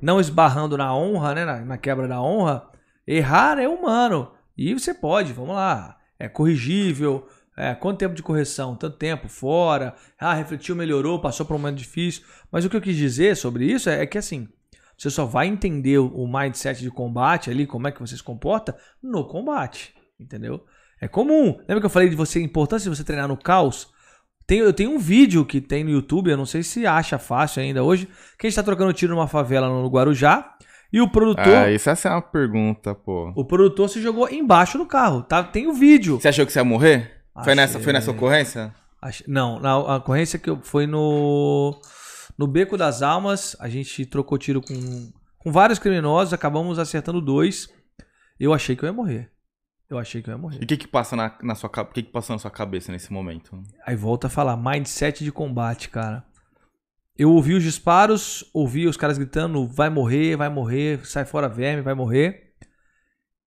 não esbarrando na honra, né? Na, na quebra da honra. Errar é humano. E você pode, vamos lá. É corrigível. É, quanto tempo de correção? Tanto tempo, fora. Ah, refletiu, melhorou, passou por um momento difícil. Mas o que eu quis dizer sobre isso é, é que assim, você só vai entender o mindset de combate ali, como é que você se comporta, no combate. Entendeu? É comum. Lembra que eu falei de você, a importância de você treinar no caos? Tem, eu tenho um vídeo que tem no YouTube, eu não sei se acha fácil ainda hoje, que a gente tá trocando tiro numa favela no Guarujá. E o produtor, Ah, isso essa é uma pergunta, pô. o produtor se jogou embaixo do carro, tá? Tem o vídeo. Você achou que você ia morrer? Foi Achei. nessa, foi nessa ocorrência? Não, na a ocorrência que eu foi no no Beco das Almas, a gente trocou tiro com, com vários criminosos, acabamos acertando dois. Eu achei que eu ia morrer. Eu achei que eu ia E morrer. o que que passa na, na sua que que passou na sua cabeça nesse momento? Aí volta a falar, mindset de combate, cara. Eu ouvi os disparos, ouvi os caras gritando, vai morrer, vai morrer, sai fora verme, vai morrer.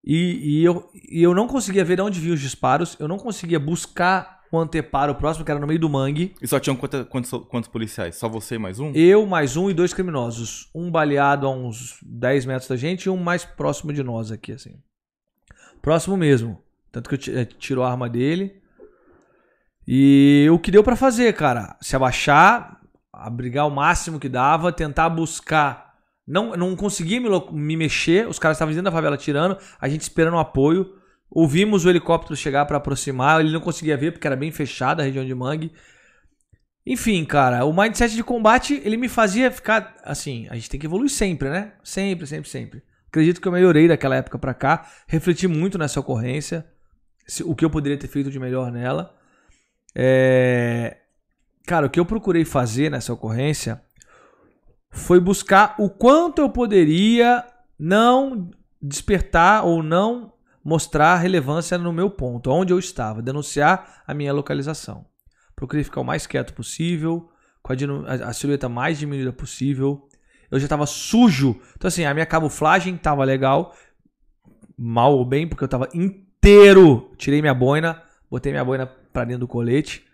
E, e eu, e eu não conseguia ver de onde vinham os disparos, eu não conseguia buscar o anteparo próximo, que era no meio do mangue. E só tinham quanta- quantos, quantos policiais? Só você e mais um? Eu, mais um e dois criminosos. Um baleado a uns 10 metros da gente e um mais próximo de nós aqui, assim. Próximo mesmo. Tanto que eu eh, tiro a arma dele. E o que deu pra fazer, cara? Se abaixar, abrigar o máximo que dava, tentar buscar. Não, não conseguia me, me mexer, os caras estavam dentro da favela tirando, a gente esperando o apoio. Ouvimos o helicóptero chegar pra aproximar, ele não conseguia ver porque era bem fechada a região de mangue. Enfim, cara, o mindset de combate, ele me fazia ficar assim, a gente tem que evoluir sempre, né? Sempre, sempre, sempre. Acredito que eu melhorei daquela época pra cá, refleti muito nessa ocorrência, o que eu poderia ter feito de melhor nela. É... Cara, o que eu procurei fazer nessa ocorrência foi buscar o quanto eu poderia não despertar ou não mostrar relevância no meu ponto, onde eu estava, denunciar a minha localização. Procurei ficar o mais quieto possível, com a, a- silhueta mais diminuída possível. Eu já estava sujo, então assim, a minha camuflagem estava legal, mal ou bem, porque eu estava inteiro. Tirei minha boina, botei minha boina pra dentro do colete,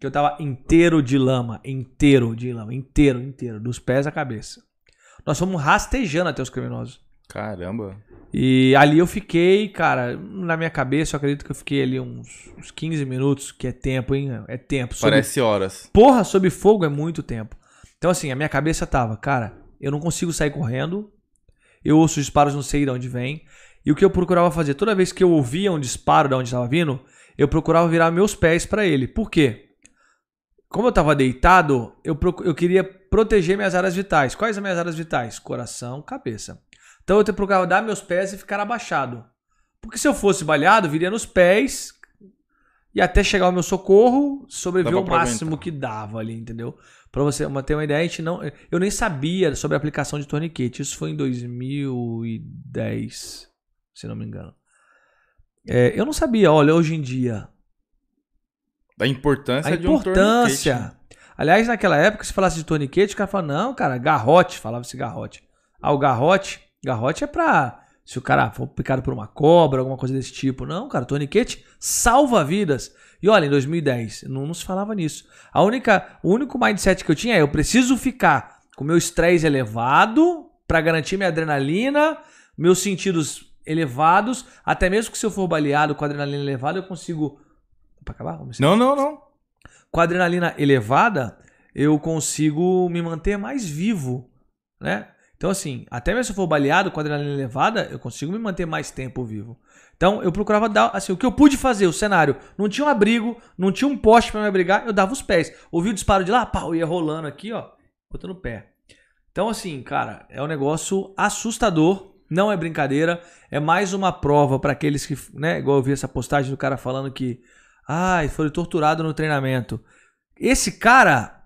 que eu tava inteiro de lama, inteiro de lama, inteiro, inteiro, dos pés à cabeça. Nós fomos rastejando até os criminosos. Caramba. E ali eu fiquei, cara, na minha cabeça, eu acredito que eu fiquei ali uns, uns 15 minutos, que é tempo, hein? É tempo. Sob- Parece horas. Porra, sob fogo é muito tempo. Então, assim, a minha cabeça tava, cara, eu não consigo sair correndo. Eu ouço os disparos, não sei de onde vem. E o que eu procurava fazer? Toda vez que eu ouvia um disparo de onde estava vindo, eu procurava virar meus pés para ele. Por quê? Como eu estava deitado, eu, procu- eu queria proteger minhas áreas vitais. Quais as minhas áreas vitais? Coração, cabeça. Então eu procurava dar meus pés e ficar abaixado. Porque se eu fosse baleado, viria nos pés e até chegar ao meu socorro, sobreviver o máximo aguentar. que dava ali, entendeu? Pra você ter uma ideia, a gente não, eu nem sabia sobre a aplicação de torniquete. Isso foi em 2010, se não me engano. É, eu não sabia, olha, hoje em dia, Da importância a de um importância. torniquete. Aliás, naquela época, se falasse de torniquete, o cara falava, não, cara, garrote, falava-se garrote. Ah, o garrote, garrote é pra. Se o cara for picado por uma cobra, alguma coisa desse tipo. Não, cara, torniquete salva vidas. E olha, em 2010, não, não se falava nisso. A única, o único mindset que eu tinha é: eu preciso ficar com meu estresse elevado pra garantir minha adrenalina, meus sentidos elevados. Até mesmo que se eu for baleado com adrenalina elevada, eu consigo. Pra acabar? Vamos Não, não, não. com a adrenalina elevada, eu consigo me manter mais vivo, né? Então, assim, até mesmo se eu for baleado com a adrenalina elevada, eu consigo me manter mais tempo vivo. Então, eu procurava dar, assim, o que eu pude fazer, o cenário. Não tinha um abrigo, não tinha um poste para me abrigar, eu dava os pés. Ouvi o disparo de lá, pau, ia rolando aqui, ó, botando o pé. Então, assim, cara, é um negócio assustador, não é brincadeira, é mais uma prova para aqueles que, né, igual eu vi essa postagem do cara falando que, ai, foi torturado no treinamento. Esse cara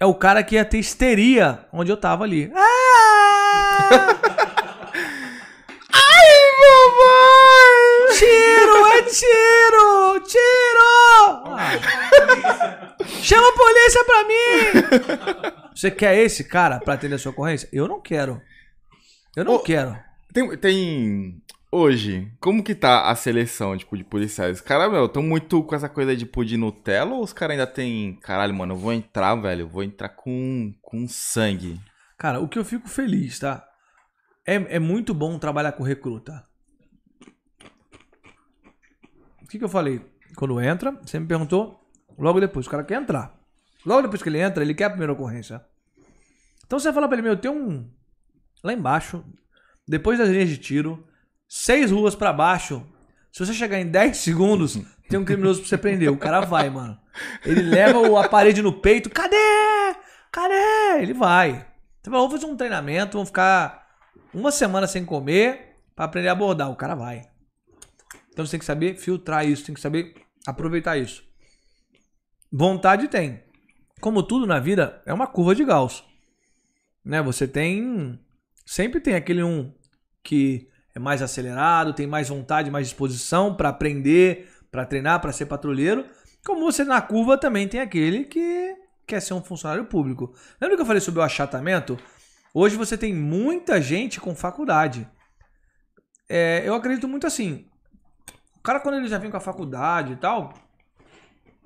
é o cara que ia ter histeria onde eu tava ali. Ah! Ai, mamãe! Tiro, é tiro! Tiro! Ah. Chama a polícia pra mim! Você quer esse cara pra atender a sua ocorrência? Eu não quero. Eu não Ô, quero. Tem, tem. Hoje, como que tá a seleção, tipo, de policiais? Os caras, meu, tão muito com essa coisa de tipo, de Nutella ou os caras ainda tem. Caralho, mano, eu vou entrar, velho, eu vou entrar com, com sangue. Cara, o que eu fico feliz, tá? É, é muito bom trabalhar com recruta. O que, que eu falei? Quando entra, você me perguntou, logo depois, o cara quer entrar. Logo depois que ele entra, ele quer a primeira ocorrência. Então você fala pra ele, meu, tem um. Lá embaixo, depois das linhas de tiro, seis ruas pra baixo. Se você chegar em 10 segundos, tem um criminoso pra você prender. O cara vai, mano. Ele leva o aparelho no peito. Cadê? Cadê? Ele vai. Você fala, vamos fazer um treinamento, vamos ficar uma semana sem comer pra aprender a abordar. O cara vai. Então você tem que saber filtrar isso, tem que saber aproveitar isso. Vontade tem. Como tudo na vida, é uma curva de Gauss. Né? Você tem. Sempre tem aquele um que é mais acelerado, tem mais vontade, mais disposição para aprender, para treinar, para ser patrulheiro. Como você na curva também tem aquele que quer ser um funcionário público. Lembra que eu falei sobre o achatamento? Hoje você tem muita gente com faculdade. É, eu acredito muito assim. O cara, quando ele já vem com a faculdade e tal,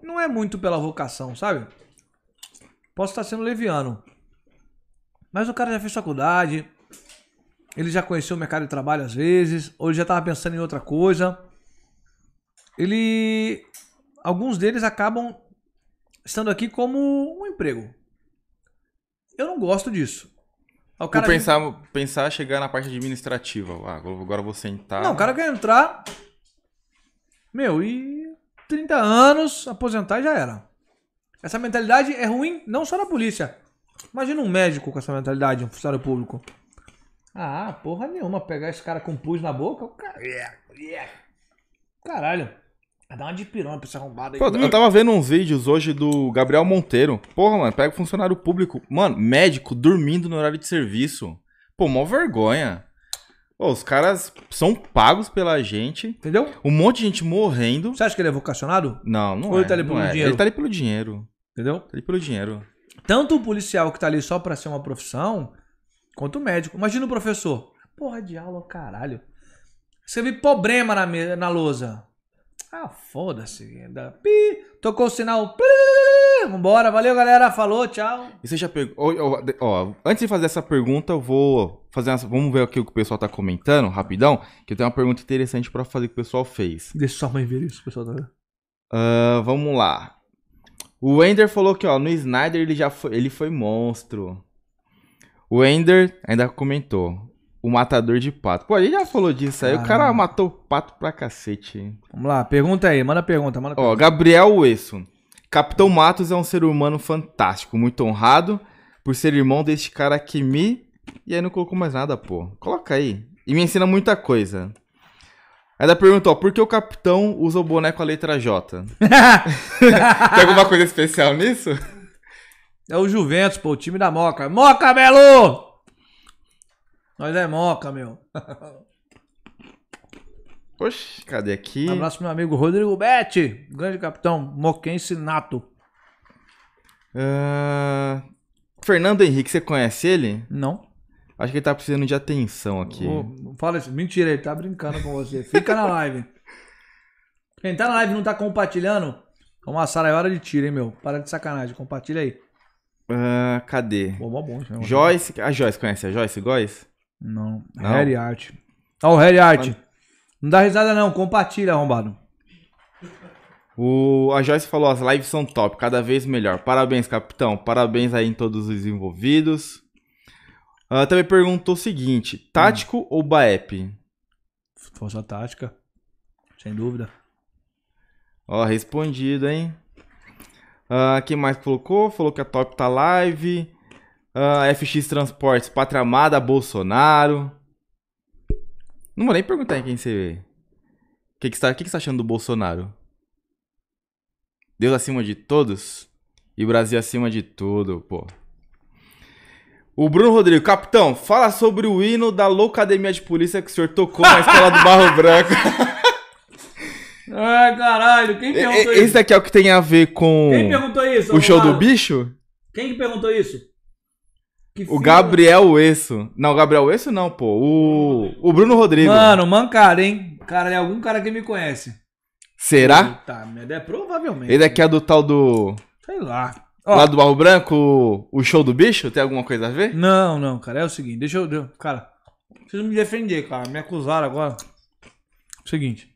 não é muito pela vocação, sabe? Posso estar sendo leviano. Mas o cara já fez faculdade, ele já conheceu o mercado de trabalho às vezes, ou ele já estava pensando em outra coisa. Ele. Alguns deles acabam estando aqui como um emprego. Eu não gosto disso. O Vou pensar, pensar chegar na parte administrativa. Ah, agora eu vou sentar. Não, o cara quer entrar. Meu, e 30 anos, aposentar e já era. Essa mentalidade é ruim não só na polícia. Imagina um médico com essa mentalidade, um funcionário público. Ah, porra nenhuma. Pegar esse cara com pus na boca, o cara. Caralho. Vai dar uma de pirona pra esse arrombado aí. Pô, eu tava vendo uns vídeos hoje do Gabriel Monteiro. Porra, mano, pega funcionário público. Mano, médico dormindo no horário de serviço. Pô, mó vergonha. Pô, os caras são pagos pela gente. Entendeu? Um monte de gente morrendo. Você acha que ele é vocacionado? Não, não Ou é. ele tá ali pelo é. dinheiro? Ele tá ali pelo dinheiro. Entendeu? Tá ali pelo dinheiro. Tanto o policial que tá ali só pra ser uma profissão, quanto o médico. Imagina o professor. Porra de aula, caralho. Escrevi problema na, na lousa. Ah, foda-se. Da- Pi, tocou o sinal. Pi, vambora, valeu galera, falou, tchau. E você já pegou. Ó, ó, antes de fazer essa pergunta, eu vou fazer uma... Vamos ver aqui o que o pessoal tá comentando, rapidão. Que eu tenho uma pergunta interessante pra fazer que o pessoal fez. Deixa sua mãe ver isso, pessoal. Tá vendo? Ah, vamos lá. O Ender falou que, ó, no Snyder ele já foi, ele foi monstro. O Ender ainda comentou. O matador de pato. Pô, ele já falou disso aí. O cara Caramba. matou pato pra cacete. Vamos lá, pergunta aí, manda pergunta, manda Ó, pergunta. Gabriel Uesso. Capitão Matos é um ser humano fantástico, muito honrado por ser irmão deste cara que me. E aí não colocou mais nada, pô. Coloca aí. E me ensina muita coisa. Ainda perguntou, por que o capitão usa o boné com a letra J? Tem alguma coisa especial nisso? É o Juventus, pô, o time da Moca. Moca, Belo! Nós é Moca, meu. Oxe, cadê aqui? Um abraço pro meu amigo Rodrigo Betti, grande capitão, moquense nato. Ah, Fernando Henrique, você conhece ele? Não? Acho que ele tá precisando de atenção aqui. Ô, fala isso. Mentira, ele tá brincando com você. Fica na live. Quem tá na live e não tá compartilhando, uma saraiora de tiro, hein, meu? Para de sacanagem. Compartilha aí. Ah, cadê? Pô, bom. isso, né? Joyce. A Joyce, conhece a Joyce Góes? Não. Não? Harry Art. Ó, o Harry Art. Não dá risada não, compartilha, arrombado. O, a Joyce falou, as lives são top, cada vez melhor. Parabéns, capitão. Parabéns aí em todos os envolvidos. Uh, também perguntou o seguinte, tático Hum. ou Baep? Força tática. Sem dúvida. Ó, respondido, hein? Ah, quem mais colocou? Falou que a top tá live. Ah, FX Transportes, Pátria Amada, Bolsonaro. Não vou nem perguntar em quem você. O que, que, você tá, o que, que você tá achando do Bolsonaro? Deus acima de todos? E Brasil acima de tudo, pô. O Bruno Rodrigo, capitão, fala sobre o hino da Loucademia de Polícia que o senhor tocou na escola do Barro Branco. Ai, caralho, quem perguntou e- Esse isso? daqui é o que tem a ver com Quem perguntou isso? o show do bicho? Quem que perguntou isso? Que O Gabriel Esso. Não, o Gabriel Esso não, pô. O, o Bruno Rodrigo. Mano, mancada, hein? Cara, é algum cara que me conhece. Será? Tá, merda, é provavelmente. Ele aqui é do tal do. Sei lá. Ó, Lá do Barro Branco, o- o show do bicho? Tem alguma coisa a ver? Não, não, cara, é o seguinte, deixa eu. eu- Cara, preciso me defender, cara. Me acusaram agora. Seguinte.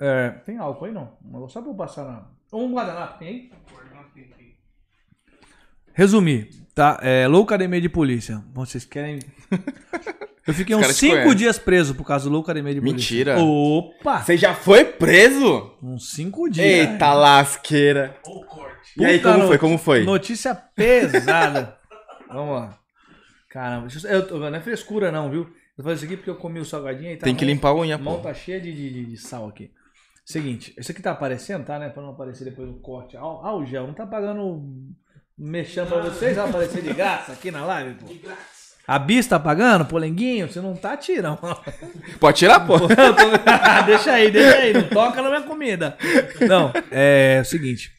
É, tem álcool aí não? Só pra eu passar na. Um guardanapo, tem aí? Resumir, tá? É, Loucademia de Polícia. Vocês querem. Eu fiquei uns caras te 5 conhecem. dias preso por causa do Loucademia de Polícia. Mentira. Opa! Você já foi preso? Uns 5 dias. Eita lasqueira. E aí, Puta como foi? Como foi? Notícia pesada. Vamos lá. Caramba, eu, não é frescura não, viu? Eu vou fazer isso aqui porque eu comi o salgadinho e tá Tem que mão- limpar a unha, A mão pô. tá cheia de, de- de sal aqui. Seguinte, isso aqui tá aparecendo, tá, né? Pra não aparecer depois o corte. Ah, o gel, não tá pagando mexendo pra vocês, vai aparecer de graça aqui na live, pô. A Bis tá pagando, polenguinho? Você não tá tirando. Pode tirar, pô. Deixa aí, deixa aí, não toca na minha comida. Não, é o seguinte.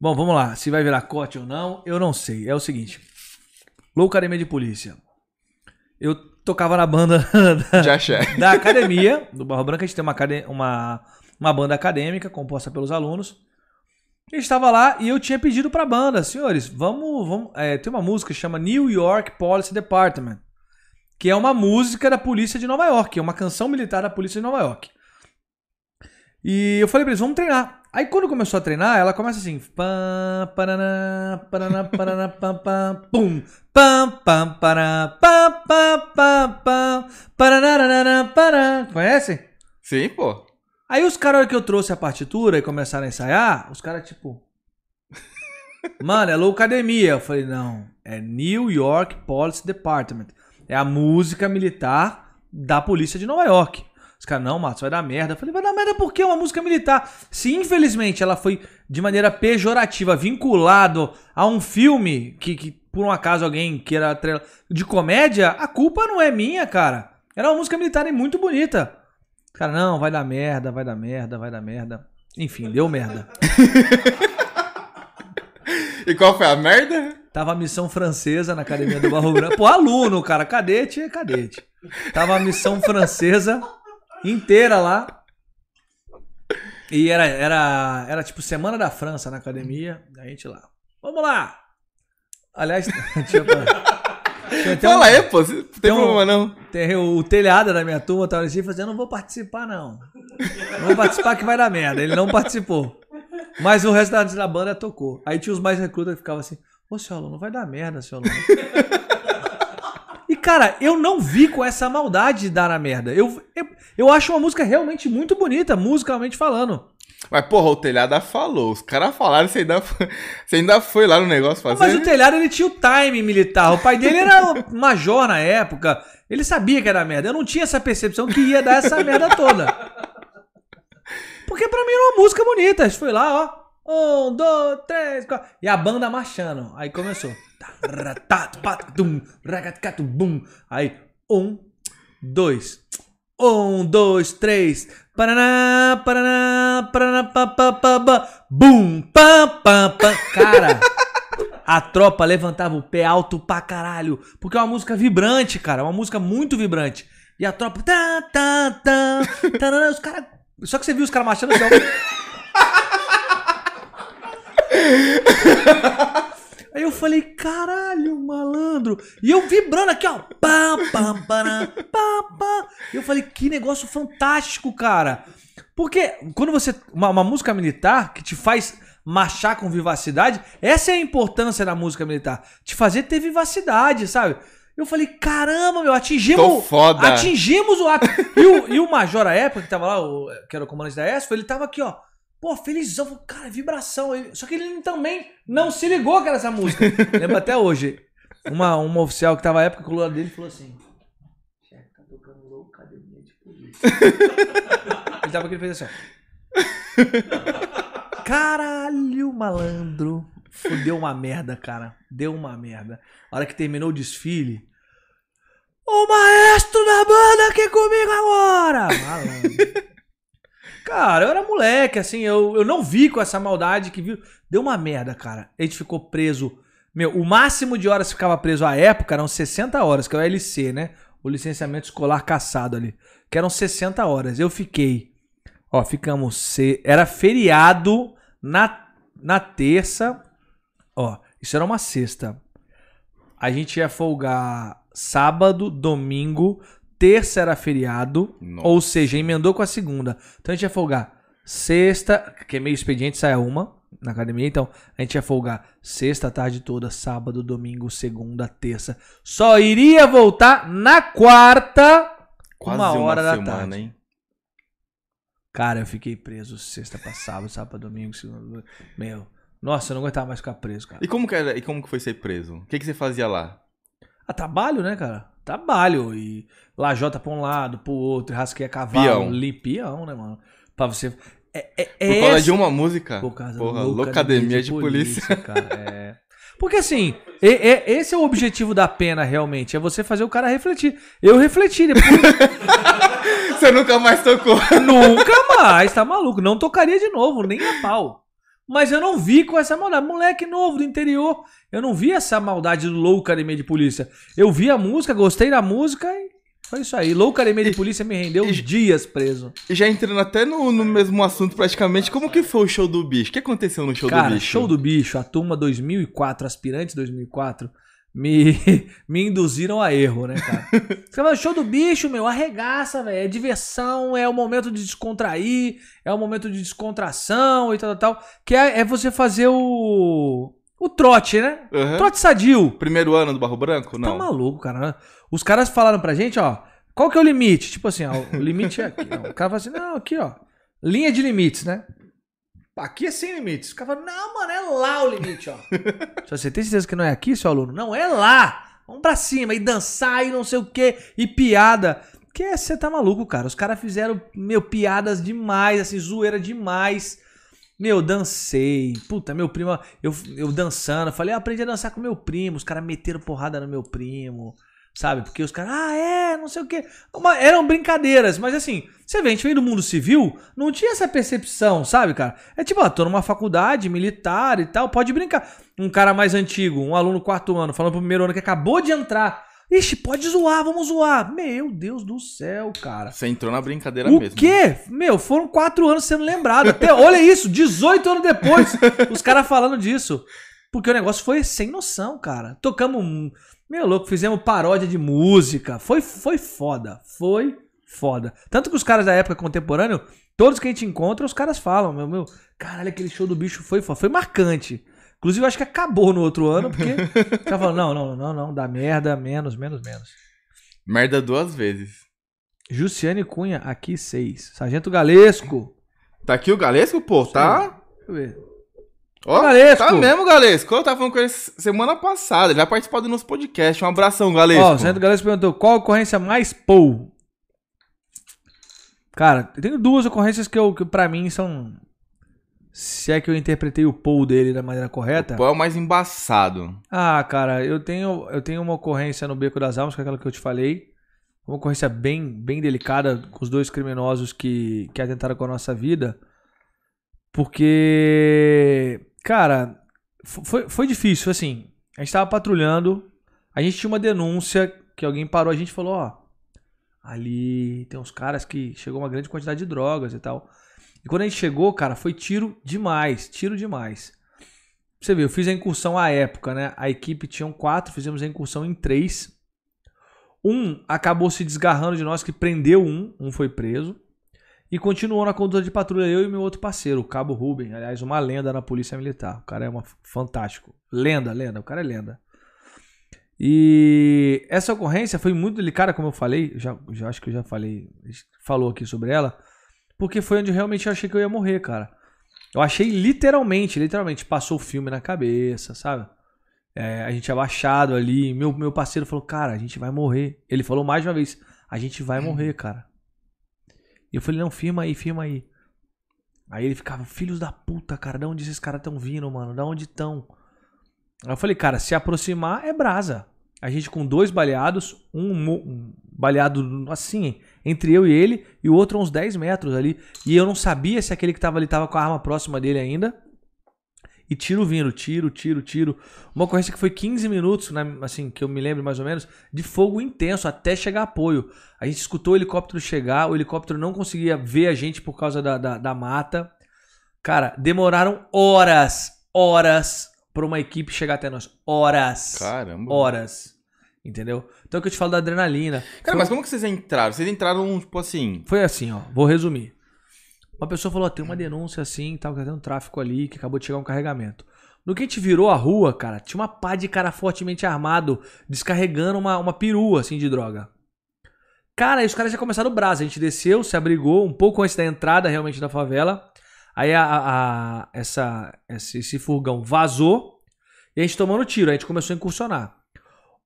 Bom, vamos lá. Se vai virar corte ou não, eu não sei. É o seguinte. Loucademia de polícia. Eu tocava na banda da, Já achei. da academia, do Barro Branco. A gente tem uma, uma, uma banda acadêmica composta pelos alunos. Eu estava lá e eu tinha pedido pra banda, senhores, vamos. vamos é, tem uma música que chama New York Police Department, que é uma música da polícia de Nova York, é uma canção militar da polícia de Nova York. E eu falei pra eles, vamos treinar. Aí quando começou a treinar, ela começa assim. Pam, paraná, paraná, paraná, pam, pam, pum. Pam, pam, pará, pam, pam, pam, pam. Pará. Conhece? Sim, pô. Aí os caras, que eu trouxe a partitura e começaram a ensaiar, os caras, tipo. Mano, é loucademia. Eu falei, não, é New York Police Department. É a música militar da polícia de Nova York. Os caras, não, Matos, vai dar merda. Eu falei, vai dar merda porque é uma música militar. Se infelizmente ela foi de maneira pejorativa vinculado a um filme que, que por um acaso alguém queira atrela- de comédia, a culpa não é minha, cara. Era uma música militar e muito bonita. Cara, não, vai dar merda, vai dar merda, vai dar merda. Enfim, deu merda. E qual foi a merda? Tava a missão francesa na academia do Barro Branco. Pô, aluno, cara, cadete é cadete. Tava a missão francesa inteira lá. E era, era, era tipo Semana da França na academia. A gente lá. Vamos lá! Aliás, tinha, tinha até um- Fala aí, pô. Não tem um- problema, não. Tem o, o telhado da minha turma tava assim, fazendo, eu não vou participar, não. Não vou participar que vai dar merda. Ele não participou. Mas o resto da, da banda tocou. Aí tinha os mais recrutas que ficavam assim, ô seu aluno, vai dar merda, seu aluno. Cara, eu não vi com essa maldade de dar na merda. Eu, eu, eu acho uma música realmente muito bonita, musicalmente falando. Mas, porra, o telhada falou. Os caras falaram, você ainda, foi, você ainda foi lá no negócio fazer. Mas o telhado, ele tinha o time militar. O pai dele era major na época. Ele sabia que era merda. Eu não tinha essa percepção que ia dar essa merda toda. Porque pra mim era uma música bonita. A gente foi lá, ó. Um, dois, três, quatro. E a banda marchando. Aí começou. Bum. Aí, um, dois. Um, dois, três. Paraná, paraná, paraná, pá, pá, pá, pá. Bum, pá, pá, pá. Cara, a tropa levantava o pé alto pra caralho. Porque é uma música vibrante, cara. É uma música muito vibrante. E a tropa. Tá, tá, tá, tarará, os caras. Só que você viu os caras marchando assim. Aí eu falei, caralho, malandro. E eu vibrando aqui, ó. Pá, pá, pará, pá, pá. E eu falei, que negócio fantástico, cara. Porque quando você. Uma, uma música militar que te faz marchar com vivacidade, essa é a importância da música militar. Te fazer ter vivacidade, sabe? Eu falei, caramba, meu, atingimos. Tô foda. Atingimos o ato. E o, e o Major, à época, que tava lá, o, que era o comandante da ESFO, ele tava aqui, ó. Pô, felizão. Cara, vibração. Só que ele também não se ligou era essa música. Lembro até hoje. Uma, uma oficial que tava à época com o lado dele falou assim: Chefe, tá tocando louco, academia de polícia. ele tava aqui e fez assim: ó. Caralho, malandro. Fudeu uma merda, cara. Deu uma merda. A hora que terminou o desfile. O maestro da banda aqui comigo agora! Malandro. Cara, eu era moleque, assim, eu, eu não vi com essa maldade que viu. Deu uma merda, cara. A gente ficou preso. Meu, o máximo de horas que ficava preso à época eram 60 horas, que é o LC, né? O licenciamento escolar caçado ali. Que eram 60 horas. Eu fiquei. Ó, ficamos. Se... Era feriado na, na terça. Ó, isso era uma sexta. A gente ia folgar sábado, domingo, terça era feriado, Nossa. ou seja, emendou com a segunda. Então a gente ia folgar sexta, que é meio expediente, sai a uma na academia, então a gente ia folgar sexta, a tarde toda, sábado, domingo, segunda, terça. Só iria voltar na quarta, Quase uma uma, hora da semana, tarde. hein? Cara, eu fiquei preso sexta pra sábado, sábado pra domingo, segunda. Meu, nossa, eu não aguentava mais ficar preso, cara. E como que era? E como que foi ser preso? O que, que você fazia lá? Ah, trabalho, né, cara? Trabalho. E lajota pra um lado, pro outro, e rasqueia cavalo, Peão. limpião, né, mano? Pra você. É, é, Por é causa essa- de uma música? Por causa Porra, Loucademia de polícia. cara. É. Porque assim, e- esse é o objetivo da pena, realmente. É você fazer o cara refletir. Eu refleti depois. Você nunca mais tocou. Nunca mais, tá maluco? Não tocaria de novo, nem a pau. Mas eu não vi com essa maldade. Moleque novo do interior. Eu não vi essa maldade do Low Academia de Polícia. Eu vi a música, gostei da música e foi isso aí. Low Academia de Polícia me rendeu e- dias preso. E já entrando até no, no mesmo assunto praticamente, como que foi o show do bicho? O que aconteceu no show Cara, do bicho? show do bicho, a turma 2004, aspirantes 2004, me, me induziram a erro, né, cara? Você fala, show do bicho, meu, arregaça, velho. É diversão, é o momento de descontrair, é o momento de descontração e tal, tal, tal. Que é, é você fazer o. O trote, né? Aham. Trote sadio. Primeiro ano do Barro Branco? Tá Não. maluco, cara. Os caras falaram pra gente, ó. Qual que é o limite? Tipo assim, ó, o limite é aqui. ó. O cara fala assim, não, aqui, ó. Linha de limites, né? Aqui é sem limites. O cara fala, não, mano, é lá o limite, ó. Se você tem certeza que não é aqui, seu aluno? Não, é lá. Vamos pra cima. E dançar e não sei o quê. E piada. Porque você tá maluco, cara. Os caras fizeram, meu, piadas demais, assim, zoeira demais. Meu, dancei. Puta, meu primo, eu, eu dançando. Falei, eu aprendi a dançar com meu primo. Os caras meteram porrada no meu primo. Sabe? Porque os caras, ah, é, não sei o quê. Uma- eram brincadeiras, mas assim, você vê, a gente veio do mundo civil, não tinha essa percepção, sabe, cara? É tipo, ó, tô numa faculdade militar e tal, pode brincar. Um cara mais antigo, um aluno quarto ano, falando pro primeiro ano que acabou de entrar. Ixi, pode zoar, vamos zoar. Meu Deus do céu, cara. Você entrou na brincadeira O mesmo. quê? Meu, foram quatro anos sendo lembrado. Até, olha isso, 18 anos depois, os caras falando disso. Porque o negócio foi sem noção, cara. Tocamos, um- meu louco, fizemos paródia de música. Foi, foi foda. Foi foda. Tanto que os caras da época contemporânea, todos que a gente encontra, os caras falam, meu, meu, caralho, aquele show do bicho foi foda. Foi marcante. Inclusive, eu acho que acabou no outro ano, porque caras falam, não, não, não, não, dá merda, menos, menos, menos. Merda duas vezes. Jussiane Cunha, aqui seis. Sargento Galesco. Tá aqui o Galesco, pô, tá? Deixa eu ver. Ó, Galesco. tá mesmo, Galesco. Eu tava falando com ele semana passada. Ele vai participar do nosso podcast. Um abração, Galesco. Ó, o Sargento Galesco perguntou, qual a ocorrência mais pou? Cara, eu tenho duas ocorrências que, eu, que pra mim são... Se é que eu interpretei o pou dele da maneira correta. Pô, é o mais embaçado. Ah, cara, eu tenho, eu tenho uma ocorrência no Beco das Almas, que é aquela que eu te falei. Uma ocorrência bem, bem delicada com os dois criminosos que, que atentaram com a nossa vida. Porque, cara, fo- foi, foi difícil, assim. A gente tava patrulhando, a gente tinha uma denúncia que alguém parou a gente falou, ó, ali tem uns caras que chegou uma grande quantidade de drogas e tal. E quando a gente chegou, cara, foi tiro demais, tiro demais. Você vê, eu fiz a incursão à época, né? A equipe tinha quatro, fizemos a incursão em três. Um acabou se desgarrando de nós, que prendeu um, um foi preso. E continuou na conduta de patrulha eu e meu outro parceiro, o Cabo Ruben. Aliás, uma lenda na Polícia Militar. O cara é uma, fantástico. Lenda, lenda. O cara é lenda. E essa ocorrência foi muito delicada, como eu falei. Já, já acho que eu já falei. Falou aqui sobre ela. Porque foi onde realmente eu achei que eu ia morrer, cara. Eu achei literalmente, literalmente, passou o filme na cabeça, sabe? É, a gente abaixado ali. Meu, meu parceiro falou, cara, a gente vai morrer. Ele falou mais uma vez, a gente vai morrer, cara. E eu falei, não, firma aí, firma aí. Aí ele ficava, filhos da puta, cara, de onde esses caras estão vindo, mano? Da onde estão? Aí eu falei, cara, se aproximar é brasa. A gente com dois baleados, um, um baleado assim, entre eu e ele, e o outro uns 10 metros ali. E eu não sabia se aquele que tava ali tava com a arma próxima dele ainda. E tiro vindo, tiro, tiro, tiro. Uma ocorrência que foi 15 minutos, né, assim, que eu me lembro mais ou menos, de fogo intenso até chegar apoio. A gente escutou o helicóptero chegar, o helicóptero não conseguia ver a gente por causa da, da, da mata. Cara, demoraram horas, horas para uma equipe chegar até nós. Horas. Caramba. Horas. Entendeu? Então é o que eu te falo da adrenalina. Cara, Foi- mas como que vocês entraram? Vocês entraram, tipo assim. Foi assim, ó. Vou resumir. Uma pessoa falou: tem uma denúncia assim, tal, que tem um tráfico ali, que acabou de chegar um carregamento. No que a gente virou a rua, cara, tinha uma pá de cara fortemente armado descarregando uma, uma perua, assim, de droga. Cara, aí os caras já começaram o braço. A gente desceu, se abrigou um pouco antes da entrada realmente da favela. Aí a, a- a- essa, esse, esse furgão vazou e a gente tomando tiro. A gente começou a incursionar.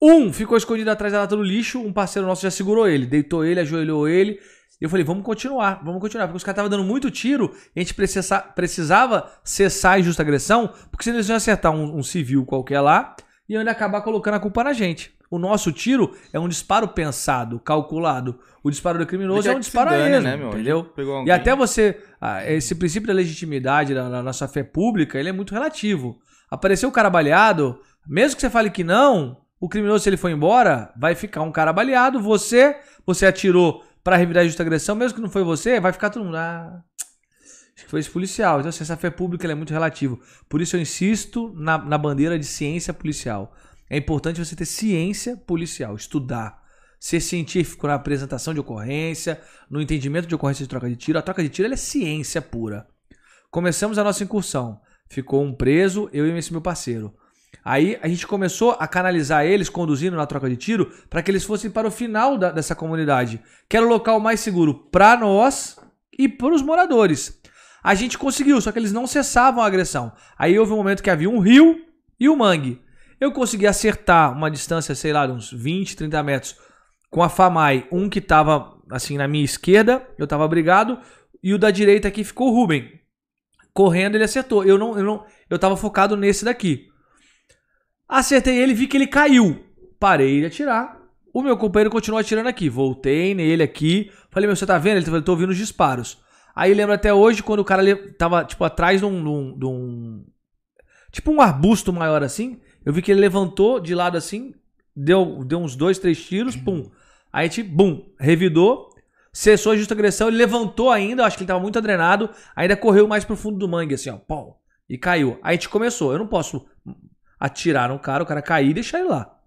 Um ficou escondido atrás da lata do lixo, um parceiro nosso já segurou ele, deitou ele, ajoelhou ele. Eu falei, vamos continuar, vamos continuar, porque os caras estavam dando muito tiro e a gente precisa, precisava cessar a injusta agressão, porque senão eles iam acertar um, um civil qualquer lá e iam ainda acabar colocando a culpa na gente. O nosso tiro é um disparo pensado, calculado. O disparo do criminoso é um disparo dane, né, meu? entendeu? E até você, ah, esse princípio da legitimidade da, da nossa fé pública, ele é muito relativo. Apareceu o cara baleado, mesmo que você fale que não, o criminoso, se ele for embora, vai ficar um cara baleado, você, você atirou pra revidar a justa agressão, mesmo que não foi você, vai ficar todo mundo, ah, acho que foi esse policial. Então, assim, essa fé pública é muito relativa. Por isso eu insisto na, na bandeira de ciência policial. É importante você ter ciência policial, estudar. Ser científico na apresentação de ocorrência, no entendimento de ocorrência de troca de tiro. A troca de tiro é ciência pura. Começamos a nossa incursão. Ficou um preso, eu e esse meu parceiro. Aí a gente começou a canalizar eles, conduzindo na troca de tiro, para que eles fossem para o final da- dessa comunidade, que era o local mais seguro para nós e para os moradores. A gente conseguiu, só que eles não cessavam a agressão. Aí houve um momento que havia um rio e um mangue. Eu consegui acertar uma distância, sei lá, uns 20, 30 metros com a FAMAI, um que estava assim na minha esquerda, eu estava abrigado, e o da direita aqui ficou o Ruben. Correndo, ele acertou. Eu não, eu não, eu tava focado nesse daqui. Acertei ele, vi que ele caiu. Parei de atirar. O meu companheiro continuou atirando aqui. Voltei nele aqui. Falei, meu, você tá vendo? Ele falou, tô ouvindo os disparos. Aí lembro até hoje quando o cara tava, tipo, atrás de um, de um- Tipo um arbusto maior assim. Eu vi que ele levantou de lado assim. Deu, deu uns dois, três tiros. Pum. Aí a gente, bum, revidou. Cessou a justa agressão. Ele levantou ainda. Acho que ele tava muito adrenado. Ainda correu mais pro fundo do mangue, assim, ó. Pum. E caiu. Aí a gente começou. Eu não posso atirar no cara, o cara cair e deixar ele lá.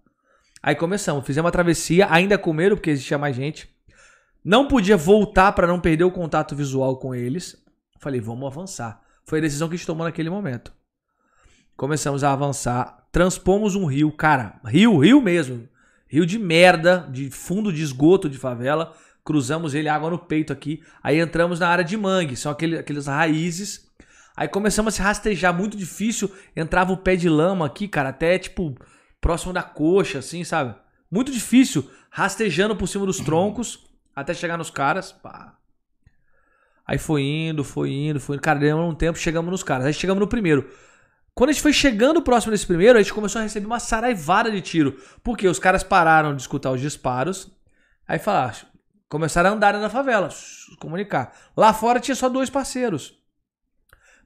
Aí começamos, fizemos uma travessia, ainda com medo, porque existia mais gente. Não podia voltar para não perder o contato visual com eles. Falei, vamos avançar. Foi a decisão que a gente tomou naquele momento. Começamos a avançar, transpomos um rio, cara, rio, rio mesmo. Rio de merda, de fundo de esgoto de favela. Cruzamos ele, água no peito aqui. Aí entramos na área de mangue, são aquele, aqueles raízes. Aí começamos a se rastejar, muito difícil. Entrava o pé de lama aqui, cara, até tipo próximo da coxa, assim, sabe? Muito difícil, rastejando por cima dos troncos até chegar nos caras. Pá. Aí foi indo, foi indo, foi indo. Cara, demorou um tempo, chegamos nos caras. Aí chegamos no primeiro. Quando a gente foi chegando próximo desse primeiro, a gente começou a receber uma saraivada de tiro. Porque os caras pararam de escutar os disparos. Aí falaram, começaram a andar na favela, comunicar. Lá fora tinha só dois parceiros.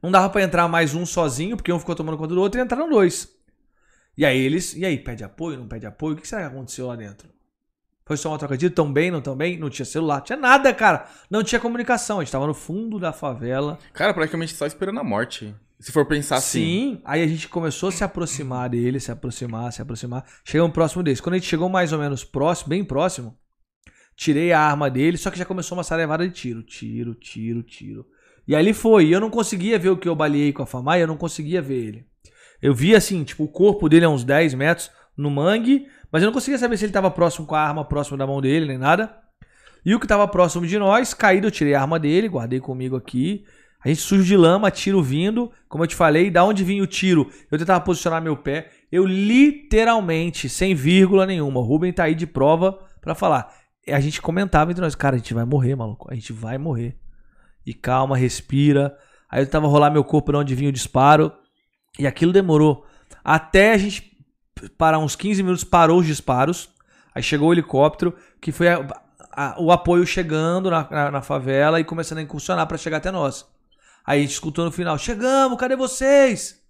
Não dava pra entrar mais um sozinho, porque um ficou tomando conta do outro e entraram dois. E aí eles, e aí, pede apoio, não pede apoio? O que será que aconteceu lá dentro? Foi só uma troca de? Tão bem, não tão bem? Não tinha celular, tinha nada, cara. Não tinha comunicação. A gente tava no fundo da favela. Cara, praticamente só esperando a morte. Se for pensar assim. Sim, aí a gente começou a se aproximar dele, se aproximar, se aproximar. Chegamos próximo deles. Quando a gente chegou mais ou menos próximo, bem próximo, tirei a arma dele, só que já começou uma sarevada de tiro. Tiro, tiro, tiro. E ali foi. E eu não conseguia ver o que eu baleei com a Famai, eu não conseguia ver ele. Eu vi assim, tipo, o corpo dele a uns 10 metros no mangue, mas eu não conseguia saber se ele estava próximo com a arma, próximo da mão dele, nem nada. E o que estava próximo de nós, caído, eu tirei a arma dele, guardei comigo aqui. A gente sujo de lama, tiro vindo. Como eu te falei, da onde vinha o tiro? Eu tentava posicionar meu pé. Eu literalmente, sem vírgula nenhuma, o Ruben tá aí de prova para falar. A gente comentava entre nós, cara, a gente vai morrer, maluco. A gente vai morrer. E calma, respira. Aí eu tava rolar meu corpo de onde vinha o disparo. E aquilo demorou. Até a gente parar uns 15 minutos, parou os disparos. Aí chegou o helicóptero, que foi a, a, o apoio chegando na, na, na, favela e começando a incursionar para chegar até nós. Aí a gente escutou no final: Chegamos, cadê vocês?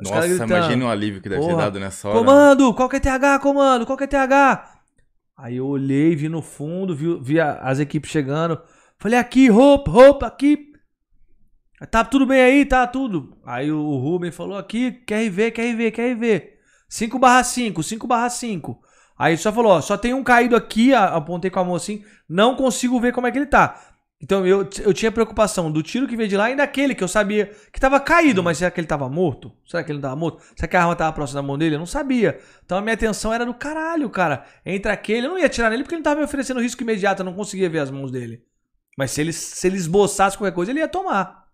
Os Nossa, imagina o alívio que deve Porra, ter dado nessa hora. Comando, qual que é TH, comando? Qual que é TH? Aí eu olhei, vi no fundo, vi, vi as equipes chegando. Falei, aqui, roupa, roupa, aqui. Tá tudo bem aí? Tá tudo. Aí o Ruben falou aqui, quer ver, quer ver, quer ver. 5 barra 5, 5 barra 5. Aí só falou, ó, só tem um caído aqui, apontei com a mão assim, não consigo ver como é que ele tá. Então eu, eu tinha preocupação do tiro que veio de lá e daquele que eu sabia que tava caído, mas será que ele tava morto? Será que ele não tava morto? Será que a arma tava próxima da mão dele? Eu não sabia. Então a minha atenção era do caralho, cara. Entre aquele, eu não ia atirar nele porque ele não tava me oferecendo risco imediato, eu não conseguia ver as mãos dele. Mas se ele, se ele esboçasse qualquer coisa, ele ia tomar.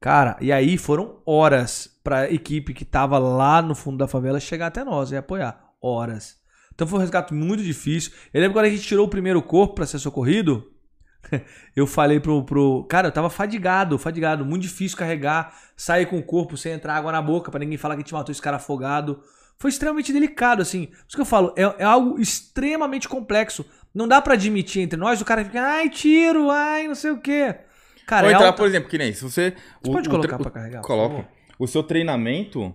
Cara, e aí foram horas pra equipe que tava lá no fundo da favela chegar até nós e apoiar. Horas. Então foi um resgate muito difícil. Eu lembro quando a gente tirou o primeiro corpo para ser socorrido, eu falei pro, pro. Cara, eu tava fadigado, fadigado, muito difícil carregar, sair com o corpo sem entrar água na boca para ninguém falar que a gente matou esse cara afogado. Foi extremamente delicado, assim. Por isso que eu falo, é, é algo extremamente complexo. Não dá para admitir entre nós, o cara fica, ai, tiro, ai, não sei o quê. Cara, Ou é entrar, alta... por exemplo, que nem se você. Você o, pode colocar o, pra carregar? Coloco. O seu treinamento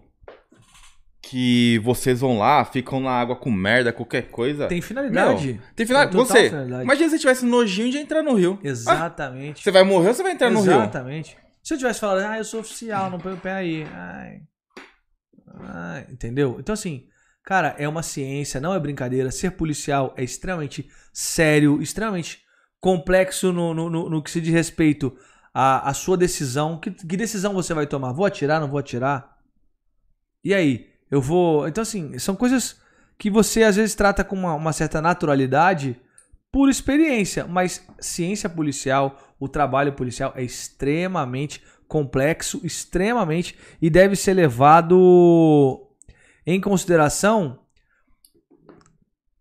que vocês vão lá, ficam na água com merda, qualquer coisa. Tem finalidade. Meu, tem finalidade. Você, finalidade. imagina se tivesse nojinho de entrar no rio. Exatamente. Ah, você vai morrer ou você vai entrar Exatamente. no rio? Exatamente. Se eu tivesse falado, ah, eu sou oficial, não põe o pé aí. Ai. Ai. Entendeu? Então, assim, cara, é uma ciência, não é brincadeira. Ser policial é extremamente sério, extremamente complexo no, no, no, no que se diz respeito à, à sua decisão. Que, que decisão você vai tomar? Vou atirar, não vou atirar? E aí? Eu vou. Então, assim, são coisas que você às vezes trata com uma, uma certa naturalidade por experiência, mas ciência policial, o trabalho policial é extremamente complexo, extremamente e deve ser levado em consideração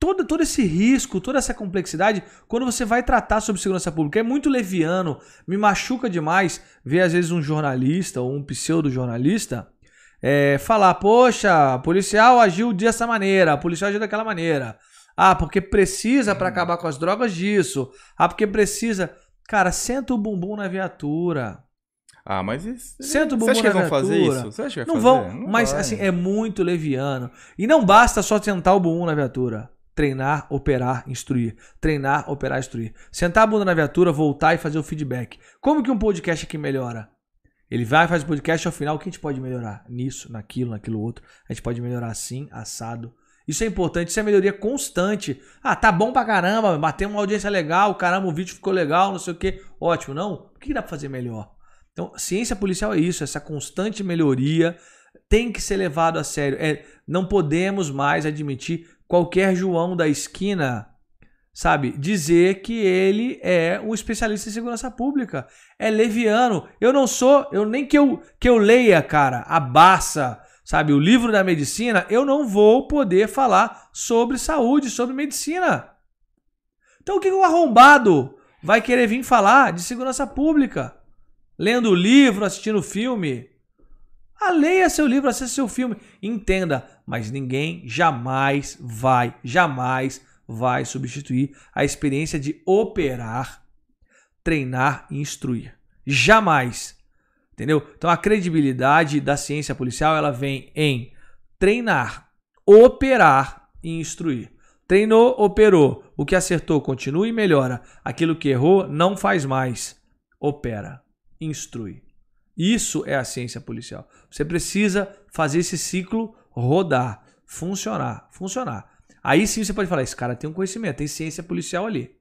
todo, todo esse risco, toda essa complexidade, quando você vai tratar sobre segurança pública. É muito leviano, me machuca demais ver às vezes um jornalista ou um pseudo-jornalista é, falar, poxa, policial agiu dessa maneira, policial agiu daquela maneira. Ah, porque precisa para acabar com as drogas disso. Ah, porque precisa. Cara, senta o bumbum na viatura. Ah, mas isso. Senta o bumbum Você acha que eles vão fazer isso? Você acha que vai não fazer? vão, não mas vai. assim, é muito leviano. E não basta só sentar o bumbum na viatura. Treinar, operar, instruir. Treinar, operar, instruir. Sentar a bunda na viatura, voltar e fazer o feedback. Como que um podcast aqui melhora? Ele vai, faz o podcast ao final, o que a gente pode melhorar? Nisso, naquilo, naquilo outro. A gente pode melhorar assim, assado. Isso é importante, isso é melhoria constante. Ah, tá bom pra caramba, bateu uma audiência legal, caramba, o vídeo ficou legal, não sei o que. Ótimo, não? O que dá pra fazer melhor? Então, ciência policial é isso, essa constante melhoria tem que ser levado a sério. É, não podemos mais admitir qualquer João da esquina sabe, dizer que ele é um especialista em segurança pública. É leviano. Eu não sou, eu nem que eu que eu leia, cara, a Baça, sabe, o livro da medicina, eu não vou poder falar sobre saúde, sobre medicina. Então o que o arrombado vai querer vir falar de segurança pública? Lendo o livro, assistindo o filme? Ah, leia seu livro, assista seu filme, entenda, mas ninguém jamais vai, jamais vai substituir a experiência de operar, treinar e instruir. Jamais. Entendeu? Então a credibilidade da ciência policial ela vem em treinar, operar e instruir. Treinou, operou. O que acertou, continua e melhora. Aquilo que errou, não faz mais. Opera, instrui. Isso é a ciência policial. Você precisa fazer esse ciclo rodar, funcionar, funcionar. Aí sim você pode falar, esse cara tem um conhecimento, tem ciência policial ali.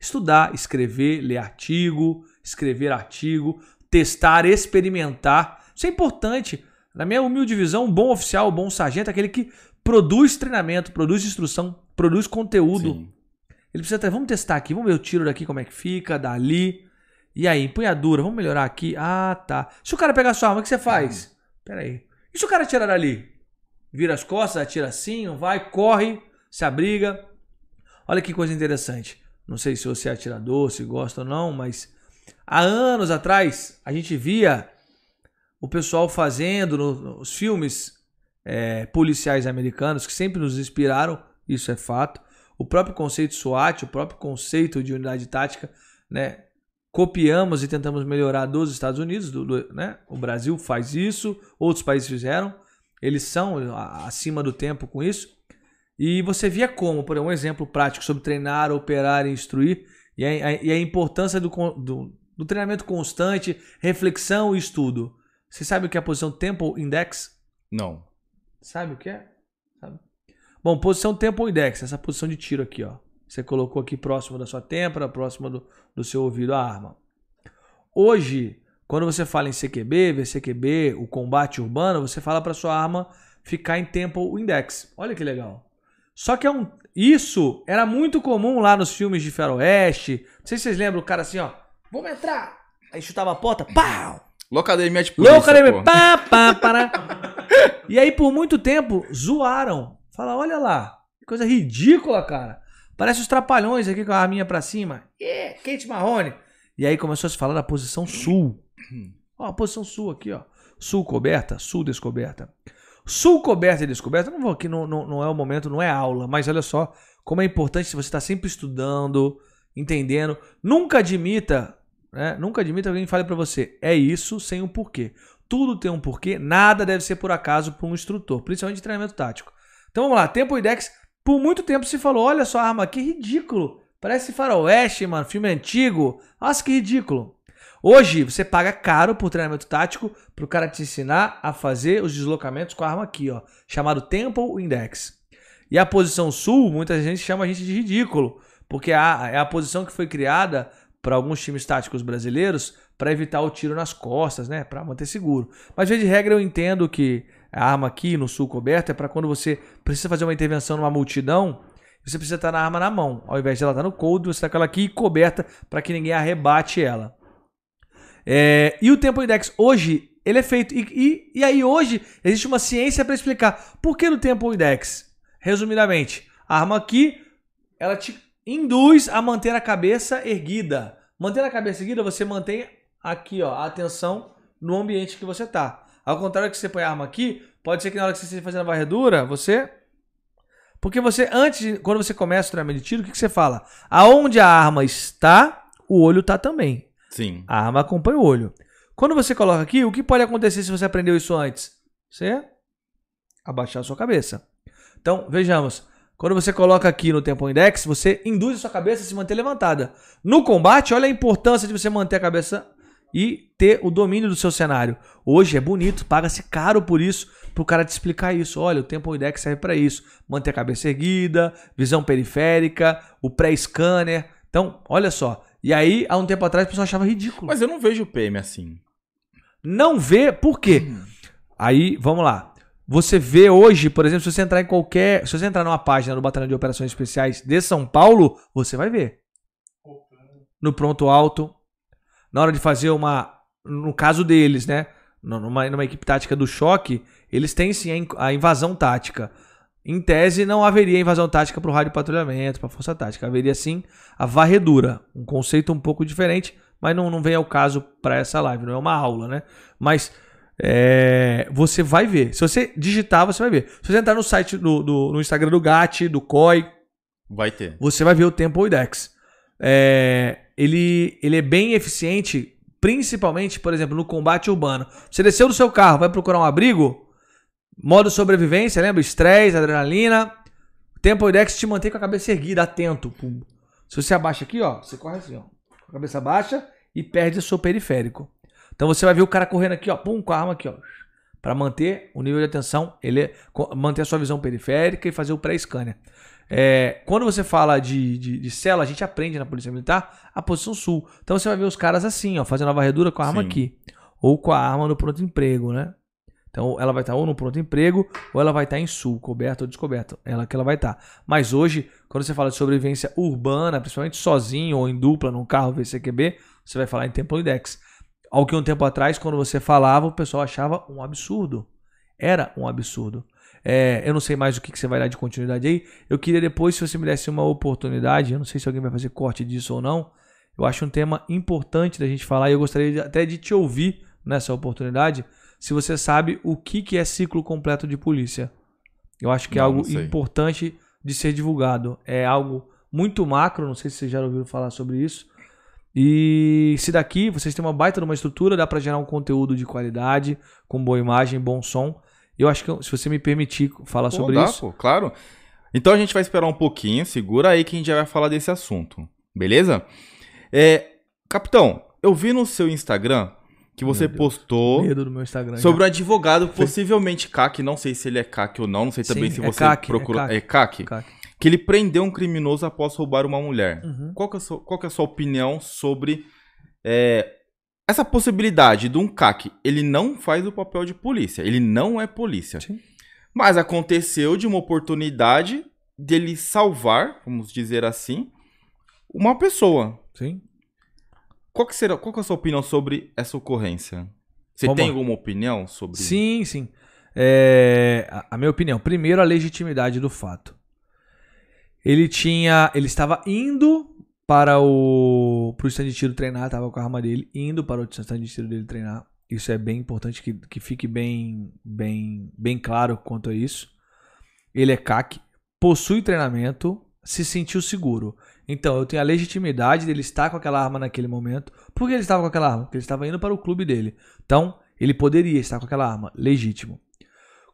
Estudar, escrever, ler artigo, escrever artigo, testar, experimentar. Isso é importante. Na minha humilde visão, um bom oficial, um bom sargento é aquele que produz treinamento, produz instrução, produz conteúdo. Sim. Ele precisa ter, vamos testar aqui, vamos ver o tiro daqui como é que fica, dali. E aí, empunhadura, vamos melhorar aqui. Ah, tá. Se o cara pegar sua arma, o que você faz? Pera aí. E se o cara atirar ali? Vira as costas, atira assim, vai, corre, se abriga. Olha que coisa interessante. Não sei se você é atirador, se gosta ou não, mas há anos atrás a gente via o pessoal fazendo nos filmes é, policiais americanos que sempre nos inspiraram, isso é fato. O próprio conceito SWAT, o próprio conceito de unidade tática, né? Copiamos e tentamos melhorar dos Estados Unidos, do, do, né? O Brasil faz isso, outros países fizeram. Eles são acima do tempo com isso. E você via como, por um exemplo prático sobre treinar, operar e instruir, e a, e a importância do, do, do, treinamento constante, reflexão e estudo. Você sabe o que é a posição Temple Index? Não. Sabe o que é? Sabe? Bom, posição Temple Index, essa posição de tiro aqui, ó. Você colocou aqui próximo da sua têmpora, próximo do, do seu ouvido a arma. Hoje, quando você fala em CQB, VCQB, o combate urbano, você fala para sua arma ficar em Temple Index. Olha que legal. Só que é um, isso era muito comum lá nos filmes de faroeste. Não sei se vocês lembram o cara assim, ó. Vamos entrar. Aí chutava a porta, pau! Locademia de polícia, Locademia, pá, pá, para. e aí por muito tempo zoaram. Fala, olha lá, que coisa ridícula, cara. Parece os trapalhões aqui com a arminha pra cima. É, Kate Marrone. E aí começou a se falar da posição sul. Ó, a posição sul aqui, ó. Sul coberta, sul descoberta. Sul coberta e descoberta, não vou aqui, não, não, não é o momento, não é aula, mas olha só como é importante você está sempre estudando, entendendo. Nunca admita, né? Nunca admita alguém fale para você, é isso sem um porquê. Tudo tem um porquê, nada deve ser por acaso para um instrutor, principalmente de treinamento tático. Então vamos lá, Tempo IDEX, por muito tempo se falou, olha só a arma aqui, ridículo. Parece faroeste, mano, filme antigo. Nossa, que ridículo. Hoje você paga caro por treinamento tático para o cara te ensinar a fazer os deslocamentos com a arma aqui, ó, chamado Temple Index. E a posição sul, muita gente chama a gente de ridículo, porque a, é a posição que foi criada para alguns times táticos brasileiros para evitar o tiro nas costas, né, para manter seguro. Mas de regra eu entendo que a arma aqui no sul coberto é para quando você precisa fazer uma intervenção numa multidão, você precisa estar na arma na mão, ao invés de ela estar no cold, você está com ela aqui coberta para que ninguém arrebate ela. É, e o tempo index hoje, ele é feito. E, e, e aí hoje existe uma ciência para explicar por que no tempo index. Resumidamente, a arma aqui, ela te induz a manter a cabeça erguida. Manter a cabeça erguida, você mantém aqui ó, a atenção no ambiente que você está. Ao contrário que você põe a arma aqui, pode ser que na hora que você esteja fazendo a varredura, você porque você, antes, quando você começa o treinamento de tiro, o que, que, você fala? Aonde a arma está, o olho está também. Sim. A arma acompanha o olho. Quando você coloca aqui, o que pode acontecer se você aprendeu isso antes? Você abaixar a sua cabeça. Então, vejamos. Quando você coloca aqui no tempo index, você induz a sua cabeça a se manter levantada. No combate, olha a importância de você manter a cabeça e ter o domínio do seu cenário. Hoje é bonito, paga-se caro por isso, para o cara te explicar isso. Olha, o tempo index serve para isso. Manter a cabeça erguida, visão periférica, o pré-scanner. Então, olha só, e aí, há um tempo atrás, o pessoal achava ridículo. Mas eu não vejo o PM assim. Não vê, por quê? Hum. Aí, vamos lá. Você vê hoje, por exemplo, se você entrar em qualquer. Se você entrar numa página do Batalhão de Operações Especiais de São Paulo, você vai ver. No pronto alto. Na hora de fazer uma. No caso deles, né? Numa, numa equipe tática do choque, eles têm sim a invasão tática. Em tese, não haveria invasão tática para o rádio patrulhamento, para a força tática. Haveria sim a varredura, um conceito um pouco diferente, mas não, não vem ao caso para essa live, não é uma aula, né? Mas é, você vai ver. Se você digitar, você vai ver. Se você entrar no site do, do no Instagram do GAT, do COI, vai ter. Você vai ver o tempo IDEX. É, ele, ele é bem eficiente, principalmente, por exemplo, no combate urbano. Você desceu do seu carro, vai procurar um abrigo, Modo sobrevivência, lembra? Estresse, adrenalina. Tempo Dex te mantém com a cabeça erguida, atento. Se você abaixa aqui, ó, você corre assim, ó. Com a cabeça baixa e perde o seu periférico. Então você vai ver o cara correndo aqui, ó, pum, com a arma aqui, ó. Para manter o nível de atenção, ele é, manter a sua visão periférica e fazer o pré-scanner. É, quando você fala de, de, de, cela, a gente aprende na Polícia Militar a posição sul. Então você vai ver os caras assim, ó, fazendo a varredura com a arma Sim. aqui. Ou com a arma no pronto emprego, né? Então ela vai estar ou no pronto emprego, ou ela vai estar em sul, coberta ou descoberta. Ela que ela vai estar. Mas hoje, quando você fala de sobrevivência urbana, principalmente sozinho ou em dupla, num carro VCQB, você vai falar em Temple Index. Ao que um tempo atrás, quando você falava, o pessoal achava um absurdo. Era um absurdo. É, eu não sei mais o que, que você vai dar de continuidade aí. Eu queria depois, se você me desse uma oportunidade, eu não sei se alguém vai fazer corte disso ou não. Eu acho um tema importante da gente falar e eu gostaria de, até de te ouvir nessa oportunidade, se você sabe o que, que é ciclo completo de polícia. Eu acho que é não, é algo importante de ser divulgado. É algo muito macro, não sei se vocês já ouviram falar sobre isso. E se daqui vocês têm uma baita de uma estrutura, dá para gerar um conteúdo de qualidade, com boa imagem, bom som. Eu acho que se você me permitir falar pô, sobre dá, isso. Pô, claro. Então a gente vai esperar um pouquinho, segura aí que a gente já vai falar desse assunto. Beleza? É, capitão, eu vi no seu Instagram que você postou sobre um advogado, possivelmente CAC, não sei se ele é CAC ou não, não sei também Sim, se é você CAC, procurou. É CAC. É CAC. Que ele prendeu um criminoso após roubar uma mulher. Uhum. Qual, que é a sua, qual que é a sua opinião sobre é, essa possibilidade de um CAC, ele não faz o papel de polícia, ele não é polícia. Sim. Mas aconteceu de uma oportunidade dele salvar, vamos dizer assim, uma pessoa. Sim. Qual que será, qual que é a sua opinião sobre essa ocorrência? Você Vamos tem alguma opinião sobre? Sim, sim. É, a, a minha opinião, primeiro a legitimidade do fato. Ele tinha, ele estava indo para o pro stand de tiro treinar, tava com a arma dele, indo para o stand de tiro dele treinar. Isso é bem importante que, que fique bem, bem, bem claro quanto a isso. Ele é CAC, possui treinamento, se sentiu seguro. Então, eu tenho a legitimidade dele estar com aquela arma naquele momento. Por que ele estava com aquela arma? Porque ele estava indo para o clube dele. Então, ele poderia estar com aquela arma. Legítimo.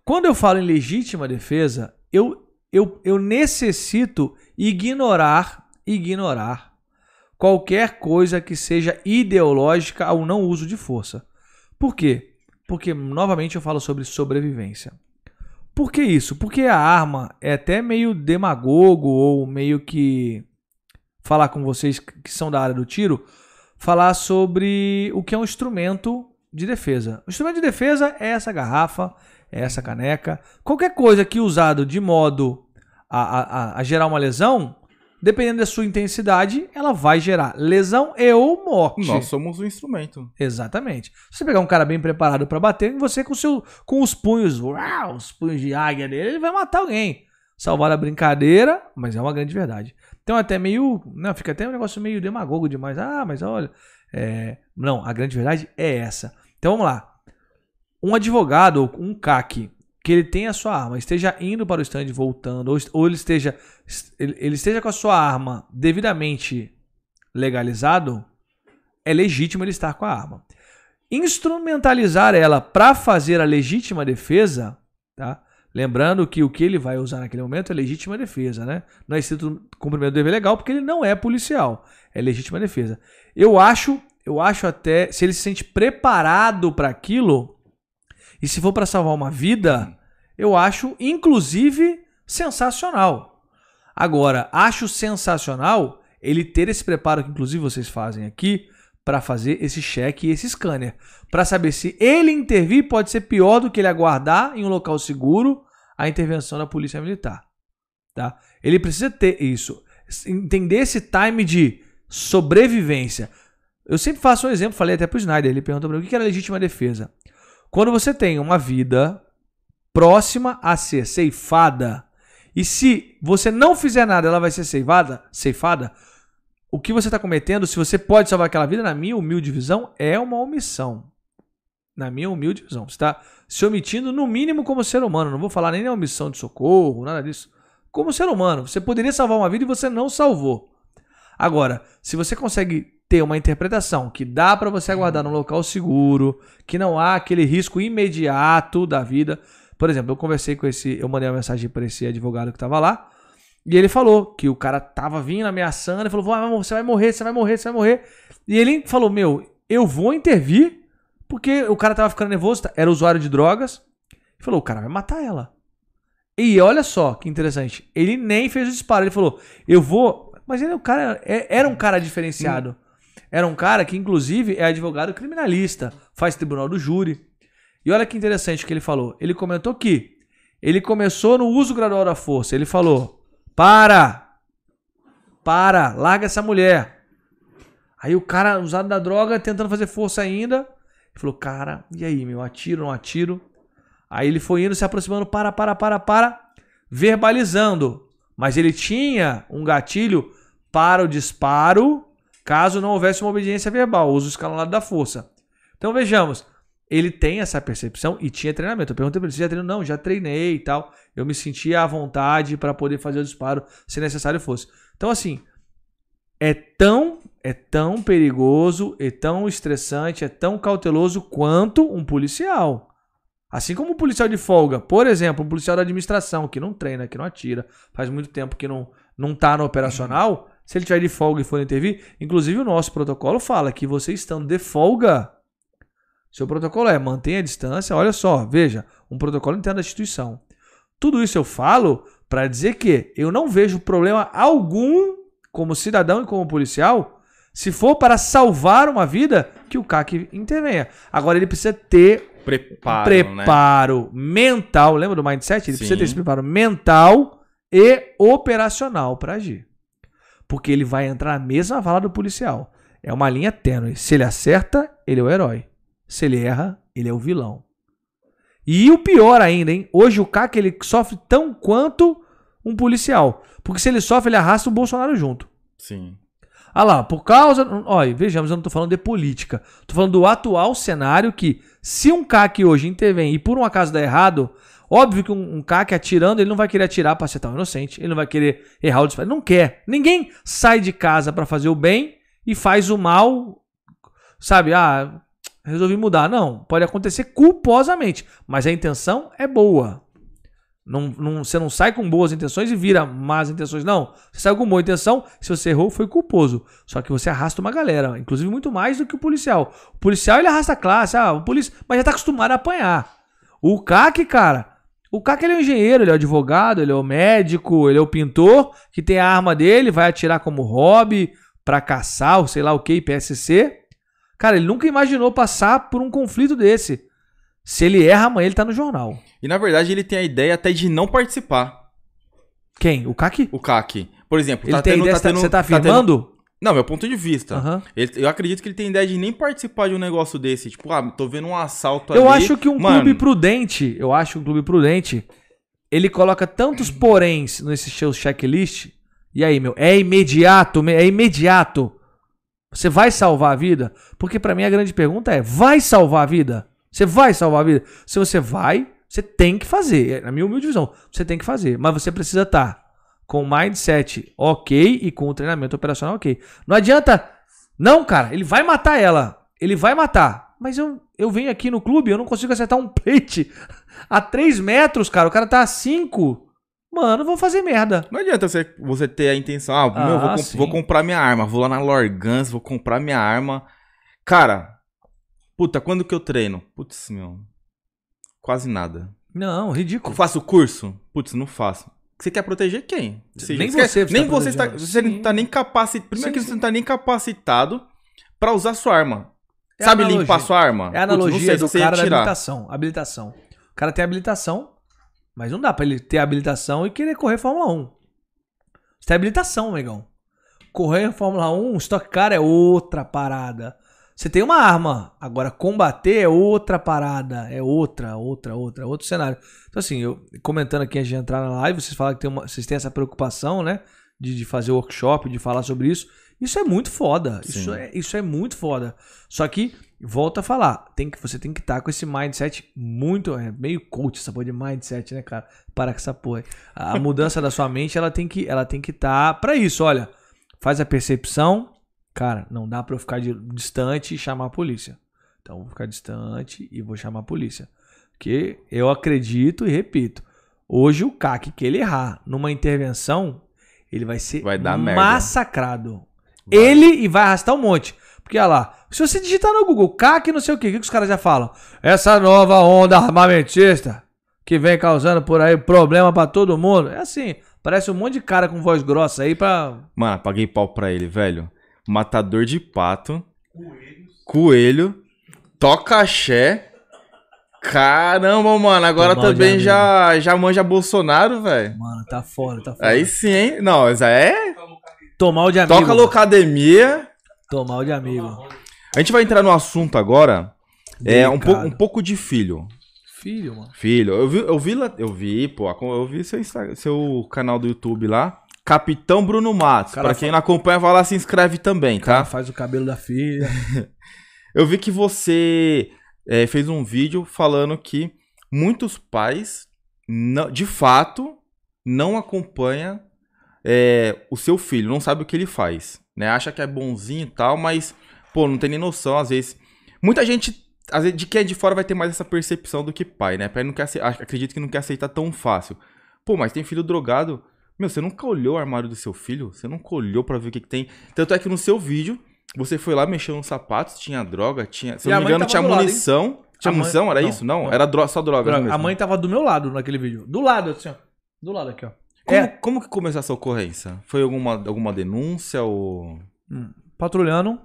Quando eu falo em legítima defesa, eu, eu, eu necessito ignorar ignorar qualquer coisa que seja ideológica ao não uso de força. Por quê? Porque, novamente, eu falo sobre sobrevivência. Por que isso? Porque a arma é até meio demagogo ou meio que falar com vocês que são da área do tiro, falar sobre o que é um instrumento de defesa. O instrumento de defesa é essa garrafa, é essa caneca. Qualquer coisa que usado de modo a, a, a gerar uma lesão, dependendo da sua intensidade, ela vai gerar lesão e ou morte. Nós somos o instrumento. Exatamente. Se você pegar um cara bem preparado para bater, você com, seu, com os punhos, uau, os punhos de águia dele, ele vai matar alguém. Salvar a brincadeira, mas é uma grande verdade. Então até meio, não, fica até um negócio meio demagogo demais. Ah, mas olha, é... não, a grande verdade é essa. Então vamos lá. Um advogado, um CAC, que ele tenha a sua arma, esteja indo para o stand voltando, ou, ou ele, esteja, ele, esteja com a sua arma devidamente legalizado, é legítimo ele estar com a arma. Instrumentalizar ela para fazer a legítima defesa, tá? Lembrando que o que ele vai usar naquele momento é legítima defesa, né? Não é escrito cumprimento do dever legal porque ele não é policial, é legítima defesa. Eu acho, eu acho até se ele se sente preparado para aquilo, e se for para salvar uma vida, eu acho, inclusive, sensacional. Agora, acho sensacional ele ter esse preparo que, inclusive, vocês fazem aqui para fazer esse cheque e esse scanner. Para saber se ele intervir pode ser pior do que ele aguardar em um local seguro a intervenção da polícia militar. Tá? Ele precisa ter isso. Entender esse time de sobrevivência. Eu sempre faço um exemplo, falei até para o Snyder, ele perguntou para mim o que era legítima defesa. Quando você tem uma vida próxima a ser ceifada, e se você não fizer nada, ela vai ser ceifada, ceifada, o que você está cometendo, se você pode salvar aquela vida, na minha humilde visão, é uma omissão. Na minha humilde visão. Você está se omitindo, no mínimo, como ser humano. Não vou falar nem na omissão de socorro, nada disso. Como ser humano. Você poderia salvar uma vida e você não salvou. Agora, se você consegue ter uma interpretação que dá para você aguardar num local seguro, que não há aquele risco imediato da vida. Por exemplo, eu conversei com esse, eu mandei uma mensagem para esse advogado que estava lá, e ele falou que o cara tava vindo ameaçando, ele falou: "Você vai morrer, você vai morrer, você vai morrer". E ele falou: "Meu, eu vou intervir porque o cara tava ficando nervoso, era usuário de drogas". Ele falou: "O cara vai matar ela". E olha só que interessante. Ele nem fez o disparo. Ele falou, eu vou. Mas ele é um cara. é- Era um cara diferenciado. Era um cara que, inclusive, é advogado criminalista, faz tribunal do júri. E olha que interessante o que ele falou. Ele comentou que ele começou no uso gradual da força. Ele falou: para! Para! Larga essa mulher! Aí o cara, usado da droga, tentando fazer força ainda. Ele falou: cara, e aí, meu? Atiro, não atiro? Aí ele foi indo, se aproximando, para, para, para, para, verbalizando. Mas ele tinha um gatilho para o disparo, caso não houvesse uma obediência verbal, uso escalonado da força. Então vejamos, ele tem essa percepção e tinha treinamento. Eu perguntei para ele, você já treinou? Não, já treinei e tal. Eu me sentia à vontade para poder fazer o disparo se necessário fosse. Então assim, é tão é tão perigoso, é tão estressante, é tão cauteloso quanto um policial. Assim como um policial de folga, por exemplo, um policial da administração que não treina, que não atira, faz muito tempo que não não tá no operacional, se ele tiver de folga e for intervir, inclusive o nosso protocolo fala que você estando de folga, seu protocolo é mantenha a distância, olha só, veja, um protocolo interno da instituição. Tudo isso eu falo para dizer que eu não vejo problema algum como cidadão e como policial se for para salvar uma vida, que o CAC intervenha. Agora ele precisa ter Preparo, né? preparo mental, lembra do mindset? Ele precisa Sim. ter esse preparo mental e operacional para agir. Porque ele vai entrar na mesma vala do policial. É uma linha tênue. Se ele acerta, ele é o herói. Se ele erra, ele é o vilão. E o pior ainda, hein? Hoje o CAC ele sofre tão quanto um policial. Porque se ele sofre, ele arrasta o Bolsonaro junto. Sim. Ah lá, por causa. Olha, vejamos, eu não tô falando de política. Tô falando do atual cenário que, se um CAC hoje intervém e por um acaso dá errado, óbvio que um, um CAC atirando, ele não vai querer atirar pra acertar um inocente. Ele não vai querer errar o disparo. Não quer. Ninguém sai de casa pra fazer o bem e faz o mal. Sabe, ah, resolvi mudar. Não, pode acontecer culposamente, mas a intenção é boa. Não, não- você não sai com boas intenções e vira más intenções, não. Você saiu com boa intenção, se você errou, foi culposo. Só que você arrasta uma galera, inclusive muito mais do que o policial. O policial ele arrasta a classe, ah, o polícia, mas já tá acostumado a apanhar. O CAC, cara, o CAC ele é o engenheiro, ele é o advogado, ele é o médico, ele é o pintor, que tem a arma dele, vai atirar como hobby, pra caçar, ou sei lá o que, PSC. Cara, ele nunca imaginou passar por um conflito desse. Se ele erra, amanhã ele tá no jornal. E na verdade ele tem a ideia até de não participar, Quem? O CAC? o CAC. Por exemplo, Ele tá tem tendo, ideia, tá tendo, você tá tendo- afirmando? Não, meu ponto de vista. Aham. Ele- eu acredito que ele tem ideia de nem participar de um negócio desse. Tipo, ah, tô vendo um assalto ali. Eu acho que um Mano, clube prudente, eu acho que um clube prudente, ele coloca tantos poréns nesse seu checklist. E aí, meu, é imediato, é imediato. Você vai salvar a vida? Porque pra mim a grande pergunta é: vai salvar a vida? Você vai salvar a vida? Se você vai, você tem que fazer. É, Na minha humilde visão, você tem que fazer. Mas você precisa estar com o mindset ok e com o treinamento operacional ok. Não adianta. Não, cara, ele vai matar ela. Ele vai matar. Mas eu, eu venho aqui no clube, eu não consigo acertar um plate a 3 metros, cara. O cara tá a 5. Mano, eu vou fazer merda. Não adianta você, você ter a intenção, ah, meu, vou, Ah, comp- sim. vou comprar minha arma, vou lá na Lorgans, vou comprar minha arma. Cara, puta, quando que eu treino? Putz, meu, quase nada. Não, Eu ridículo. faço curso? Putz, não faço. Você quer proteger quem? Nem quer- você nem tá você está, você Sim. não tá nem capacitado. Primeiro Sim, que sim. você não tá nem capacitado pra usar sua arma. É Sabe analogia. limpar sua arma? É a Putz, analogia sei se do você cara da habilitação. Habilitação. O cara tem habilitação, mas não dá pra ele ter habilitação e querer correr Fórmula 1. Você tem habilitação, negão. Correr Fórmula 1, Stock Car é outra parada. Você tem uma arma, agora combater é outra parada, é outra, outra, outra, outro cenário. Então assim, eu comentando aqui antes de entrar na live, vocês falam que tem uma, vocês têm essa preocupação, né, de, de fazer workshop, de falar sobre isso. Isso é muito foda. Isso é, isso é muito foda. Só que volta a falar, tem que você tem que estar com esse mindset muito, é meio coach essa porra de mindset, né, cara? Para com essa porra. A mudança da sua mente, ela tem que ela tem que estar para isso, olha. Faz a percepção, cara, não dá para eu ficar distante e chamar a polícia. Então eu vou ficar distante e vou chamar a polícia. Porque eu acredito e repito, hoje o CAC que ele errar numa intervenção, ele vai ser Vai dar merda. massacrado. Ele e vai arrastar um monte. Porque olha lá, se você digitar no Google CAC não sei o que, o que que os caras já falam? Essa nova onda armamentista que vem causando por aí problema pra todo mundo. É assim, parece um monte de cara com voz grossa aí pra. Mano, paguei pau pra ele, velho. Matador de pato. Coelho. Toca axé. Caramba, mano. Agora Tô também já, já manja Bolsonaro, velho. Mano, tá foda, tá foda. Aí sim, hein? Não, mas é. Tomar o de amigo. Toca Locademia. Tomar o de amigo. A gente vai entrar no assunto agora. É um, pouco- um pouco de filho. Filho, mano. Filho, eu vi, eu vi, lá- eu vi, pô, eu vi seu, seu canal do YouTube lá. Capitão Bruno Matos. Pra quem não acompanha, vai lá se inscreve também, O cara tá? faz o cabelo da filha. Eu vi que você é, fez um vídeo falando que muitos pais, não- de fato, não acompanham é, o seu filho, não sabe o que ele faz, né? Acha que é bonzinho e tal, mas, pô, não tem nem noção, às vezes. Muita gente, às vezes, de quem é de fora vai ter mais essa percepção do que pai, né? Pai não quer, acredito que não quer aceitar tão fácil. Pô, mas tem filho drogado. Meu, você nunca olhou o armário do seu filho? Você nunca olhou pra ver o que, que tem? Tanto é que no seu vídeo, você foi lá, mexeu nos sapatos, tinha droga, tinha. Se eu não me engano, tava tinha do lado, munição. Tinha munição? Era não, isso? Não, não. era dro... só droga. a mãe tava do meu lado naquele vídeo. Do lado, assim, ó. Do lado aqui, ó. Como, É. como que começou essa ocorrência? Foi alguma, alguma denúncia ou. patrulhando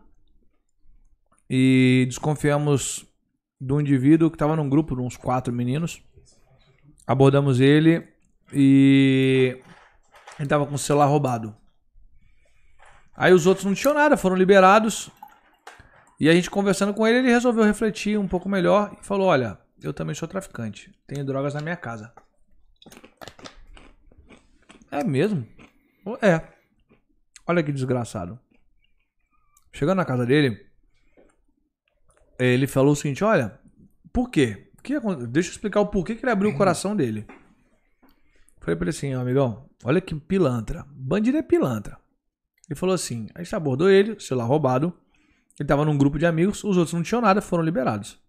e desconfiamos de um indivíduo que estava num grupo de uns quatro meninos. Abordamos ele e ele estava com o celular roubado. Aí os outros não tinham nada, foram liberados. E a gente conversando com ele, ele resolveu refletir um pouco melhor e falou: Olha, eu também sou traficante, tenho drogas na minha casa. É mesmo? É. Olha que desgraçado. Chegando na casa dele, ele falou o seguinte: Olha, por quê? Deixa eu explicar o porquê que ele abriu o coração dele. Falei pra ele assim, amigão, olha que pilantra. Bandido é pilantra. Ele falou assim: a gente abordou ele, celular roubado. Ele tava num grupo de amigos, os outros não tinham nada, foram liberados.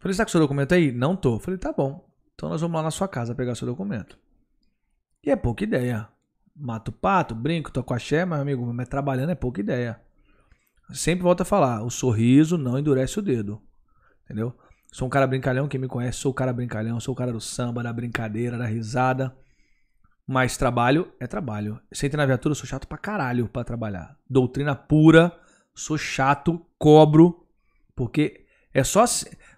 Falei, você tá com seu documento aí? Não tô. Falei, tá bom. Então nós vamos lá na sua casa pegar seu documento. E é pouca ideia. Mato pato, brinco, tô com axé, mas amigo, mas trabalhando é pouca ideia. Sempre volto a falar, o sorriso não endurece o dedo. Entendeu? Sou um cara brincalhão, quem me conhece, sou o cara brincalhão, sou o cara do samba, da brincadeira, da risada. Mas trabalho é trabalho. Entra na viatura, eu sou chato pra caralho pra trabalhar. Doutrina pura, sou chato, cobro, porque é só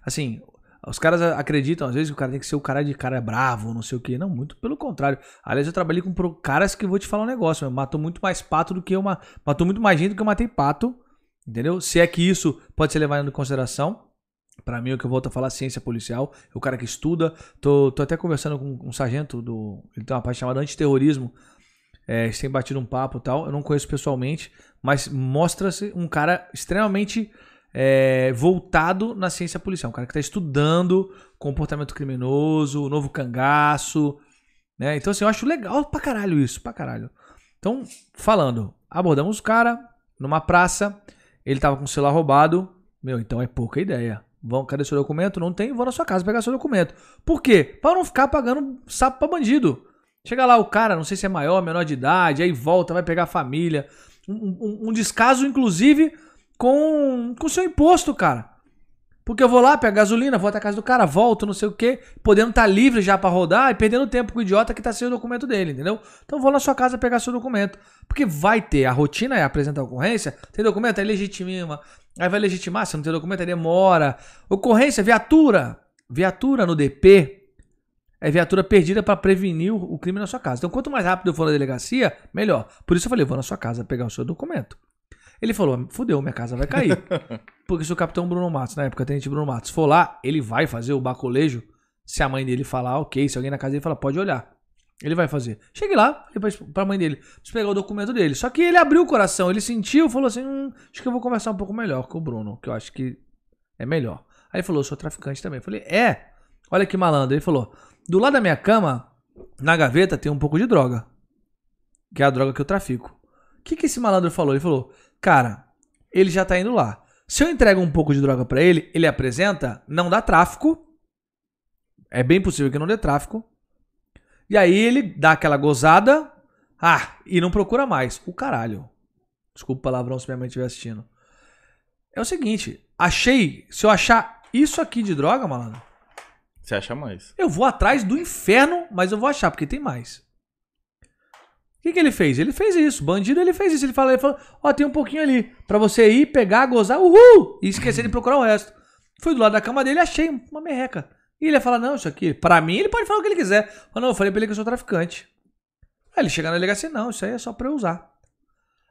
assim- os caras acreditam às vezes que o cara tem que ser o cara de cara bravo, não sei o que. Não, muito pelo contrário. Aliás, eu trabalhei com caras que vou te falar um negócio, matou muito mais pato do que eu ma- matou muito mais gente do que eu matei pato, entendeu? Se é que isso pode ser levado em consideração. Pra mim, o que eu volto a falar, ciência policial, é o cara que estuda. Tô, tô até conversando com um sargento do. Ele tem uma parte chamada antiterrorismo. É, tem batido um papo e tal. Eu não conheço pessoalmente, mas mostra-se um cara extremamente é, voltado na ciência policial. Um cara que está estudando comportamento criminoso, novo cangaço. Né? Então, assim, eu acho legal pra caralho isso, pra caralho. Então, falando, abordamos o cara numa praça, ele tava com o celular roubado. Meu, então é pouca ideia. Vão, cadê seu documento? Não tem, vou na sua casa pegar seu documento. Por quê? Pra não ficar pagando sapo pra bandido. Chega lá o cara, não sei se é maior, menor de idade, aí volta, vai pegar a família. Um, um- um descaso, inclusive, com o seu imposto, cara. Porque eu vou lá, pego gasolina, vou até a casa do cara, volto, não sei o quê, podendo estar livre já pra rodar e perdendo tempo com o idiota que tá sem o documento dele, entendeu? Então vou na sua casa pegar seu documento. Porque vai ter, a rotina é apresentar ocorrência, tem documento, aí legitima, aí vai legitimar, se não tem documento, aí demora. Ocorrência, viatura. Viatura no DP é viatura perdida pra prevenir o o crime na sua casa. Então quanto mais rápido eu for na delegacia, melhor. Por isso eu falei, vou na sua casa pegar o seu documento. Ele falou, fudeu, minha casa vai cair. Porque se o capitão Bruno Matos, na época, tenente Bruno Matos, for lá, ele vai fazer o bacolejo. Se a mãe dele falar, ok. Se alguém na casa dele falar, pode olhar. Ele vai fazer. Cheguei lá, pra- mãe dele, preciso pegar o documento dele. Só que ele abriu o coração, ele sentiu, falou assim: hum, acho que eu vou conversar um pouco melhor com o Bruno, que eu acho que é melhor. Aí ele falou: sou traficante também. Eu falei: é? Olha que malandro. Ele falou: do lado da minha cama, na gaveta, tem um pouco de droga. Que é a droga que eu trafico. O que, que esse malandro falou? Ele falou: cara, ele já tá indo lá. Se eu entrego um pouco de droga pra ele, ele apresenta, não dá tráfico. É bem possível que não dê tráfico. E aí ele dá aquela gozada. Ah, e não procura mais. O caralho. Desculpa o palavrão se minha mãe estiver assistindo. É o seguinte, achei, se eu achar isso aqui de droga, malandro, Você acha mais? Eu vou atrás do inferno, mas eu vou achar, porque tem mais. Que, que ele fez? Ele fez isso. Bandido, ele fez isso. Ele falou, ele falou, ó, tem um pouquinho ali. Pra você ir, pegar, gozar, uhul! E esquecer de procurar o resto. Fui do lado da cama dele achei uma merreca. E ele ia falar, não, isso aqui, pra mim, ele pode falar o que ele quiser. Eu, não, eu falei pra ele que eu sou traficante. Aí ele chega na delegacia, não, isso aí é só pra eu usar.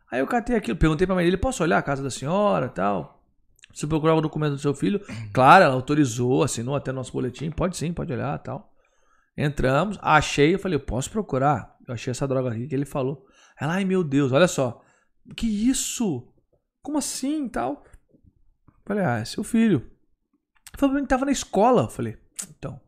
Aí eu catei aquilo, perguntei pra mãe dele, posso olhar a casa da senhora tal? Se procurar o documento do seu filho, claro, ela autorizou, assinou até nosso boletim, pode sim, pode olhar tal. Entramos, achei, eu falei, eu posso procurar? Eu achei essa droga aqui que ele falou. Ela, ai meu Deus, olha só. Que isso? Como assim tal? Falei, ah, é seu filho. Ele mim que tava na escola. Falei, então.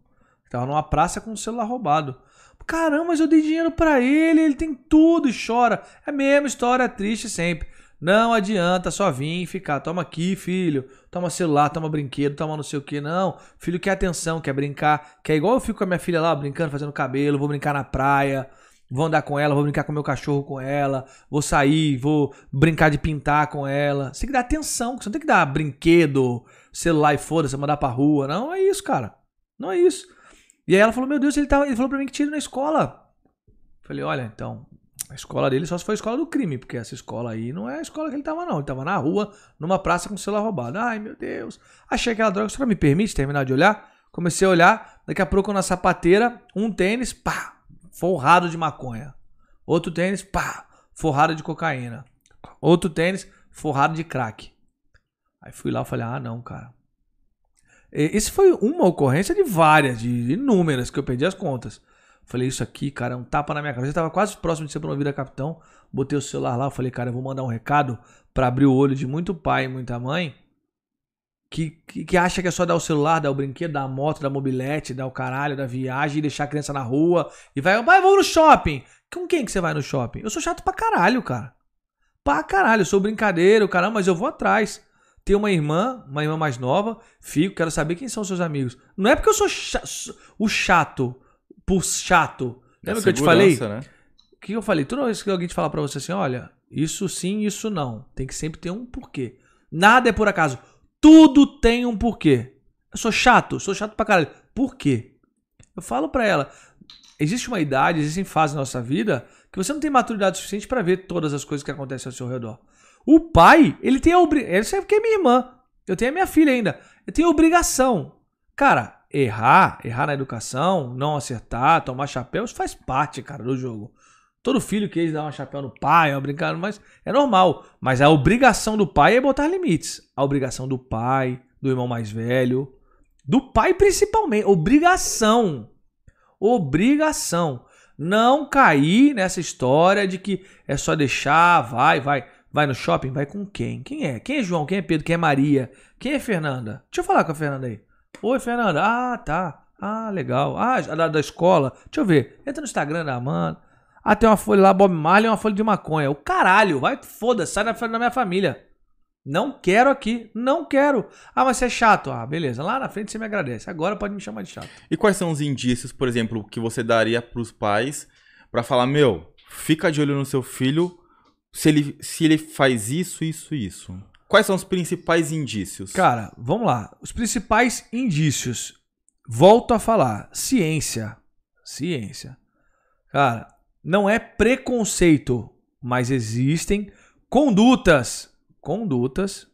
Tava numa praça com o celular roubado. Caramba, mas eu dei dinheiro para ele, ele tem tudo e chora. É a mesma história triste sempre. Não adianta só vir e ficar. Toma aqui, filho. Toma celular, toma brinquedo, toma não sei o que. Não. Filho quer atenção, quer brincar. Quer igual eu fico com a minha filha lá, brincando, fazendo cabelo. Vou brincar na praia. Vou andar com ela, vou brincar com meu cachorro com ela. Vou sair, vou brincar de pintar com ela. Você tem que dar atenção. Você não tem que dar brinquedo, celular e foda-se, mandar pra rua. Não é isso, cara. Não é isso. E aí ela falou: Meu Deus, ele, tá, ele falou pra mim que tinha ido na escola. Falei: Olha, então, a escola dele só se foi a escola do crime, porque essa escola aí não é a escola que ele tava, não. Ele tava na rua, numa praça com o celular roubado. Ai, meu Deus. Achei aquela droga, só me permite terminar de olhar? Comecei a olhar, daqui a pouco na sapateira, um tênis, pá, forrado de maconha. Outro tênis, pá, forrado de cocaína. Outro tênis, forrado de crack. Aí fui lá e falei, ah, não, cara. Esse foi uma ocorrência de várias, de inúmeras, que eu perdi as contas. Falei, isso aqui, cara, é um tapa na minha cabeça. Eu tava quase próximo de ser promovido a capitão. Botei o celular lá, falei, cara, eu vou mandar um recado para abrir o olho de muito pai e muita mãe que, que, que, acha que é só dar o celular, dar o brinquedo, dar a moto, dar a mobilete, dar o caralho, dar viagem e deixar a criança na rua. E vai, vai, vou no shopping. Com quem que você vai no shopping? Eu sou chato pra caralho, cara. Pra caralho, eu sou brincadeiro, caramba, mas eu vou atrás. Tenho uma irmã, uma irmã mais nova, fico, quero saber quem são seus amigos. Não é porque eu sou o chato por chato. Lembra que eu te falei? Né? O que eu falei? Toda vez que alguém te falar pra você assim, olha, isso sim, isso não. Tem que sempre ter um porquê. Nada é por acaso. Tudo tem um porquê. Eu sou chato, sou chato pra caralho. Por quê? Eu falo pra ela, existe uma idade, existem fases na nossa vida que você não tem maturidade suficiente para ver todas as coisas que acontecem ao seu redor. O pai, ele tem a obrigação. Ele sabe que é minha irmã. Eu tenho a minha filha ainda. Eu tenho a obrigação. Cara, errar, errar na educação, não acertar, tomar chapéu, isso faz parte, cara, do jogo. Todo filho quer dar um chapéu no pai, uma brincadeira, mas é normal. Mas a obrigação do pai é botar limites. A obrigação do pai, do irmão mais velho, do pai principalmente. Obrigação. Obrigação. Não cair nessa história de que é só deixar, vai, vai. Vai no shopping? Vai com quem? Quem é? Quem é João? Quem é Pedro? Quem é Maria? Quem é Fernanda? Deixa eu falar com a Fernanda aí. Oi, Fernanda. Ah, tá. Ah, legal. Ah, da, da escola. Deixa eu ver. Entra no Instagram da Amanda. Ah, tem uma folha lá, Bob Marley, uma folha de maconha. O caralho, vai, foda-se, sai da, da minha família. Não quero aqui, não quero. Ah, mas você é chato. Ah, beleza. Lá na frente você me agradece. Agora pode me chamar de chato. E quais são os indícios, por exemplo, que você daria pros pais para falar, meu, fica de olho no seu filho se ele, se ele faz isso, isso, isso? Quais são os principais indícios? Cara, vamos lá. Os principais indícios. Volto a falar. Ciência. Ciência. Cara, não é preconceito, mas existem condutas. Condutas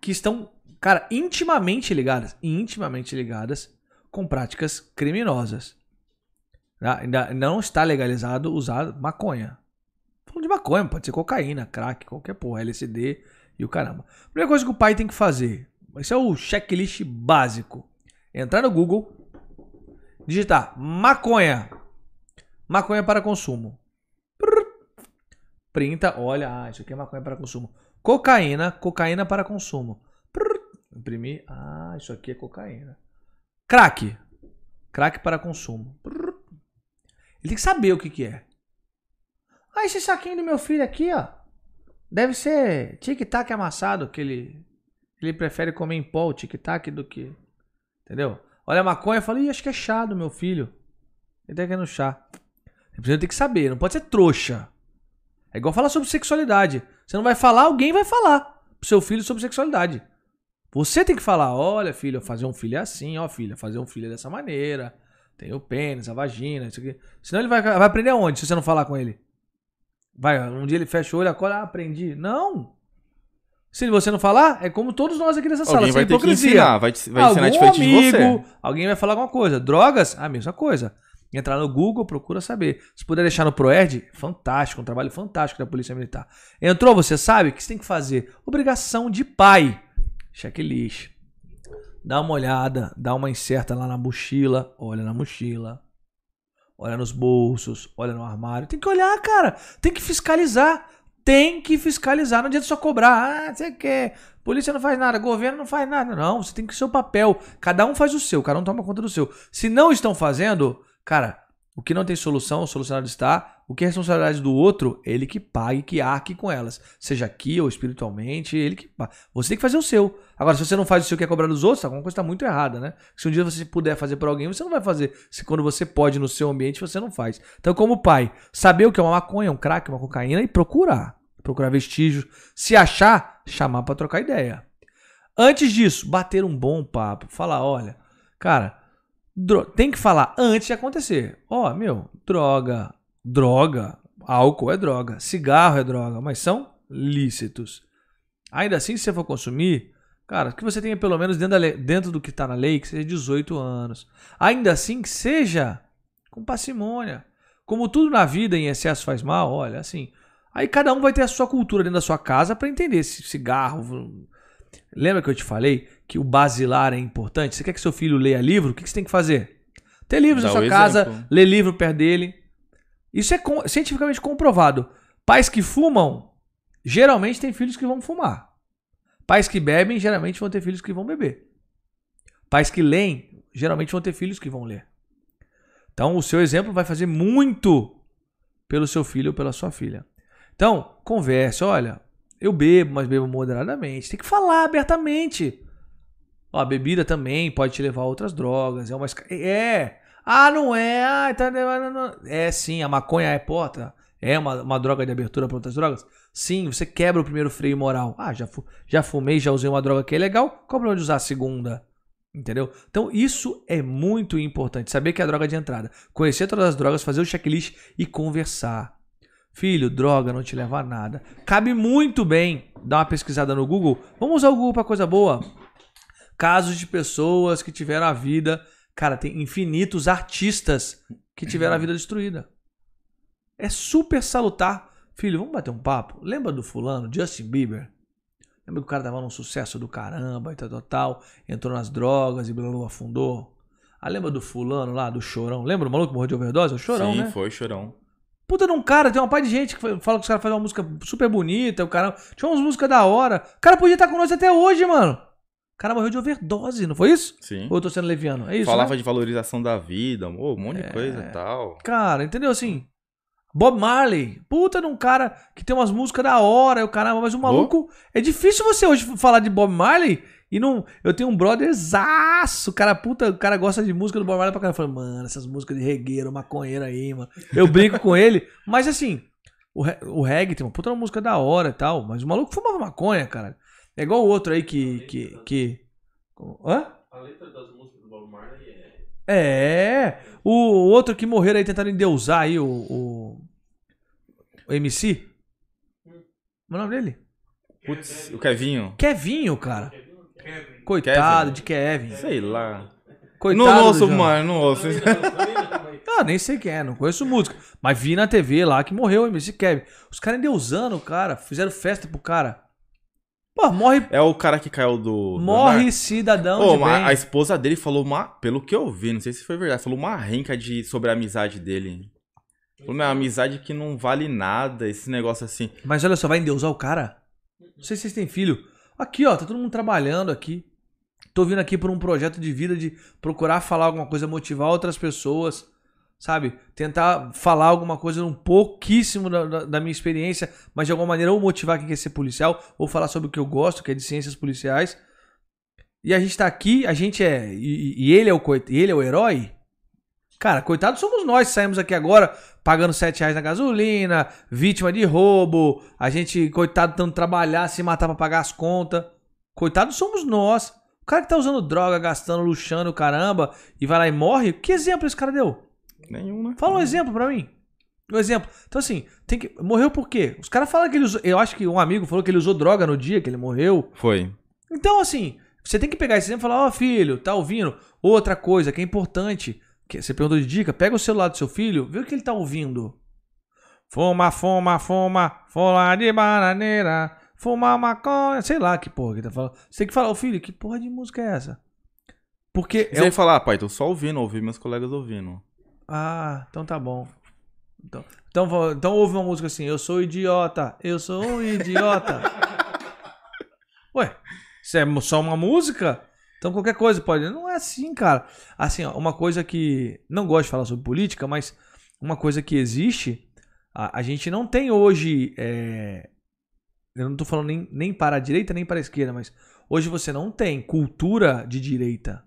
que estão, cara, intimamente ligadas. Intimamente ligadas com práticas criminosas. Tá? Ainda não está legalizado usar maconha. Falando de maconha, pode ser cocaína, crack, qualquer porra, LSD e o caramba. Primeira coisa que o pai tem que fazer, esse é o checklist básico. Entrar no Google, digitar maconha. Maconha para consumo. Printa, olha, ah, isso aqui é maconha para consumo. Cocaína, cocaína para consumo. Imprimir, ah, isso aqui é cocaína. Crack, crack para consumo. Ele tem que saber o que, que é. Ah, esse saquinho do meu filho aqui, ó. Deve ser tic-tac amassado, que ele, ele prefere comer em pó o tic-tac do que. Entendeu? Olha a maconha e fala, ih, acho que é chá do meu filho. Ele tá querendo chá. Você precisa ter que saber, não pode ser trouxa. É igual falar sobre sexualidade. Você não vai falar, alguém vai falar pro seu filho sobre sexualidade. Você tem que falar, olha, filho, fazer um filho é assim, ó, filha, fazer um filho é dessa maneira. Tem o pênis, a vagina, isso aqui. Senão ele vai, vai aprender aonde, se você não falar com ele? Vai, um dia ele fecha o olho, acorda, ah, aprendi. Não! Se você não falar, é como todos nós aqui nessa sala. Alguém vai ter que hipocrisia. ensinar, vai, vai ensinar diferente amigo, de você. alguém vai falar alguma coisa. Drogas, a mesma coisa. Entrar no Google, procura saber. Se puder deixar no Proerd, fantástico, um trabalho fantástico da Polícia Militar. Entrou, você sabe o que você tem que fazer. Obrigação de pai. Checklist. Dá uma olhada, dá uma incerta lá na mochila, olha na mochila. Olha nos bolsos, olha no armário. Tem que olhar, cara. Tem que fiscalizar. Tem que fiscalizar. Não adianta só cobrar. Ah, você quer. Polícia não faz nada, governo não faz nada. Não, você tem que o seu papel. Cada um faz o seu, cada um toma conta do seu. Se não estão fazendo, cara, o que não tem solução, o solucionado está. O que é responsabilidade do outro, ele que pague, que arque com elas. Seja aqui ou espiritualmente, ele que pague. Você tem que fazer o seu. Agora, se você não faz o seu que é cobrar dos outros, alguma coisa está muito errada, né? Se um dia você puder fazer por alguém, você não vai fazer. Se quando você pode no seu ambiente, você não faz. Então, como pai, saber o que é uma maconha, um crack, uma cocaína e procurar. Procurar vestígios. Se achar, chamar para trocar ideia. Antes disso, bater um bom papo. Falar, olha, cara, tem que falar antes de acontecer. Ó, meu, droga, droga, álcool é droga, cigarro é droga, mas são lícitos. Ainda assim, se você for consumir, cara, que você tenha pelo menos dentro, lei- dentro do que está na lei, que seja 18 anos. Ainda assim, que seja com parcimônia. Como tudo na vida em excesso faz mal, olha, assim. Aí cada um vai ter a sua cultura dentro da sua casa para entender se cigarro. Lembra que eu te falei que o basilar é importante? Você quer que seu filho leia livro? O que você tem que fazer? Ter livros Dá na sua casa, exemplo. ler livro perto dele. Isso é cientificamente comprovado. Pais que fumam, geralmente têm filhos que vão fumar. Pais que bebem, geralmente vão ter filhos que vão beber. Pais que leem, geralmente vão ter filhos que vão ler. Então, o seu exemplo vai fazer muito pelo seu filho ou pela sua filha. Então, converse, olha, eu bebo, mas bebo moderadamente. Tem que falar abertamente. Ó, a bebida também pode te levar a outras drogas. É uma esca- É. Ah, não é. Ah, tá... É sim, a maconha é porta. É uma, uma droga de abertura para outras drogas? Sim, você quebra o primeiro freio moral. Ah, já, fu- já fumei, já usei uma droga que é legal. Qual o problema de usar a segunda? Entendeu? Então, isso é muito importante. Saber que é a droga de entrada. Conhecer todas as drogas, fazer o checklist e conversar. Filho, droga não te leva a nada. Cabe muito bem dar uma pesquisada no Google. Vamos usar o Google para coisa boa. Casos de pessoas que tiveram a vida. Cara, tem infinitos artistas que tiveram a vida destruída. É super salutar. Filho, vamos bater um papo? Lembra do fulano, Justin Bieber? Lembra que o cara tava num sucesso do caramba e tal, tal, tal. Entrou nas drogas e blá, blá, afundou. Ah, lembra do fulano lá, do Chorão? Lembra do maluco que morreu de overdose? O Chorão, Sim, né? foi chorão. Puta de um cara, tem uma par de gente que fala que os caras fazem uma música super bonita, o cara. Tinha umas músicas da hora. O cara podia estar com nós até hoje, mano. O cara morreu de overdose, não foi isso? Sim. Ou eu tô sendo leviano? É isso. Falava né? de valorização da vida, um monte É. de coisa e tal. Cara, entendeu assim? Bob Marley, puta de um cara que tem umas músicas da hora, o caramba, mas o maluco. É difícil você hoje falar de Bob Marley e não. Eu tenho um brotherzaço, cara, puta, o cara gosta de música do Bob Marley pra caramba. Eu falo, mano, essas músicas de regueiro, maconheiro aí, mano. Eu brinco com ele, mas assim, o reggae tem uma puta uma música da hora e tal, mas o maluco fumava maconha, cara. É igual o outro aí que. que, que... Hã? A letra das músicas do Bob Marley é. É, o outro que morreram aí tentando endeusar aí, o, o, o MC. Como é o nome dele? Putz, o Kevinho. Kevinho, cara. Kevin. Coitado Kevin? de Kevin. Sei lá. Coitado não ouço, mano, não ouço. Ah, nem sei quem é, não conheço música. Mas vi na TV lá que morreu o MC Kevin. Os caras endeusando o cara, fizeram festa pro cara. Pô, morre, É o cara que caiu do. do morre mar. cidadão Ô, de bem. a esposa dele falou uma. Pelo que eu vi, não sei se foi verdade, falou uma renca de, sobre a amizade dele. Falou, meu, amizade que não vale nada, esse negócio assim. Mas olha só, vai endeusar o cara? Não sei se vocês têm filho. Aqui, ó, tá todo mundo trabalhando aqui. Tô vindo aqui por um projeto de vida de procurar falar alguma coisa, motivar outras pessoas, sabe? Tentar falar alguma coisa um pouquíssimo da, da- da minha experiência, mas de alguma maneira ou motivar quem quer ser policial, ou falar sobre o que eu gosto, que é de ciências policiais. E a gente tá aqui, a gente é. E, e ele é o ele é o herói? Cara, coitado somos nós que saímos aqui agora pagando 7 reais na gasolina, vítima de roubo, a gente, coitado, tentando trabalhar, se matar pra pagar as contas. Coitado somos nós. O cara que tá usando droga, gastando, luxando, caramba, e vai lá e morre, que exemplo esse cara deu? Nenhum, né? Fala um exemplo pra mim. Um exemplo. Então, assim, tem que. Morreu por quê? Os caras falam que ele usou. Eu acho que um amigo falou que ele usou droga no dia que ele morreu. Foi. Então, assim, você tem que pegar esse exemplo e falar, ó, filho, tá ouvindo? Outra coisa que é importante. Que você perguntou de dica, pega o celular do seu filho, vê o que ele tá ouvindo. Fuma, fuma, fuma, fuma de bananeira, fuma maconha, sei lá que porra que ele tá falando. Você tem que falar, ô filho, que porra de música é essa? Porque Você é falar, ah, pai, tô só ouvindo, ouvi meus colegas ouvindo. Ah, então tá bom. Então, então, então ouve uma música assim, eu sou idiota, eu sou um idiota. Ué, isso é só uma música? Então qualquer coisa pode. Não é assim, cara. Assim, ó, uma coisa que. Não gosto de falar sobre política, mas uma coisa que existe. A, a gente não tem hoje. é, eu não tô falando nem, nem para a direita nem para a esquerda, mas hoje você não tem cultura de direita.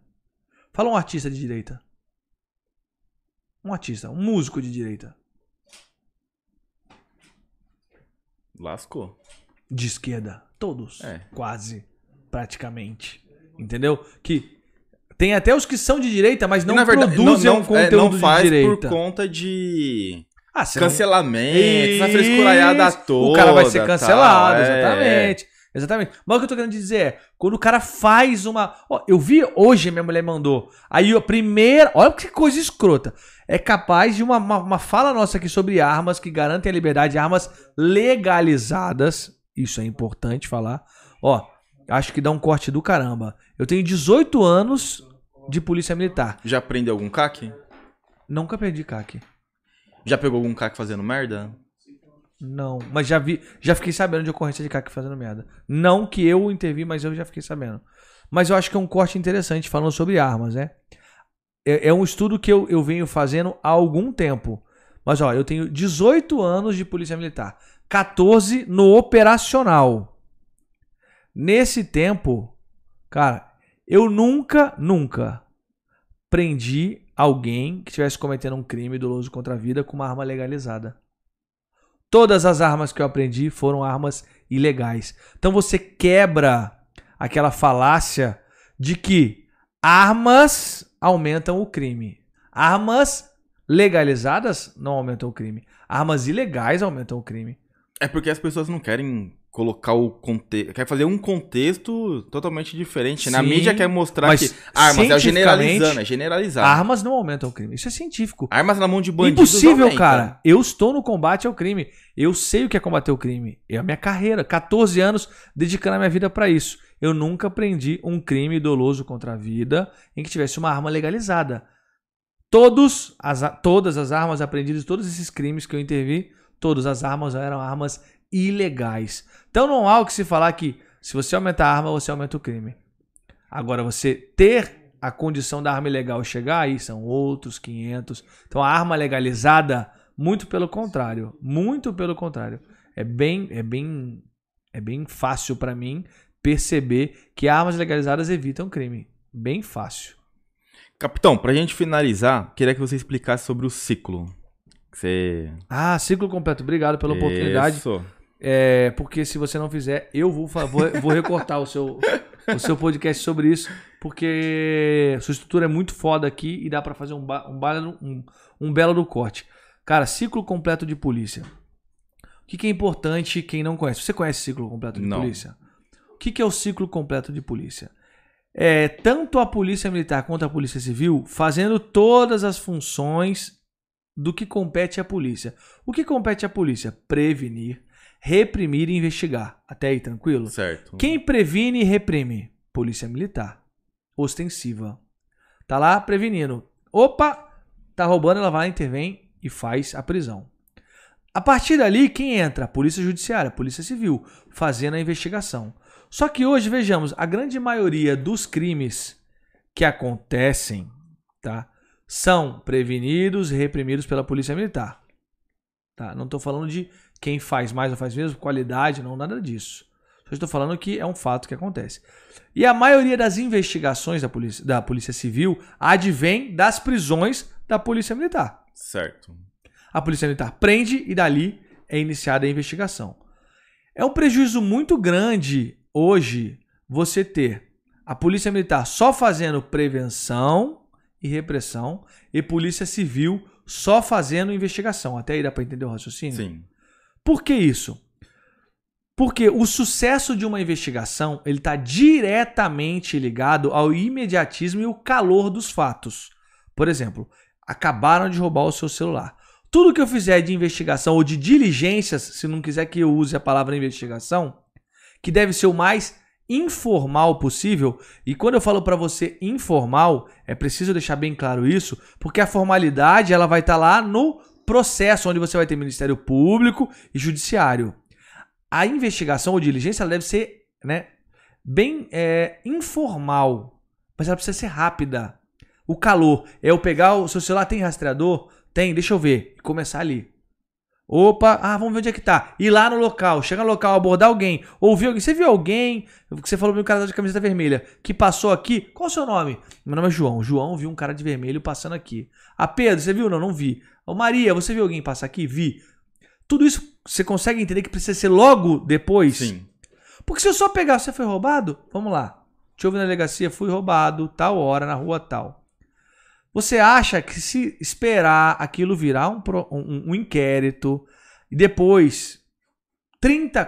Fala um artista de direita. Um artista, um músico de direita. Lascou. De esquerda. Todos. É. Quase. Praticamente. Entendeu? Que tem até os que são de direita, mas não E, verdade, produzem não, um não, conteúdo é, não faz de direita. por conta de Ah, cancelamento, essa frescuraiada toda. O cara vai ser cancelado, é. exatamente. Exatamente. Mas o que eu tô querendo dizer é, quando o cara faz uma. Ó, eu vi hoje, minha mulher mandou. Aí a primeira. Olha que coisa escrota. É capaz de uma, uma, uma fala nossa aqui sobre armas que garantem a liberdade, armas legalizadas. Isso é importante falar. Ó, acho que dá um corte do caramba. Eu tenho 18 anos de polícia militar. Já prendeu algum caque? Nunca perdi CAC. Já pegou algum caque fazendo merda? Não, mas já vi, já fiquei sabendo de ocorrência de CAC fazendo merda. Não que eu intervi, mas eu já fiquei sabendo. Mas eu acho que é um corte interessante falando sobre armas, né? É, é um estudo que eu, eu venho fazendo há algum tempo. Mas ó, eu tenho 18 anos de polícia militar, 14 no operacional. Nesse tempo, cara, eu nunca, nunca prendi alguém que estivesse cometendo um crime doloso contra a vida com uma arma legalizada. Todas as armas que eu aprendi foram armas ilegais. Então você quebra aquela falácia de que armas aumentam o crime. Armas legalizadas não aumentam o crime. Armas ilegais aumentam o crime. É porque as pessoas não querem colocar o contexto. Quer fazer um contexto totalmente diferente. Na Sim, mídia quer mostrar mas que armas é generalizando, é generalizado. Armas não aumentam o crime. Isso é científico. Armas na mão de bandidos Impossível, aumenta. cara. Eu estou no combate ao crime. Eu sei o que é combater o crime. É a minha carreira. 14 anos dedicando a minha vida para isso. Eu nunca aprendi um crime doloso contra a vida em que tivesse uma arma legalizada. Todos as, todas as armas aprendidas, todos esses crimes que eu intervi, todas as armas eram armas ilegais. Então não há o que se falar que se você aumenta a arma, você aumenta o crime. Agora, você ter a condição da arma ilegal chegar aí são outros 500. Então a arma legalizada, muito pelo contrário, muito pelo contrário. É bem, é bem, é bem fácil para mim perceber que armas legalizadas evitam crime. Bem fácil. Capitão, pra gente finalizar, queria que você explicasse sobre o ciclo. Você. Ah, ciclo completo. Obrigado pela oportunidade. É, porque se você não fizer, eu vou, vou, vou recortar o seu, o seu podcast sobre isso, porque sua estrutura é muito foda aqui e dá pra fazer um, ba- um, belo- um, um belo do corte. Cara, ciclo completo de polícia. O que, que é importante quem não conhece? Você conhece ciclo completo de Não. polícia? O que, que é o ciclo completo de polícia? É tanto a polícia militar quanto a polícia civil fazendo todas as funções do que compete à polícia. O que compete à polícia? Prevenir, reprimir e investigar. Até aí, tranquilo? Certo. Quem previne e reprime? Polícia Militar. Ostensiva. Tá lá prevenindo. Opa, tá roubando, ela vai lá, intervém e faz a prisão. A partir dali, quem entra? Polícia Judiciária, Polícia Civil, fazendo a investigação. Só que hoje, vejamos, a grande maioria dos crimes que acontecem, tá? São prevenidos e reprimidos pela Polícia Militar. Tá? Não estou falando de quem faz mais ou faz menos, qualidade, não, nada disso. Só estou falando que é um fato que acontece. E a maioria das investigações da polícia, da polícia Civil advém das prisões da Polícia Militar. Certo. A Polícia Militar prende e dali é iniciada a investigação. É um prejuízo muito grande hoje você ter a polícia militar só fazendo prevenção e repressão e polícia civil só fazendo investigação. Até aí dá para entender o raciocínio? Sim. Por que isso? Porque o sucesso de uma investigação ele está diretamente ligado ao imediatismo e o calor dos fatos. Por exemplo, acabaram de roubar o seu celular. Tudo que eu fizer de investigação ou de diligências, se não quiser que eu use a palavra investigação, que deve ser o mais informal possível. E quando eu falo para você informal, é preciso deixar bem claro isso, porque a formalidade ela vai estar tá lá no processo onde você vai ter Ministério Público e Judiciário a investigação ou diligência deve ser né, bem é, informal, mas ela precisa ser rápida. O calor é eu pegar o seu celular, tem rastreador? Tem, deixa eu ver. E começar ali. Opa, ah, vamos ver onde é que tá. Ir lá no local, chegar no local, abordar alguém, ouvir alguém. Você viu alguém, que você falou para um cara de camiseta vermelha, que passou aqui? Qual o seu nome? Meu nome é João. João viu um cara de vermelho passando aqui. Ah, Pedro, você viu? Não, não vi. Ô, Maria, você viu alguém passar aqui? Vi. Tudo isso você consegue entender que precisa ser logo depois? Sim. Porque se eu só pegar, você foi roubado? Vamos lá. Te ouvi na delegacia, fui roubado, tal hora, na rua tal. Você acha que se esperar aquilo virar um, um, um inquérito e depois, 30,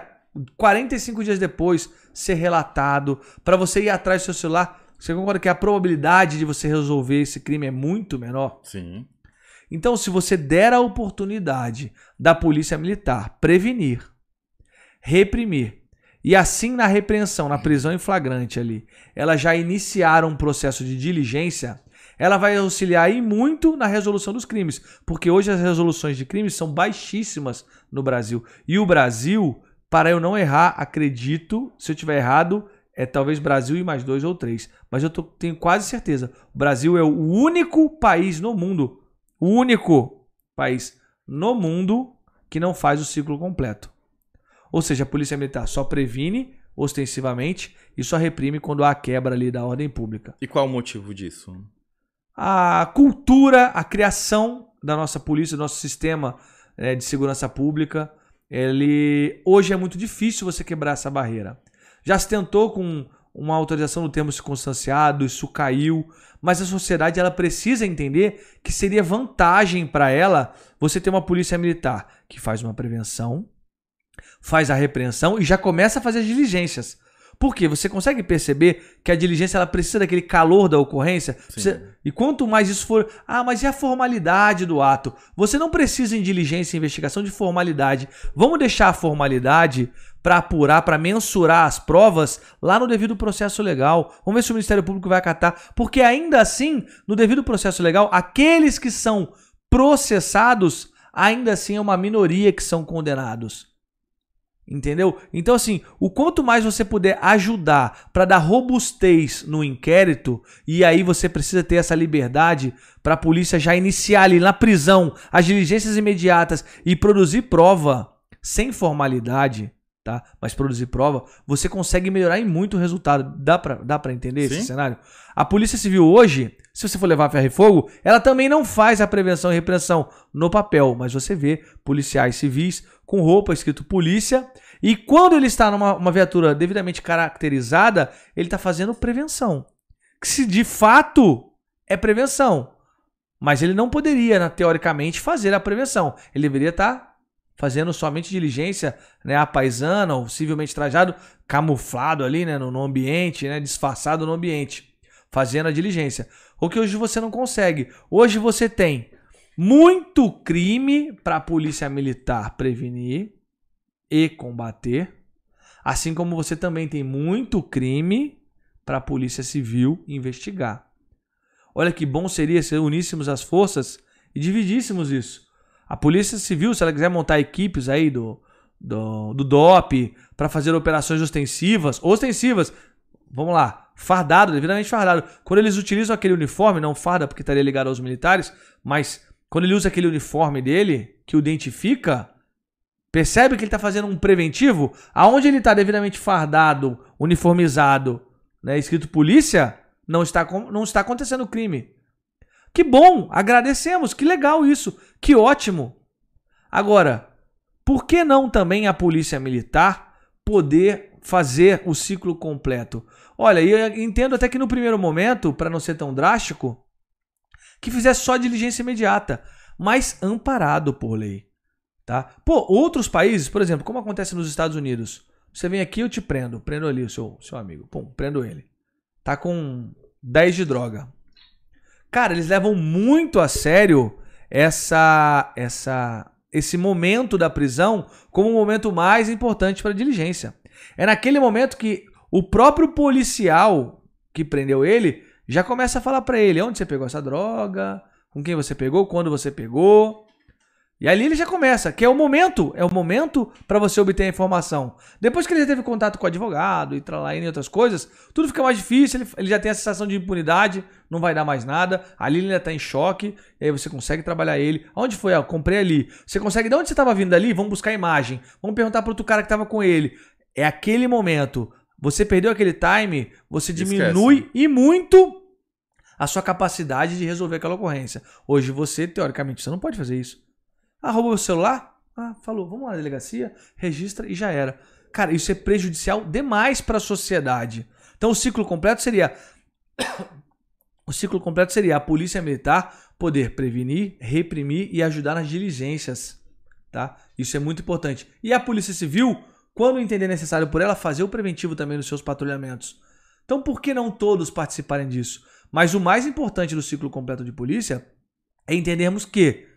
45 dias depois, ser relatado, para você ir atrás do seu celular, você concorda que a probabilidade de você resolver esse crime é muito menor? Sim. Então, se você der a oportunidade da polícia militar prevenir, reprimir, e assim na repreensão, na prisão em flagrante ali, ela já iniciar um processo de diligência, ela vai auxiliar e muito na resolução dos crimes, porque hoje as resoluções de crimes são baixíssimas no Brasil. E o Brasil, para eu não errar, acredito, se eu tiver errado, é talvez Brasil e mais dois ou três, mas eu tô, tenho quase certeza. O Brasil é o único país no mundo o único país no mundo que não faz o ciclo completo. Ou seja, a Polícia Militar só previne ostensivamente e só reprime quando há quebra ali da ordem pública. E qual o motivo disso? A cultura, a criação da nossa polícia, do nosso sistema é, de segurança pública, ele hoje é muito difícil você quebrar essa barreira. Já se tentou com uma autorização no termo circunstanciado, isso caiu, mas a sociedade ela precisa entender que seria vantagem para ela você ter uma polícia militar que faz uma prevenção, faz a repreensão e já começa a fazer as diligências. Por quê? Você consegue perceber que a diligência ela precisa daquele calor da ocorrência? e quanto mais isso for. Ah, mas e a formalidade do ato? Você não precisa em diligência e investigação de formalidade. Vamos deixar a formalidade para apurar, para mensurar as provas lá no devido processo legal. Vamos ver se o Ministério Público vai acatar. Porque ainda assim, no devido processo legal, aqueles que são processados, ainda assim é uma minoria que são condenados. Entendeu? Então, assim, o quanto mais você puder ajudar para dar robustez no inquérito, e aí você precisa ter essa liberdade para a polícia já iniciar ali na prisão as diligências imediatas e produzir prova sem formalidade, tá? Mas produzir prova, você consegue melhorar em muito o resultado. Dá para dá pra entender Sim. esse cenário? A Polícia Civil hoje, se você for levar ferro e fogo, ela também não faz a prevenção e repressão no papel, mas você vê policiais civis com roupa escrito polícia. E quando ele está numa viatura devidamente caracterizada, ele está fazendo prevenção. Que se de fato é prevenção. Mas ele não poderia, né, teoricamente, fazer a prevenção. Ele deveria estar tá fazendo somente diligência, né, a paisana, ou civilmente trajado, camuflado ali, né, no, no ambiente, né, disfarçado no ambiente, fazendo a diligência. O que hoje você não consegue. Hoje você tem muito crime para a polícia militar prevenir e combater, assim como você também tem muito crime para a polícia civil investigar. Olha que bom seria se uníssemos as forças e dividíssemos isso. A polícia civil, se ela quiser montar equipes aí do, do, do DOP para fazer operações ostensivas, ostensivas, vamos lá, fardado, devidamente fardado. Quando eles utilizam aquele uniforme, não farda porque estaria ligado aos militares, mas quando ele usa aquele uniforme dele, que o identifica, percebe que ele está fazendo um preventivo, aonde ele está devidamente fardado, uniformizado, né, escrito polícia, não está, não está acontecendo crime. Que bom, agradecemos, que legal isso, que ótimo. Agora, por que não também a polícia militar poder fazer o ciclo completo? Olha, eu entendo até que no primeiro momento, para não ser tão drástico, que fizesse só diligência imediata, mas amparado por lei. Tá? Pô, outros países, por exemplo, como acontece nos Estados Unidos, você vem aqui, eu te prendo, prendo ali o seu, seu amigo, pum, prendo ele. Tá com 10 de droga. Cara, eles levam muito a sério essa essa esse momento da prisão como o momento mais importante para a diligência. É naquele momento que o próprio policial que prendeu ele já começa a falar para ele onde você pegou essa droga, com quem você pegou, quando você pegou. E ali ele já começa, que é o momento, é o momento para você obter a informação. Depois que ele já teve contato com o advogado e lá e outras coisas, tudo fica mais difícil, ele, ele, já tem a sensação de impunidade, não vai dar mais nada. Ali ele ainda tá em choque, e aí você consegue trabalhar ele. Onde foi? Ah, comprei ali. Você consegue, de onde você estava vindo ali? Vamos buscar a imagem. Vamos perguntar pro outro cara que estava com ele. É aquele momento. Você perdeu aquele time, você diminui Esquece. e muito a sua capacidade de resolver aquela ocorrência. Hoje você, teoricamente, você não pode fazer isso. Ah, roubou o celular? Ah, falou, vamos lá na delegacia, registra e já era. Cara, isso é prejudicial demais para a sociedade. Então o ciclo completo seria o ciclo completo seria a polícia militar poder prevenir, reprimir e ajudar nas diligências, tá? Isso é muito importante. E a polícia civil, quando entender necessário por ela, fazer o preventivo também nos seus patrulhamentos. Então, por que não todos participarem disso? Mas o mais importante do ciclo completo de polícia é entendermos que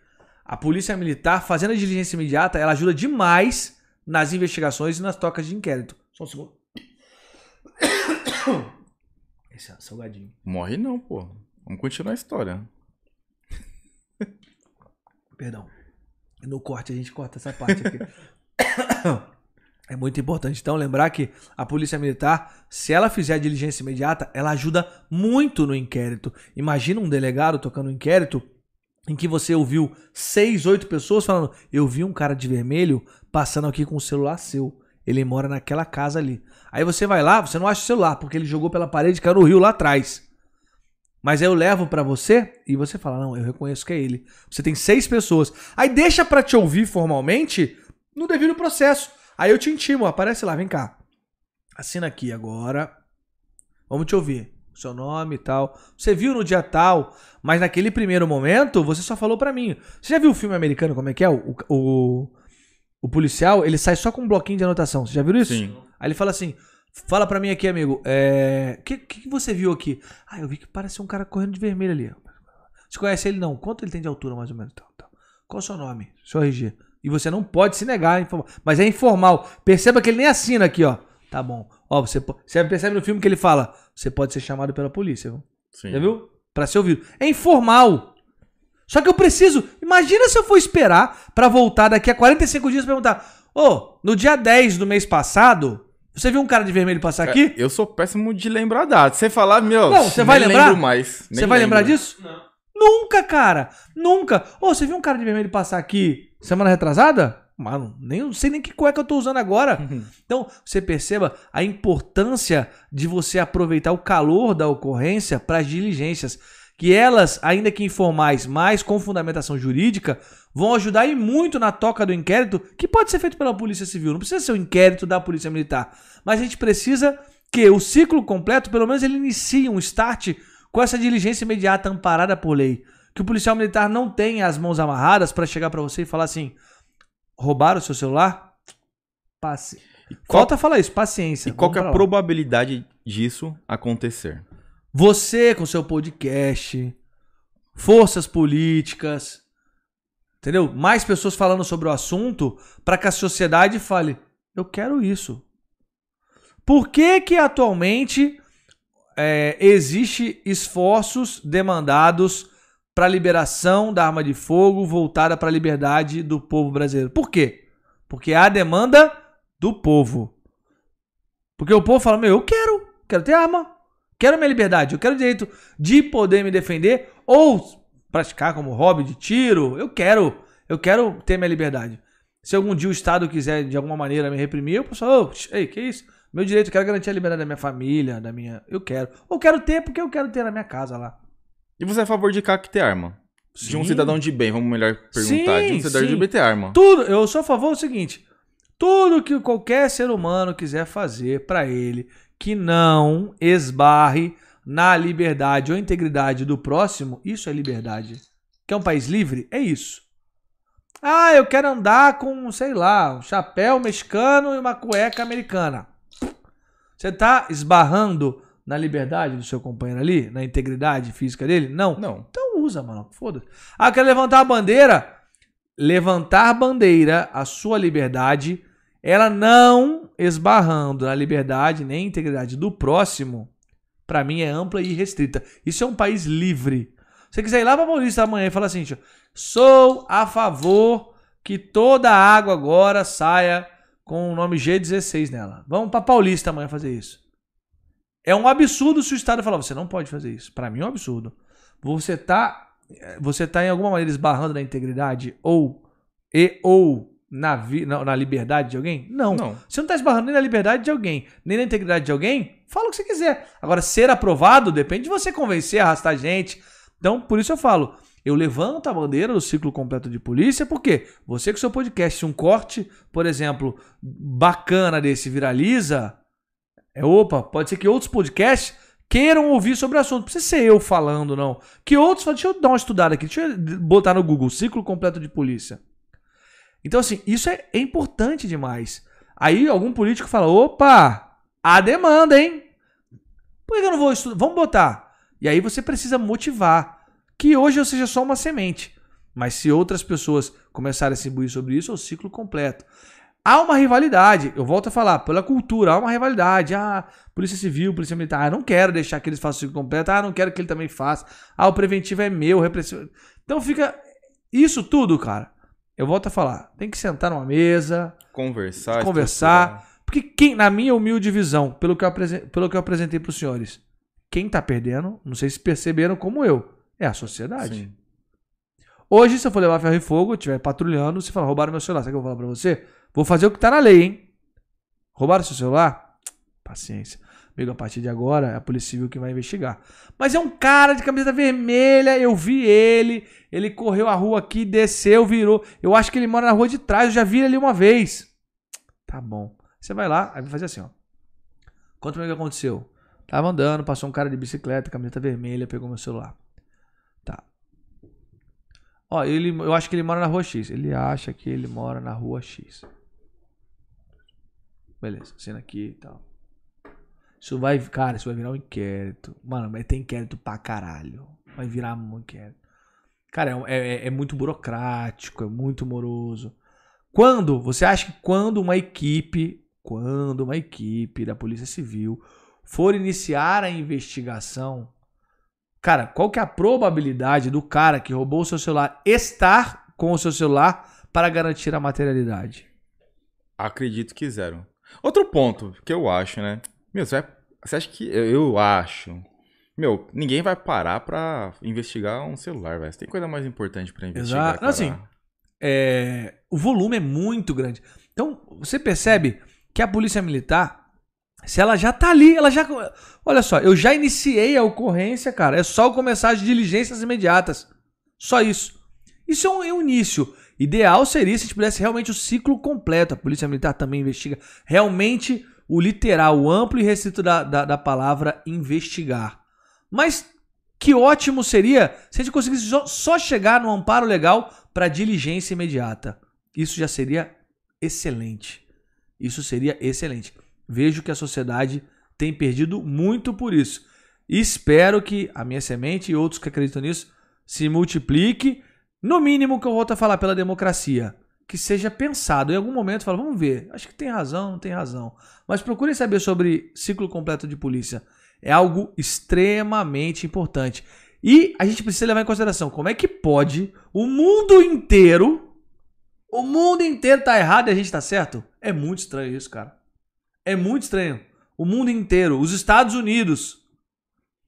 a polícia militar, fazendo a diligência imediata, ela ajuda demais nas investigações e nas tocas de inquérito. Só um segundo. Esse é salgadinho. Morre não, pô. Vamos continuar a história. Perdão. No corte a gente corta essa parte aqui. É muito importante então lembrar que a polícia militar, se ela fizer a diligência imediata, ela ajuda muito no inquérito. Imagina um delegado tocando um inquérito em que você ouviu seis, oito pessoas falando: Eu vi um cara de vermelho passando aqui com o celular seu. Ele mora naquela casa ali. Aí você vai lá, você não acha o celular, porque ele jogou pela parede e caiu no rio lá atrás. Mas aí eu levo para você e você fala: Não, eu reconheço que é ele. Você tem seis pessoas. Aí deixa para te ouvir formalmente no devido processo. Aí eu te intimo, aparece lá, vem cá. Assina aqui agora. Vamos te ouvir seu nome e tal. Você viu no dia tal, mas naquele primeiro momento você só falou para mim. Você já viu o filme americano, como é que é? O, o, o, policial, ele sai só com um bloquinho de anotação. Você já viu isso? Sim. Aí ele fala assim: fala para mim aqui, amigo, é. O que, que, você viu aqui? Ah, eu vi que parece um cara correndo de vermelho ali. Você conhece ele não? Quanto ele tem de altura, mais ou menos? Qual o seu nome? Seu RG. E você não pode se negar, mas é informal. Perceba que ele nem assina aqui, ó. Tá bom. Ó, você, você percebe no filme que ele fala: você pode ser chamado pela polícia, viu? Sim. Já viu? Pra ser ouvido. É informal. Só que eu preciso. Imagina se eu for esperar para voltar daqui a 45 dias e perguntar: Ô, oh, no dia 10 do mês passado, você viu um cara de vermelho passar aqui? É, eu sou péssimo de lembrar dados. Você falar, meu. Não, você vai lembrar? mais. Você vai lembrar disso? Não. Nunca, cara. Nunca. Ô, oh, você viu um cara de vermelho passar aqui semana retrasada? Mano, nem, não sei nem que cueca eu tô usando agora. Uhum. Então, você perceba a importância de você aproveitar o calor da ocorrência para as diligências. Que elas, ainda que informais, mas com fundamentação jurídica, vão ajudar e muito na toca do inquérito, que pode ser feito pela Polícia Civil. Não precisa ser o um inquérito da Polícia Militar. Mas a gente precisa que o ciclo completo, pelo menos ele inicie um start com essa diligência imediata amparada por lei. Que o policial militar não tenha as mãos amarradas para chegar para você e falar assim: roubaram o seu celular? Passe. Qual... Falta falar isso, paciência. E qual é a probabilidade disso acontecer? Você com seu podcast, forças políticas, entendeu? Mais pessoas falando sobre o assunto para que a sociedade fale: eu quero isso. Por que que atualmente é, existe esforços demandados para a liberação da arma de fogo voltada para a liberdade do povo brasileiro. Por quê? Porque há demanda do povo. Porque o povo fala: Meu, eu quero, quero ter arma, quero minha liberdade, eu quero o direito de poder me defender ou praticar como hobby de tiro. Eu quero, eu quero ter minha liberdade. Se algum dia o Estado quiser de alguma maneira me reprimir, eu posso falar: oh, Ei, que isso? Meu direito, eu quero garantir a liberdade da minha família, da minha. Eu quero. Ou quero ter porque eu quero ter na minha casa lá. E você é a favor de CAC ter arma? De um cidadão de bem, vamos melhor perguntar. Sim, de um cidadão sim. de bem ter arma. Tudo. Eu sou a favor do seguinte: tudo que qualquer ser humano quiser fazer para ele que não esbarre na liberdade ou integridade do próximo, isso é liberdade. Quer um país livre? É isso. Ah, eu quero andar com, sei lá, um chapéu mexicano e uma cueca americana. Você tá esbarrando na liberdade do seu companheiro ali? Na integridade física dele? Não. Não. Então usa, mano. Foda-se. Ah, eu quero levantar a bandeira. Levantar bandeira, a sua liberdade, ela não esbarrando na liberdade nem integridade do próximo, pra mim é ampla e restrita. Isso é um país livre. Se você quiser ir lá pra Paulista amanhã e falar assim, tio, sou a favor que toda a água agora saia com o nome G16 nela. Vamos pra Paulista amanhã fazer isso. É um absurdo se o Estado falar, você não pode fazer isso. Pra mim é um absurdo. Você tá, você tá em alguma maneira esbarrando na integridade ou e ou na, vi, na, na liberdade de alguém? Não. Não. Você não tá esbarrando nem na liberdade de alguém, nem na integridade de alguém, fala o que você quiser. Agora, ser aprovado depende de você convencer, arrastar gente. Então, por isso eu falo, eu levanto a bandeira do ciclo completo de polícia, porque você com seu podcast, se um corte, por exemplo, bacana desse viraliza, é opa, pode ser que outros podcasts queiram ouvir sobre o assunto. Não precisa ser eu falando, não. Que outros falam, deixa eu dar uma estudada aqui, deixa eu botar no Google, ciclo completo de polícia. Então, assim, isso é, é importante demais. Aí algum político fala: opa, há demanda, hein? Por que eu não vou estudar? Vamos botar. E aí você precisa motivar. Que hoje eu seja só uma semente. Mas se outras pessoas começarem a se imbuir sobre isso, é o ciclo completo. Há uma rivalidade, eu volto a falar, pela cultura, há uma rivalidade. Ah, Polícia Civil, Polícia Militar, ah, não quero deixar que eles façam o ciclo completo, ah, não quero que ele também faça. Ah, o preventivo é meu, o repressivo. Então fica. Isso tudo, cara. Eu volto a falar, tem que sentar numa mesa, Conversar. conversar. Porque quem, na minha humilde visão, pelo que eu, pelo que eu apresentei para os senhores, quem tá perdendo, não sei se perceberam como eu, é a sociedade. Sim. Hoje, se eu for levar ferro e fogo, estiver patrulhando, se falar, roubaram meu celular, sabe o que eu vou falar pra você? Vou fazer o que tá na lei, hein? Roubaram seu celular? Paciência. Amigo, a partir de agora é a Polícia Civil que vai investigar. Mas é um cara de camiseta vermelha, eu vi ele, ele correu a rua aqui, desceu, virou. Eu acho que ele mora na rua de trás, eu já vi ele ali uma vez. Tá bom. Você vai lá, aí vai fazer assim, ó. Conta pra mim o que aconteceu. Tava andando, passou um cara de bicicleta, camiseta vermelha, pegou meu celular. Ó, ele, eu acho que ele mora na rua X. Ele acha que ele mora na rua X. Beleza, cena aqui e tal. Isso vai, cara, isso vai virar um inquérito. Mano, mas tem inquérito pra caralho. Vai virar um inquérito. Cara, é, é- é muito burocrático, é muito moroso. Quando, você acha que quando uma equipe, quando uma equipe da Polícia Civil for iniciar a investigação, cara, qual que é a probabilidade do cara que roubou o seu celular estar com o seu celular para garantir a materialidade? Acredito que zero. Outro ponto que eu acho, né? Meu, você, vai- você acha que. Eu, eu acho. Meu, ninguém vai parar pra investigar um celular, velho. Você tem coisa mais importante pra investigar. Exato. Não, assim, é, o volume é muito grande. Então, você percebe que a polícia militar, se ela já tá ali, ela já. Olha só, eu já iniciei a ocorrência, cara. É só começar as diligências imediatas. Só isso. Isso é um, é um início. Ideal seria se a gente pudesse realmente o ciclo completo. A polícia militar também investiga. Realmente o literal, o amplo e restrito da, da, da palavra investigar. Mas que ótimo seria se a gente conseguisse só- só chegar no amparo legal para diligência imediata. Isso já seria excelente. Isso seria excelente. Vejo que a sociedade tem perdido muito por isso. Espero que a minha semente e outros que acreditam nisso se multiplique. No mínimo que eu volto a falar pela democracia. Que seja pensado. Em algum momento fala, vamos ver. Acho que tem razão, não tem razão. Mas procurem saber sobre ciclo completo de polícia. É algo extremamente importante. E a gente precisa levar em consideração como é que pode o mundo inteiro, o mundo inteiro tá errado e a gente tá certo? É muito estranho isso, cara. É muito estranho. O mundo inteiro, os Estados Unidos.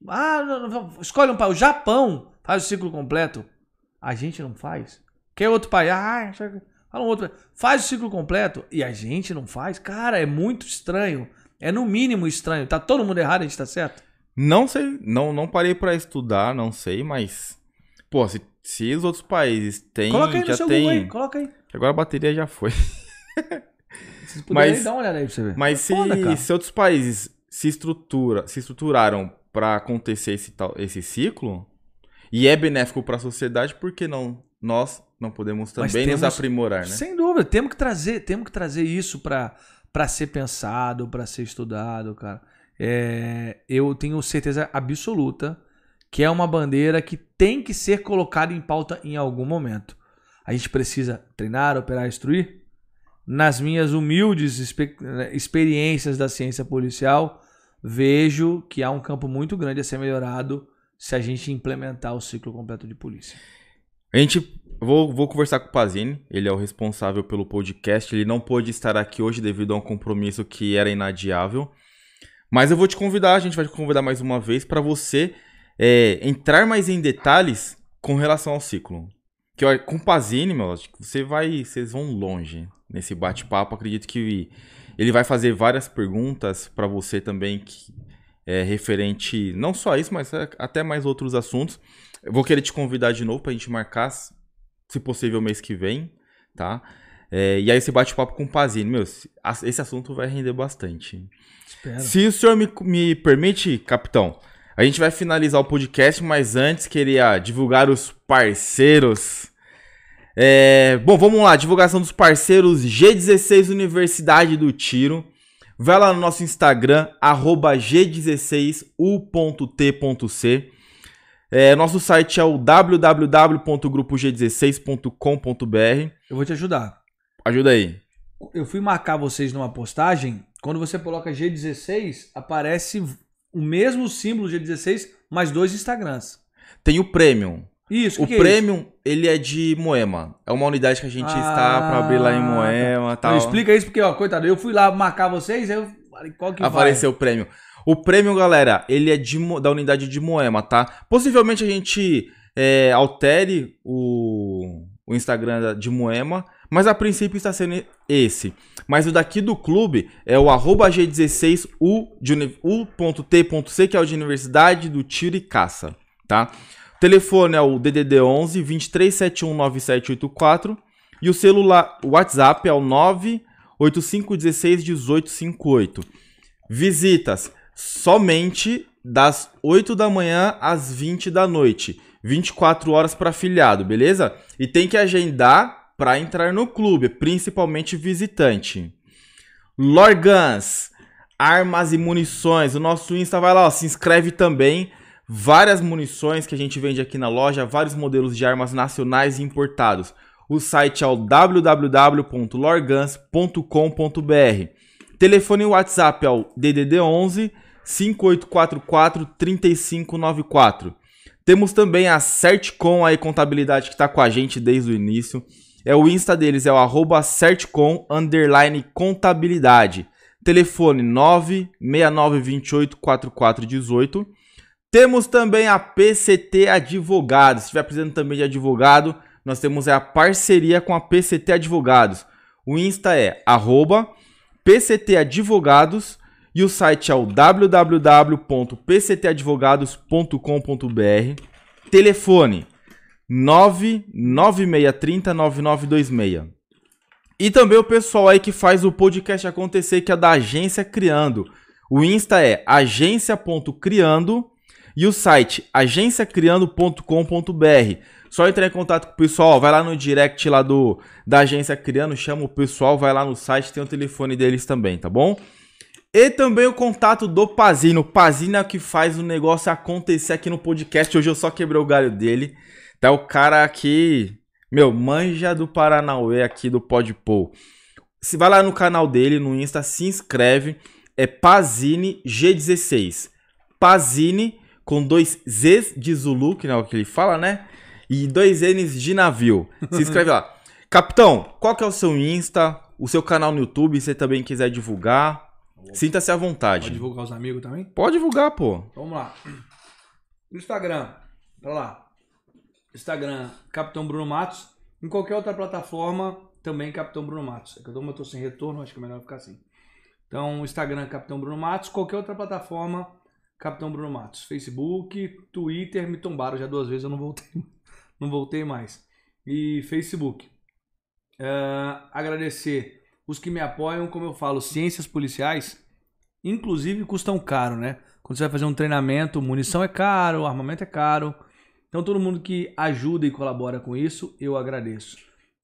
Ah, não, não, escolhe um país. O Japão faz o ciclo completo. A gente não faz. Quer outro país? Ah, fala um outro. Faz o ciclo completo e a gente não faz. Cara, é muito estranho. É no mínimo estranho. Tá todo mundo errado e a gente tá certo? Não sei, não, não parei pra estudar, não sei, mas. Pô, se, se os outros países têm. Coloca aí no já seu tem. Google aí. Coloca aí. Agora a bateria já foi. Vocês Mas- dar uma olhada aí pra você ver. Mas se, foda, se outros países se, estrutura, se estruturaram pra acontecer esse, tal, esse ciclo e é benéfico pra sociedade, por que não nós não podemos também nos temos- aprimorar, né? Sem dúvida, temos que trazer, temos que trazer isso pra para ser pensado, pra ser estudado, cara. É, eu tenho certeza absoluta que é uma bandeira que tem que ser colocada em pauta em algum momento. A gente precisa treinar, operar, instruir. Nas minhas humildes experiências da ciência policial, vejo que há um campo muito grande a ser melhorado se a gente implementar o ciclo completo de polícia. A gente. Vou, vou conversar com o Pazini, ele é o responsável pelo podcast. Ele não pôde estar aqui hoje devido a um compromisso que era inadiável. Mas eu vou te convidar, a gente vai te convidar mais uma vez para você é, entrar mais em detalhes com relação ao ciclo. Que com o Pazini, meu, acho que você vai. Vocês vão longe nesse bate-papo. Acredito que ele vai fazer várias perguntas para você também que é referente não só a isso, mas a- até mais outros assuntos. Eu vou querer te convidar de novo pra gente marcar, se possível, mês que vem, tá? É, e aí esse bate-papo com o Pazini, meu, esse assunto vai render bastante. Espero. Se o senhor me, me permite, capitão, a gente vai finalizar o podcast, mas antes queria divulgar os parceiros. É, bom, vamos lá, divulgação dos parceiros G16 Universidade do Tiro. Vai lá no nosso Instagram, arroba g16u.t.c. É, nosso site é o www.grupog16.com.br. Eu vou te ajudar. Ajuda aí. Eu fui marcar vocês numa postagem. Quando você coloca G16, aparece o mesmo símbolo G16, mais dois Instagrams. Tem o Premium. Isso, O que que é isso? Premium, ele é de Moema. É uma unidade que a gente está pra abrir lá em Ah, Moema e Não, tal. explica isso porque, ó, coitado, eu fui lá marcar vocês, eu falei, qual que Apareceu o Premium. O Premium, galera, ele é de da unidade de Moema, tá? Possivelmente a gente é, altere o, o Instagram de Moema, mas a princípio está sendo esse. Mas o daqui do clube é o arroba G16U de uni- U.T.C, que é o de Universidade do Tiro e Caça, tá? Telefone é o DDD 11 2371 9784 e o celular, o WhatsApp é o 98516 1858. Visitas somente das 8 da manhã às 20 da noite. 24 horas para afiliado, beleza? E tem que agendar para entrar no clube, principalmente visitante. Lorgans, armas e munições. O nosso Insta vai lá, ó, se inscreve também. Várias munições que a gente vende aqui na loja, vários modelos de armas nacionais e importados. O site é o www.lorgans.com.br. Telefone e WhatsApp é o DDD 11 5844 3594. Temos também a Certcom aí contabilidade que está com a gente desde o início. É o Insta deles é o arroba Certcom underline contabilidade. Telefone 969284418. Temos também a PCT Advogados. Se estiver precisando também de advogado, nós temos a parceria com a PCT Advogados. O Insta é arroba PCT Advogados e o site é o www.pctadvogados.com.br. Telefone 996309926. E também o pessoal aí que faz o podcast acontecer, que é da Agência Criando. O Insta é agência.criando e o site agenciacriando.com.br. Só entrar em contato com o pessoal, vai lá no direct lá do da Agência Criando, chama o pessoal, vai lá no site, tem o telefone deles também, tá bom? E também o contato do Pazino. Pazino é que faz o negócio acontecer aqui no podcast. Hoje eu só quebrei o galho dele. Tá o cara aqui, meu, manja do Paranauê aqui do Podpol. Se vai lá no canal dele, no Insta, se inscreve. É Pazini G16. Pazini com dois Zs de Zulu, que não é o que ele fala, né? E dois N's de navio. Se inscreve lá. Capitão, qual que é o seu Insta? O seu canal no YouTube, se você também quiser divulgar. Sinta-se à vontade. Pode divulgar os amigos também? Pode divulgar, pô. Vamos lá. Instagram, pra lá. Instagram, Capitão Bruno Matos. Em qualquer outra plataforma, também Capitão Bruno Matos. É que eu tô sem retorno, acho que é melhor ficar assim. Então, Instagram, Capitão Bruno Matos. Qualquer outra plataforma, Capitão Bruno Matos. Facebook, Twitter, me tombaram já duas vezes, eu não voltei, não voltei mais. E Facebook. É, agradecer os que me apoiam, como eu falo, ciências policiais, inclusive custam caro, né? Quando você vai fazer um treinamento, munição é caro, armamento é caro. Então todo mundo que ajuda e colabora com isso, eu agradeço.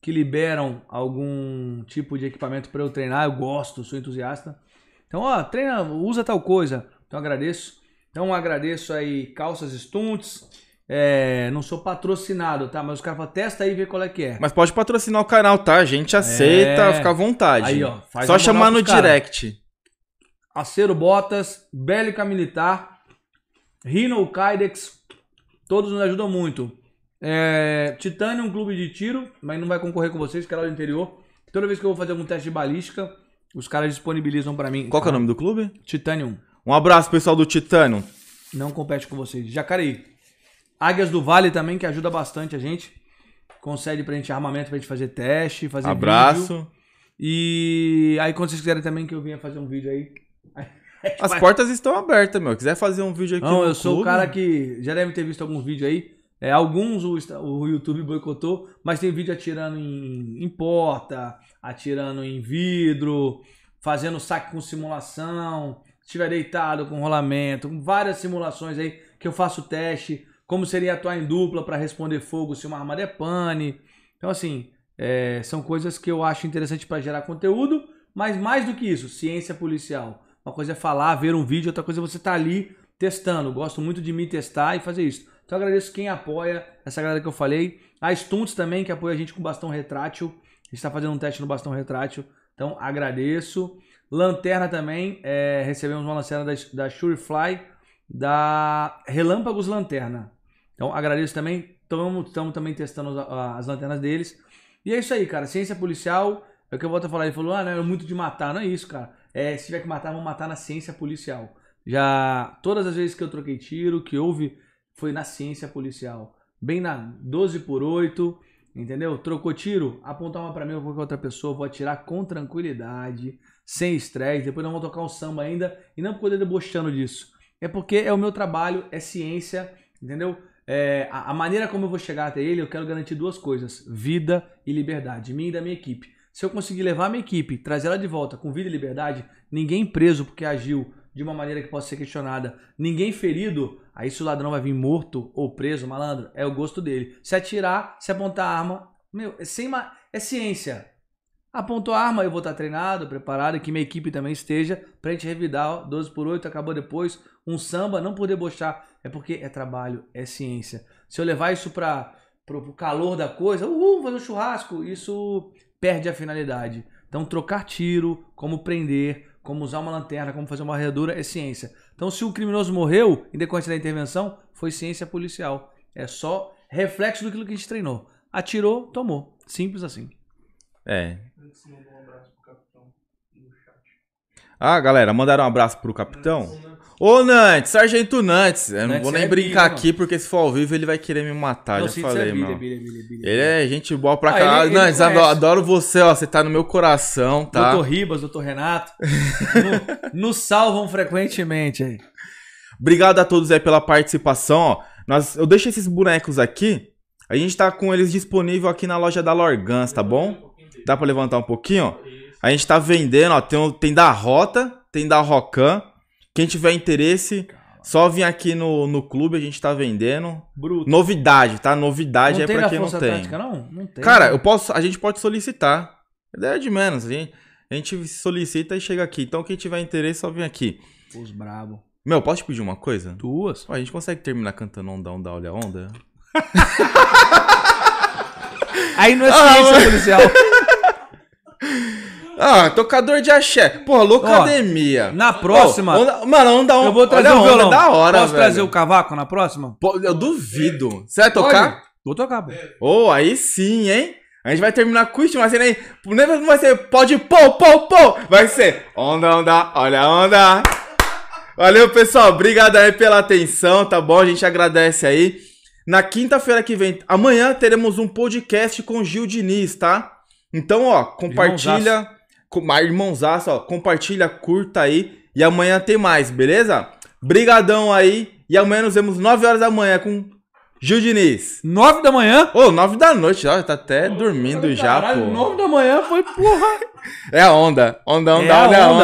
Que liberam algum tipo de equipamento para eu treinar, eu gosto, sou entusiasta. Então, ó, treina, usa tal coisa. Então agradeço. Então agradeço aí calças stunts. É, não sou patrocinado, tá? Mas os caras falam, testa aí e vê qual é que é. Mas pode patrocinar o canal, tá? A gente aceita, É. fica à vontade. Aí, ó, Só chamar no cara. direct. Acero Botas, Bélica Militar, Rhino Kydex, todos nos ajudam muito. É, Titanium Clube de Tiro, mas não vai concorrer com vocês, que é lá do interior. Toda vez que eu vou fazer algum teste de balística, os caras disponibilizam pra mim. Qual que é o nome do clube? Titanium. Um abraço, pessoal do Titânio. Não compete com vocês. Jacareí. Águias do Vale também, que ajuda bastante a gente. Concede pra gente armamento pra gente fazer teste, fazer vídeo. Abraço. E aí, quando vocês quiserem também que eu venha fazer um vídeo aí. As portas estão abertas, meu. Quiser fazer um vídeo aqui Não, eu sou o clube, cara que já deve ter visto alguns vídeos aí. É, alguns o, o YouTube boicotou, mas tem vídeo atirando em, em porta, atirando em vidro, fazendo saque com simulação, estiver deitado com rolamento, com várias simulações aí que eu faço teste, como seria atuar em dupla para responder fogo se uma arma é pane. Então, assim, é, são coisas que eu acho interessante para gerar conteúdo, mas mais do que isso, ciência policial. Uma coisa é falar, ver um vídeo, outra coisa é você estar ali testando. Gosto muito de me testar e fazer isso. Então agradeço quem apoia, essa galera que eu falei. A Stunts também, que apoia a gente com bastão retrátil. A gente está fazendo um teste no bastão retrátil. Então agradeço. Lanterna também, é, recebemos uma lanterna da, da Surefly, da Relâmpagos Lanterna. Então agradeço também. Estamos também testando as, as lanternas deles. E é isso aí, cara. Ciência policial, é o que eu volto a falar. Ele falou, ah, não, é muito de matar. Não é isso, cara. É, se tiver que matar, vamos matar na ciência policial. Já todas as vezes que eu troquei tiro, que houve, foi na ciência policial. Bem na 12 por 8, entendeu? Trocou tiro, apontar uma pra mim ou qualquer outra pessoa, vou atirar com tranquilidade, sem estresse. Depois nós vamos tocar um samba ainda e não poder debochando disso. É porque é o meu trabalho, é ciência, entendeu? É, a, a maneira como eu vou chegar até ele, eu quero garantir duas coisas: vida e liberdade, minha e da minha equipe. Se eu conseguir levar a minha equipe, trazer ela de volta com vida e liberdade, ninguém preso porque agiu de uma maneira que possa ser questionada, ninguém ferido, aí se o ladrão vai vir morto ou preso, malandro, é o gosto dele. Se atirar, se apontar a arma, meu, é, sem ma... é ciência. Apontou a arma, eu vou estar treinado, preparado, que minha equipe também esteja pra gente revidar, ó, 12 por 8, acabou depois, um samba, não por debochar, é porque é trabalho, é ciência. Se eu levar isso para o calor da coisa, uhul, fazer um churrasco, isso perde a finalidade. Então, trocar tiro, como prender, como usar uma lanterna, como fazer uma varredura, é ciência. Então, se o criminoso morreu em decorrência da intervenção, foi ciência policial. É só reflexo do que a gente treinou. Atirou, tomou. Simples assim. É. Mandar um abraço pro capitão no chat. Ah, galera, mandaram um abraço pro capitão. Ô, Nantes, Sargento Nantes. Eu não Nantes vou nem é brincar aqui, porque se for ao vivo ele vai querer me matar. Não, já falei, é bilha, bilha, bilha. Ele é gente boa pra Ah, caralho. ele- ele Nantes, conhece. adoro você, ó. Você tá no meu coração, tá? Doutor Ribas, doutor Renato. no- nos salvam frequentemente aí. Obrigado a todos aí pela participação, ó. Nós, eu deixo esses bonecos aqui. A gente tá com eles disponível aqui na loja da Lorgans, tá bom? Dá pra levantar um pouquinho, ó? A gente tá vendendo, ó. Tem, tem da Rota, tem da Rocan. Quem tiver interesse, só vir aqui no, no clube, a gente tá vendendo. Bruto. Novidade, tá? Novidade não é pra quem não tem. Tática, não? Não tem. Cara, eu posso, a gente pode solicitar. Ideia de menos. A gente, a gente solicita e chega aqui. Então, quem tiver interesse, só vem aqui. Os brabo. Meu, posso te pedir uma coisa? Duas. Ó, a gente consegue terminar cantando onda, onda, olha a onda? Aí não é Ah, ciência mano. policial. Ah, tocador de axé. Porra, loucademia. Na próxima, Ô, onda- mano, onda, onda. eu vou trazer o violão. da hora, Posso velho. trazer o cavaco na próxima? Pô, eu duvido. Você vai tocar? Pode? Vou tocar, pô. Ô, aí sim, hein? A gente vai terminar com isso, mas aí não vai ser pode pô, pô, pô. Vai ser onda, onda, olha a onda. Valeu, pessoal. Obrigado aí pela atenção, tá bom? A gente agradece aí. Na quinta-feira que vem, amanhã teremos um podcast com Gil Diniz, tá? Então, ó, compartilha. Com, mas, irmãozaço, ó, compartilha, curta aí. E amanhã tem mais, beleza? Brigadão aí. E amanhã nos vemos 9 horas da manhã com Gil Diniz. Nove da manhã? Ô, nove da noite, ó, tá até dormindo já, Caralho, pô. nove da manhã foi porra. É a onda. Onda, onda, É a onda, onda. onda.